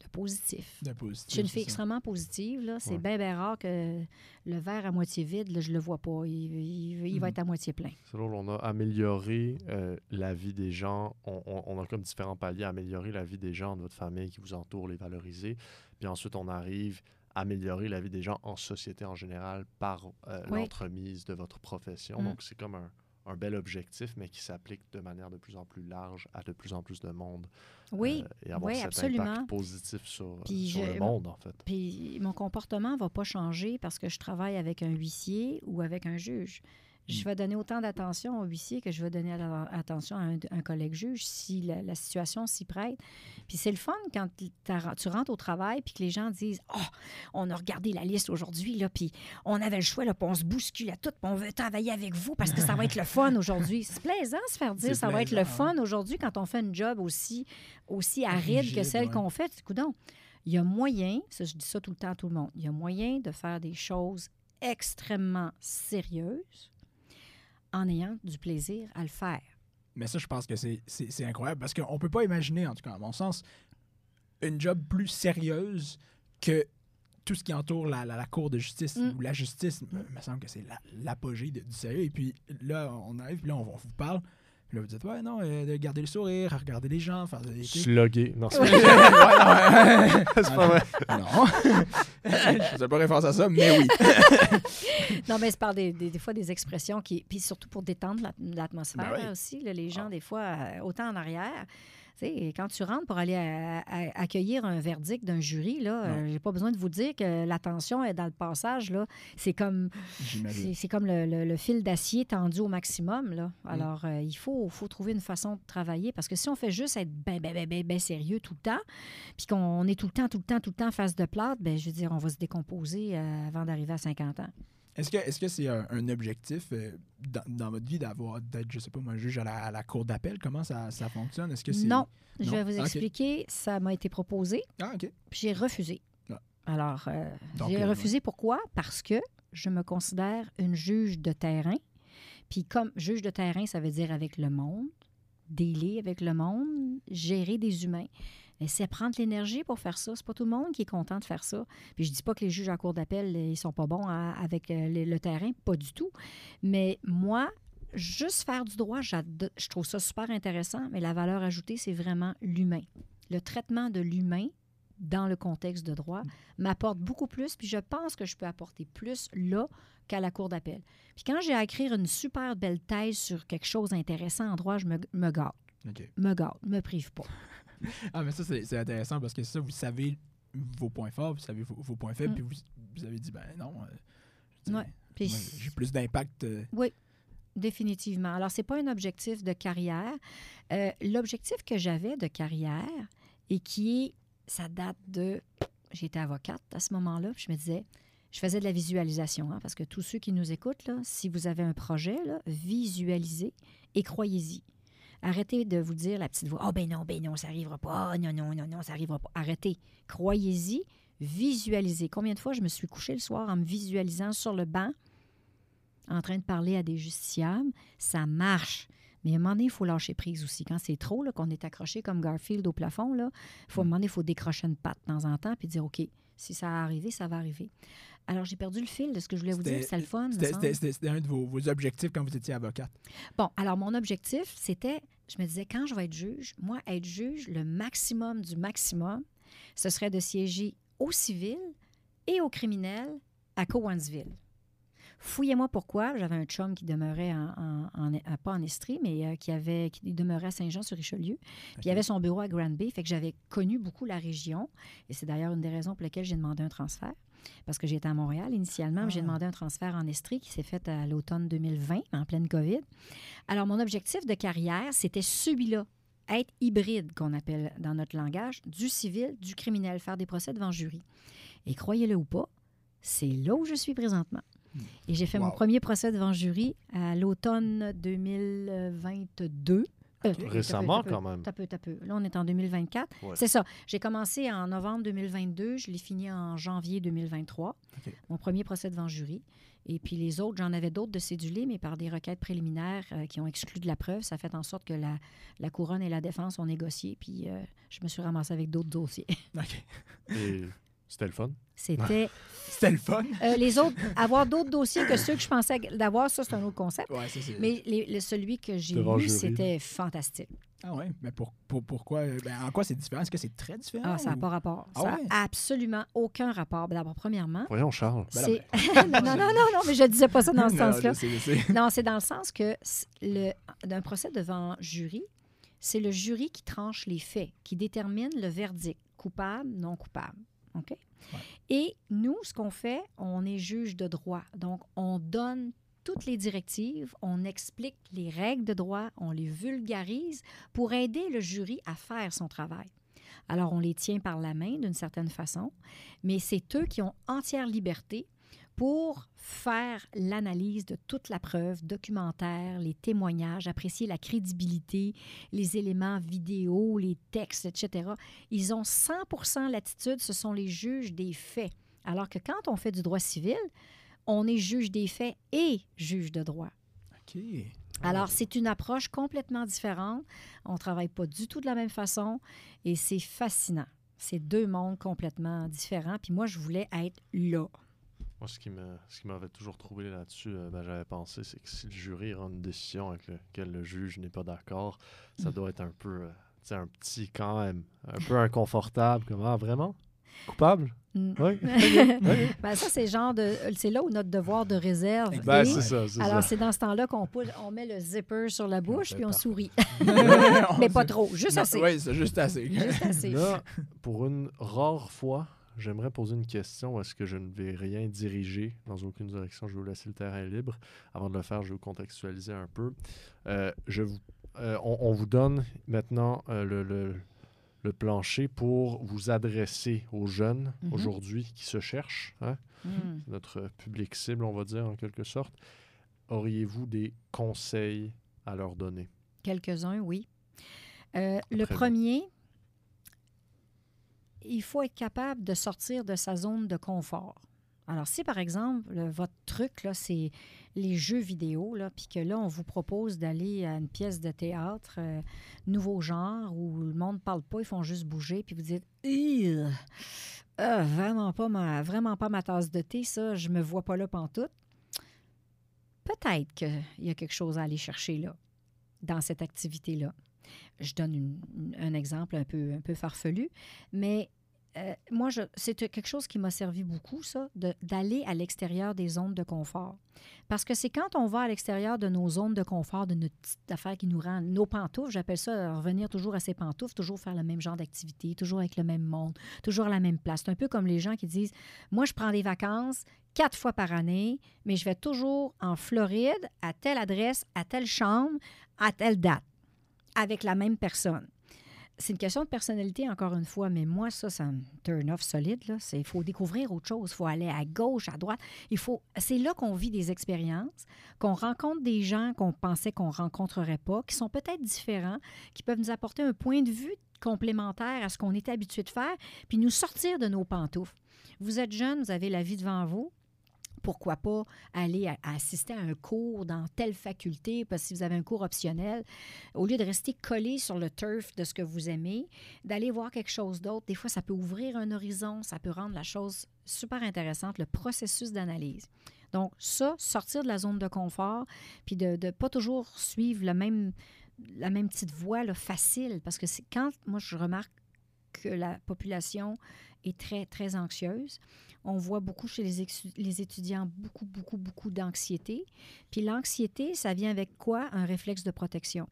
de positif. De positif, Je suis une fille extrêmement positive. là. C'est Ouais. bien, bien rare que le verre à moitié vide, là, je le vois pas. Il, il- il va Mhm. être à moitié plein. C'est drôle, on a amélioré euh, la vie des gens. On, on- on a comme différents paliers à améliorer la vie des gens de votre famille qui vous entoure, les valoriser. Puis ensuite, on arrive améliorer la vie des gens en société en général par euh, Oui. l'entremise de votre profession. Mm. Donc, c'est comme un, un bel objectif, mais qui s'applique de manière de plus en plus large à de plus en plus de monde. Oui, euh, et avoir oui, cet absolument. impact positif sur, euh, Puis sur je- le monde, en fait. Puis mon comportement ne va pas changer parce que je travaille avec un huissier ou avec un juge. Je vais donner autant d'attention au huissier que je vais donner attention à un, un collègue juge si la, la situation s'y prête. Puis c'est le fun quand tu rentres au travail puis que les gens disent Oh, on a regardé la liste aujourd'hui, là, puis on avait le choix, là, puis on se bouscule à tout, puis on veut travailler avec vous parce que ça va être le fun aujourd'hui. C'est plaisant de se faire dire ça va être le fun aujourd'hui quand on fait une job aussi, aussi aride que celle ouais. qu'on fait. Coudon, il y a moyen, ça, je dis ça tout le temps à tout le monde, il y a moyen de faire des choses extrêmement sérieuses en ayant du plaisir à le faire. Mais ça, je pense que c'est- c'est c'est incroyable parce qu'on peut pas imaginer, en tout cas à mon sens, une job plus sérieuse que tout ce qui entoure la, la- la cour de justice Mm. ou la justice. me- me semble que c'est la- l'apogée du sérieux. Et puis là, on arrive, puis là, on, on vous parle. Puis là, vous dites, ouais, non, euh, de garder le sourire, regarder les gens, faire des. Sloguer. Non, c'est Ouais, non, c'est pas vrai. non. Je faisais pas référence à ça, mais oui. Non, mais c'est par des, des, des fois des expressions qui. Puis surtout pour détendre l'at- l'atmosphère Ben oui. aussi. là, les gens, Ah. des fois, euh, autant en arrière. Sais, quand tu rentres pour aller à- à- accueillir un verdict d'un jury, là, euh, j'ai pas besoin de vous dire que l'attention est dans le passage. Là. C'est comme. C'est comme le, le- le fil d'acier tendu au maximum. Là. Mm. Alors, euh, il faut, faut trouver une façon de travailler parce que si on fait juste être bien, ben, ben, ben, ben sérieux tout le temps, puis qu'on est tout le temps, tout le temps, tout le temps face de plate, ben, je veux dire, on va se décomposer euh, avant d'arriver à 50 ans. Est-ce que c'est un, un objectif euh, dans, dans votre vie d'avoir d'être, je sais pas, moi, juge à la, à la cour d'appel? Comment ça, ça fonctionne? Est-ce que c'est. Non, je vais vous Ok. expliquer. Ça m'a été proposé, Ah, OK. puis j'ai refusé. Ah. Alors, euh, j'ai euh, refusé pourquoi? Parce que je me considère une juge de terrain. Puis comme juge de terrain, ça veut dire avec le monde, délai avec le monde, gérer des humains. Et c'est prendre l'énergie pour faire ça. C'est pas tout le monde qui est content de faire ça. Puis je dis pas que les juges à cour d'appel, ils sont pas bons à- avec euh, le, le terrain, pas du tout. Mais moi, juste faire du droit, je trouve ça super intéressant, mais la valeur ajoutée, c'est vraiment l'humain. Le traitement de l'humain dans le contexte de droit m'apporte beaucoup plus, puis je pense que je peux apporter plus là qu'à la cour d'appel. Puis quand j'ai à écrire une super belle thèse sur quelque chose d'intéressant en droit, je me, me gâte, OK. me gâte, me prive pas. Ah, mais ça, c'est c'est intéressant parce que ça, vous savez vos points forts, vous savez vos, vos points faibles, Mm. puis vous, vous avez dit, ben non. euh, Ouais. J'ai plus d'impact. euh, Définitivement. Alors, ce n'est pas un objectif de carrière. Euh, L'objectif que j'avais de carrière et qui est, ça date de, j'étais avocate à ce moment-là, puis je me disais, je faisais de la visualisation, hein, parce que tous ceux qui nous écoutent, là, si vous avez un projet, là, visualisez et croyez-y. Arrêtez de vous dire la petite voix, oh ben non, ben non, ça n'arrivera pas, oh non, non, non, non, ça n'arrivera pas. Arrêtez. Croyez-y, visualisez. Combien de fois je me suis couchée le soir en me visualisant sur le banc en train de parler à des justiciables, ça marche. Mais à un moment donné, il faut lâcher prise aussi. Quand c'est trop, qu'on est accroché comme Garfield au plafond, là, faut, à un moment donné, il faut décrocher une patte de temps en temps puis dire OK, si ça a arrivé, ça va arriver. Alors, j'ai perdu le fil de ce que je voulais vous dire. C'était le fun. C'était un de vos, vos objectifs quand vous étiez avocate. Bon, alors mon objectif, c'était, je me disais, quand je vais être juge, moi, être juge, le maximum du maximum, ce serait de siéger au civil et au criminel à Cowansville. Fouillez-moi pourquoi. J'avais un chum qui demeurait en, en- en- euh, pas en Estrie, mais euh, qui, avait, qui demeurait à Saint-Jean-sur-Richelieu. Puis il avait son bureau à Grand Bay, fait que j'avais connu beaucoup la région. Et c'est d'ailleurs une des raisons pour lesquelles j'ai demandé un transfert. Parce que j'étais à Montréal initialement, mais j'ai Ah. demandé un transfert en Estrie qui s'est fait à l'automne 2020, en pleine COVID. Alors, mon objectif de carrière, c'était celui-là, être hybride, qu'on appelle dans notre langage, du civil, du criminel, faire des procès devant jury. Et croyez-le ou pas, c'est là où je suis présentement. Et j'ai fait mon premier procès devant jury à l'automne 2022. Euh, t'as peu, Récemment, t'as peu, quand même. t'as peu, t'as peu. Là, on est en 2024. Ouais. C'est ça. J'ai commencé en novembre 2022. Je l'ai fini en janvier 2023. OK. Mon premier procès devant jury. Et puis les autres, j'en avais d'autres de cédulés, mais par des requêtes préliminaires euh, qui ont exclu de la preuve, ça fait en sorte que la, la couronne et la défense ont négocié. Puis euh, je me suis ramassée avec d'autres dossiers. OK. Et c'était le fun. C'était C'était le fun. euh, les autres, avoir d'autres dossiers que ceux que je pensais d'avoir, ça c'est un autre concept. Ouais, ça, c'est. Mais les- le- celui que j'ai jury, c'était fantastique. Ah ouais, mais pour, pour- pourquoi euh, ben, En quoi c'est différent? Est-ce que c'est très différent Ah, ça n'a ou- pas rapport. Ah ça ouais? n'a absolument aucun rapport. Ben, D'abord, premièrement, Voyons, Charles. Ben non, c'est. non, non, non, non, mais je ne disais pas ça dans ce Non, sens-là. je sais, je sais. Non, c'est dans le sens que le, d'un procès devant jury, c'est le jury qui tranche les faits, qui détermine le verdict, coupable, non coupable. OK? Et nous, ce qu'on fait, on est juge de droit. Donc, on donne toutes les directives, on explique les règles de droit, on les vulgarise pour aider le jury à faire son travail. Alors, on les tient par la main d'une certaine façon, mais c'est eux qui ont entière liberté pour faire l'analyse de toute la preuve documentaire, les témoignages, apprécier la crédibilité, les éléments vidéo, les textes, etc. Ils ont 100% latitude, ce sont les juges des faits. Alors que quand on fait du droit civil, on est juge des faits et juge de droit. OK. Alors, c'est une approche complètement différente. On ne travaille pas du tout de la même façon et c'est fascinant. C'est deux mondes complètement différents. Puis moi, je voulais être là. Moi, ce qui me- ce qui m'avait toujours troublé là-dessus, euh, ben, j'avais pensé, c'est que si le jury rend une décision avec laquelle le juge n'est pas d'accord, ça doit être un peu, euh, tu sais, un petit quand même, un peu inconfortable. Comme, ah, vraiment? Coupable? Mm. Oui. Ben, ça, c'est genre de. C'est là où notre devoir de réserve. Ben, est. c'est ça, c'est Alors, ça. c'est dans ce temps-là qu'on pousse- on met le zipper sur la bouche fait puis on sourit. Mais pas trop, juste Non, assez. Oui, c'est juste assez. Juste assez. Là, pour une rare fois, j'aimerais poser une question. Est-ce que je ne vais rien diriger dans aucune direction? Je vais vous laisser le terrain libre. Avant de le faire, je vais vous contextualiser un peu. Euh, je vous, euh, on, on vous donne maintenant euh, le, le- le plancher pour vous adresser aux jeunes Mhm. aujourd'hui qui se cherchent, hein, Hmm. notre public cible, on va dire en quelque sorte. Auriez-vous des conseils à leur donner? Quelques-uns, oui. Le vous. Il faut être capable de sortir de sa zone de confort. Alors, si par exemple, le- votre truc, c'est les jeux vidéo, puis que là, on vous propose d'aller à une pièce de théâtre, euh, nouveau genre, où le monde ne parle pas, ils font juste bouger, puis vous dites euh, vraiment, pas ma, vraiment pas ma tasse de thé, ça, je me vois pas là pantoute. Peut-être qu'il y a quelque chose à aller chercher là, dans cette activité-là. Je donne un exemple un peu, un peu farfelu, mais euh, moi, c'est quelque chose qui m'a servi beaucoup, ça, d'aller à l'extérieur des zones de confort. Parce que c'est quand on va à l'extérieur de nos zones de confort, de notre petite affaire qui nous rend nos pantoufles, j'appelle ça euh, revenir toujours à ses pantoufles, toujours faire le même genre d'activité, toujours avec le même monde, toujours à la même place. C'est un peu comme les gens qui disent Moi, je prends des vacances quatre fois par année, mais je vais toujours en Floride, à telle adresse, à telle chambre, à telle date, avec la même personne. C'est une question de personnalité, encore une fois, mais moi, ça, ça me turn off solide. Il faut découvrir autre chose. Il faut aller à gauche, à droite. Il faut... C'est là qu'on vit des expériences, qu'on rencontre des gens qu'on pensait qu'on rencontrerait pas, qui sont peut-être différents, qui peuvent nous apporter un point de vue complémentaire à ce qu'on était habitué de faire, puis nous sortir de nos pantoufles. Vous êtes jeune, vous avez la vie devant vous. Pourquoi pas aller assister à un cours dans telle faculté, parce que si vous avez un cours optionnel, au lieu de rester collé sur le turf de ce que vous aimez, d'aller voir quelque chose d'autre. Des fois, ça peut ouvrir un horizon, ça peut rendre la chose super intéressante, le processus d'analyse. Donc, ça, sortir de la zone de confort, puis de ne pas toujours suivre le même, la même petite voie facile, parce que quand, moi, je remarque que la population est très, très anxieuse. On voit beaucoup chez les, les étudiants beaucoup, beaucoup, beaucoup d'anxiété. Puis l'anxiété, ça vient avec quoi? Un réflexe de protection.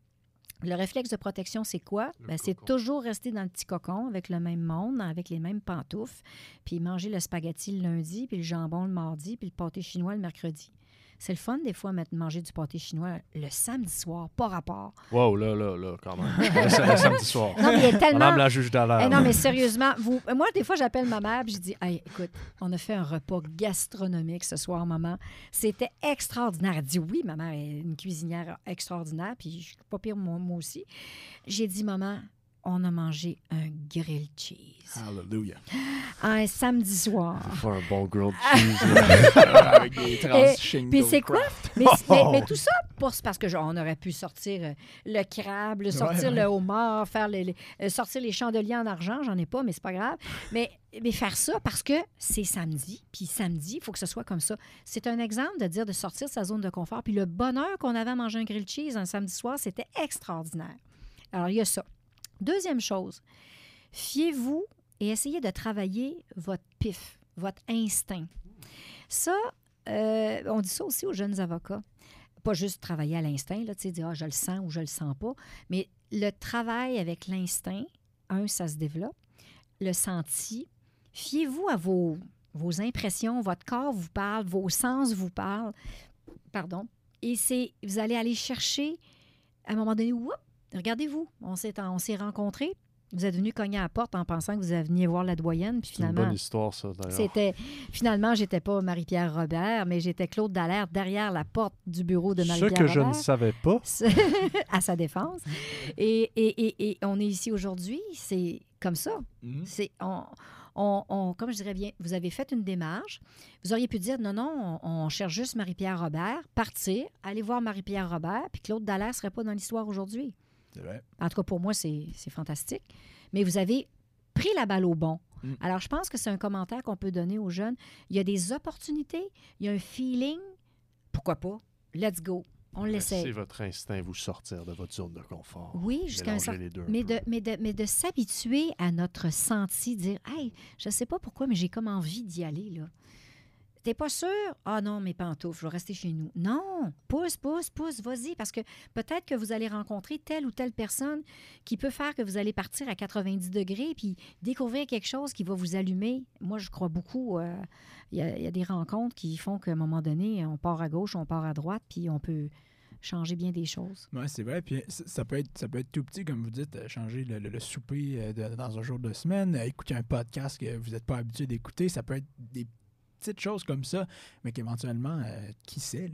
Le réflexe de protection, c'est quoi? Ben, c'est toujours rester dans le petit cocon avec le même monde, avec les mêmes pantoufles, puis manger le spaghetti le lundi, puis le jambon le mardi, puis le pâté chinois le mercredi. C'est le fun, des fois, mettre- manger du pâté chinois le samedi soir, pas rapport. Wow, là, là, là, quand même. C'est le samedi soir. Non, mais il y a tellement... Madame la juge d'alors. Eh non, mais sérieusement, vous, moi, des fois, j'appelle ma mère et je dis Hey, écoute, on a fait un repas gastronomique ce soir, maman. C'était extraordinaire. Elle dit Oui, ma mère est une cuisinière extraordinaire, puis je suis pas pire, moi, moi aussi. J'ai dit Maman, on a mangé un grilled cheese. Hallelujah. Un samedi soir. Faut un bon grilled cheese. Avec des Puis c'est quoi? Mais, mais- mais tout ça, pour- parce que genre, on aurait pu sortir euh, le crabe, le sortir ouais. le homard, faire les, les- euh, sortir les chandeliers en argent, j'en ai pas, mais c'est pas grave. Mais, mais faire ça parce que c'est samedi, puis samedi, il faut que ce soit comme ça. C'est un exemple de dire de sortir de sa zone de confort. Puis le bonheur qu'on avait à manger un grilled cheese un samedi soir, c'était extraordinaire. Alors, il y a ça. Deuxième chose, fiez-vous et essayez de travailler votre pif, votre instinct. Ça, euh, on dit ça aussi aux jeunes avocats. Pas juste travailler à l'instinct, là, tu sais, ah, je le sens ou je le sens pas, mais le travail avec l'instinct, un, ça se développe. Le senti, fiez-vous à vos, impressions, votre corps vous parle, vos sens vous parlent. Pardon. Et c'est, vous allez aller chercher, à un moment donné, whoop, regardez-vous, on s'est, on s'est rencontrés, vous êtes venu cogner à la porte en pensant que vous veniez voir la doyenne, puis C'est une finalement, bonne histoire, ça, d'ailleurs. c'était finalement, j'étais pas Marie-Pierre Robert, mais j'étais Claude Dallaire derrière la porte du bureau de Ce Marie-Pierre que je ne Robert, savais pas. à sa défense. Et, et- et- et on est ici aujourd'hui, c'est comme ça. Mhm. C'est on, on- on- comme je dirais bien, vous avez fait une démarche. Vous auriez pu dire non, non, on, on cherche juste Marie-Pierre Robert, partir, aller voir Marie-Pierre Robert, puis Claude Dallaire serait pas dans l'histoire aujourd'hui. C'est vrai. En tout cas, pour moi, c'est c'est fantastique. Mais vous avez pris la balle au bon. Mm. Alors, je pense que c'est un commentaire qu'on peut donner aux jeunes. Il y a des opportunités, il y a un feeling. Pourquoi pas? Let's go. On l'essaie. votre instinct vous sortir de votre zone de confort. Oui, jusqu'à un certain mais de, mais, de, mais de s'habituer à notre senti, dire Hey, je sais pas pourquoi, mais j'ai comme envie d'y aller. là. T'es pas sûr? Ah non, mes pantoufles, je vais rester chez nous. Non, pousse, pousse, pousse, vas-y, parce que peut-être que vous allez rencontrer telle ou telle personne qui peut faire que vous allez partir à 90 degrés puis découvrir quelque chose qui va vous allumer. Moi, je crois beaucoup. euh, Il y, a- des rencontres qui font qu'à un moment donné, on part à gauche, on part à droite, puis on peut, changer bien des choses. Oui, c'est vrai. Puis ça peut, être, ça peut être tout petit, comme vous dites, euh, changer le, souper dans un jour de semaine, écouter un podcast que vous n'êtes pas habitué d'écouter. Ça peut être des petites choses comme ça, mais qu'éventuellement, euh, qui sait,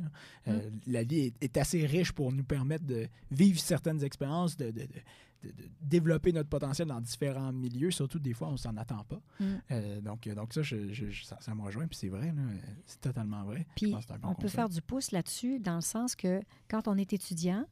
euh, mm. la vie est, assez riche pour nous permettre de vivre certaines expériences, de, développer notre potentiel dans différents milieux, surtout des fois, on s'en attend pas. Mm. Euh, donc, donc ça, ça, me rejoint, puis c'est vrai, c'est totalement vrai. Puis on peut faire du pouce là-dessus, dans le sens que quand on est étudiant,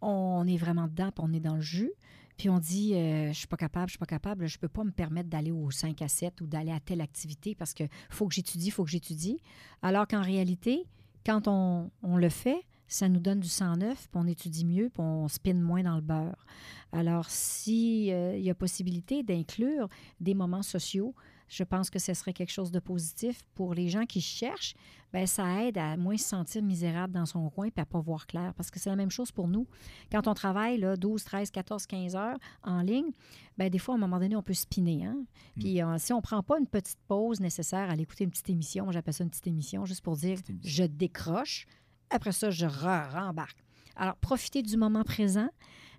on est vraiment dedans, puis on est dans le jus. Puis on dit, euh, je suis pas capable, je suis pas capable, je peux pas me permettre d'aller au 5 à 7 ou d'aller à telle activité parce que faut que j'étudie, faut que j'étudie. Alors qu'en réalité, quand on, on, le fait, ça nous donne du sang neuf, puis on étudie mieux, puis on spinne moins dans le beurre. Alors, s'il euh, y a possibilité d'inclure des moments sociaux, je pense que ce serait quelque chose de positif pour les gens qui cherchent. Bien, ça aide à moins se sentir misérable dans son coin et à ne pas voir clair. Parce que c'est la même chose pour nous. Quand on travaille là, 12, 13, 14, 15 heures en ligne, bien, des fois, à un moment donné, on peut spinner. Hein? Mm. Puis euh, si on ne prend pas une petite pause nécessaire à aller écouter une petite émission, j'appelle ça une petite émission, juste pour dire je décroche. Après ça, je rembarque. Alors, profitez du moment présent,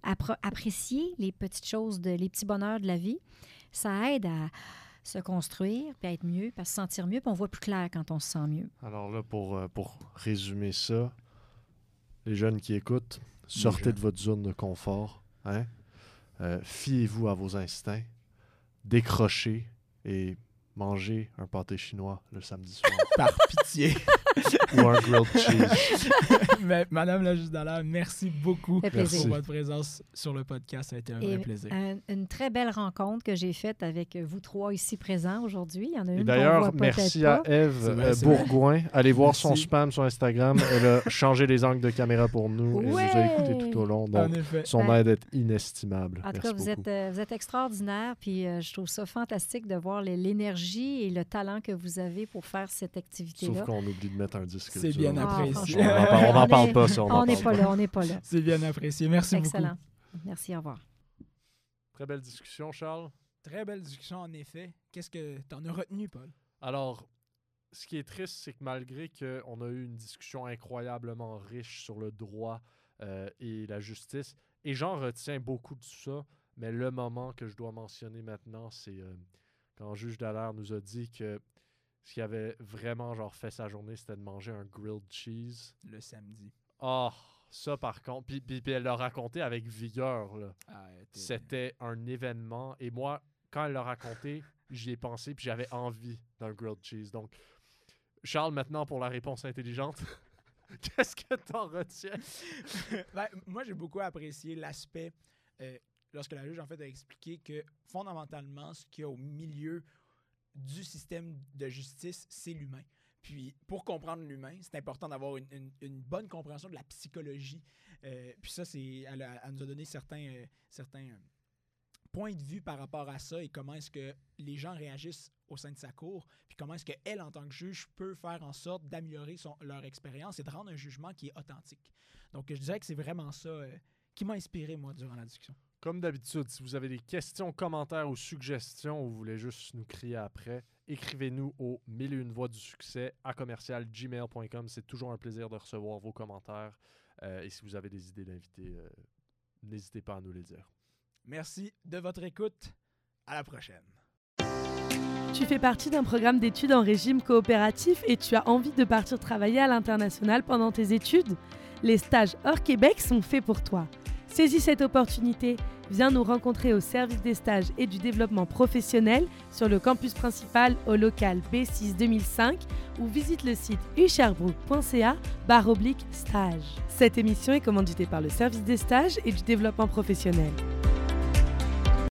apprécier les petites choses, de, les petits bonheurs de la vie. Ça aide à se construire, puis être mieux, puis se sentir mieux, puis on voit plus clair quand on se sent mieux. Alors là, pour, euh, pour résumer ça, les jeunes qui écoutent, sortez de votre zone de confort, hein? Euh, fiez-vous à vos instincts, décrochez et mangez un pâté chinois le samedi soir. Par pitié. Ou un grilled cheese. Madame la juste merci beaucoup pour votre présence sur le podcast. Ça a été un vrai plaisir. une très belle rencontre que j'ai faite avec vous trois ici présents aujourd'hui. Il y en a une D'ailleurs, merci à Eve euh, Bourgoin. Allez voir son spam sur Instagram. Elle a changé les angles de caméra pour nous. Elle nous a écoutés tout au long. Donc, son aide est inestimable. En tout cas, vous êtes, euh, vous êtes extraordinaire. Puis euh, je trouve ça fantastique de voir l'énergie et le talent que vous avez pour faire cette activité-là. Sauf qu'on oublie de mettre un disque. C'est bien ah, apprécié. on n'en parle pas, ça. On n'est pas là, on n'est pas là. C'est bien apprécié. Merci beaucoup. Excellent. Merci, au revoir. Très belle discussion, Charles. Très belle discussion, en effet. Qu'est-ce que tu en as retenu, Paul? Alors, ce qui est triste, c'est que malgré qu'on a eu une discussion incroyablement riche sur le droit euh, et la justice, et j'en retiens beaucoup de ça, mais le moment que je dois mentionner maintenant, c'est euh, quand le juge Dallaire nous a dit que ce qui avait vraiment genre fait sa journée, c'était de manger un grilled cheese. Le samedi. Oh, ça par contre. Puis, puis, elle l'a raconté avec vigueur. Là. Ah, c'était un événement. Et moi, quand elle l'a raconté, j'y ai pensé, puis j'avais envie d'un grilled cheese. Donc, Charles, maintenant pour la réponse intelligente. Qu'est-ce que t'en retiens? ben, moi, j'ai beaucoup apprécié l'aspect euh, lorsque la juge en fait a expliqué que fondamentalement, ce qu'il y a au milieu du système de justice, c'est l'humain. Puis pour comprendre l'humain, c'est important d'avoir une, bonne compréhension de la psychologie. Euh, puis ça, c'est, elle, nous a donné certains, euh, certains euh, points de vue par rapport à ça et comment est-ce que les gens réagissent au sein de sa cour, puis comment est-ce qu'elle, en tant que juge, peut faire en sorte d'améliorer leur expérience et de rendre un jugement qui est authentique. Donc je dirais que c'est vraiment ça qui m'a inspiré, moi, durant la discussion. Comme d'habitude, si vous avez des questions, commentaires ou suggestions ou vous voulez juste nous crier après, écrivez-nous au mille une voix du succès à commercialgmail.com. C'est toujours un plaisir de recevoir vos commentaires. Euh, et si vous avez des idées d'invités, euh, n'hésitez pas à nous les dire. Merci de votre écoute. À la prochaine. Tu fais partie d'un programme d'études en régime coopératif et tu as envie de partir travailler à l'international pendant tes études? Les stages hors Québec sont faits pour toi. Saisis cette opportunité, viens nous rencontrer au service des stages et du développement professionnel sur le campus principal au local B6 2005 ou visite le site usherbrook.ca stage. Cette émission est commanditée par le service des stages et du développement professionnel.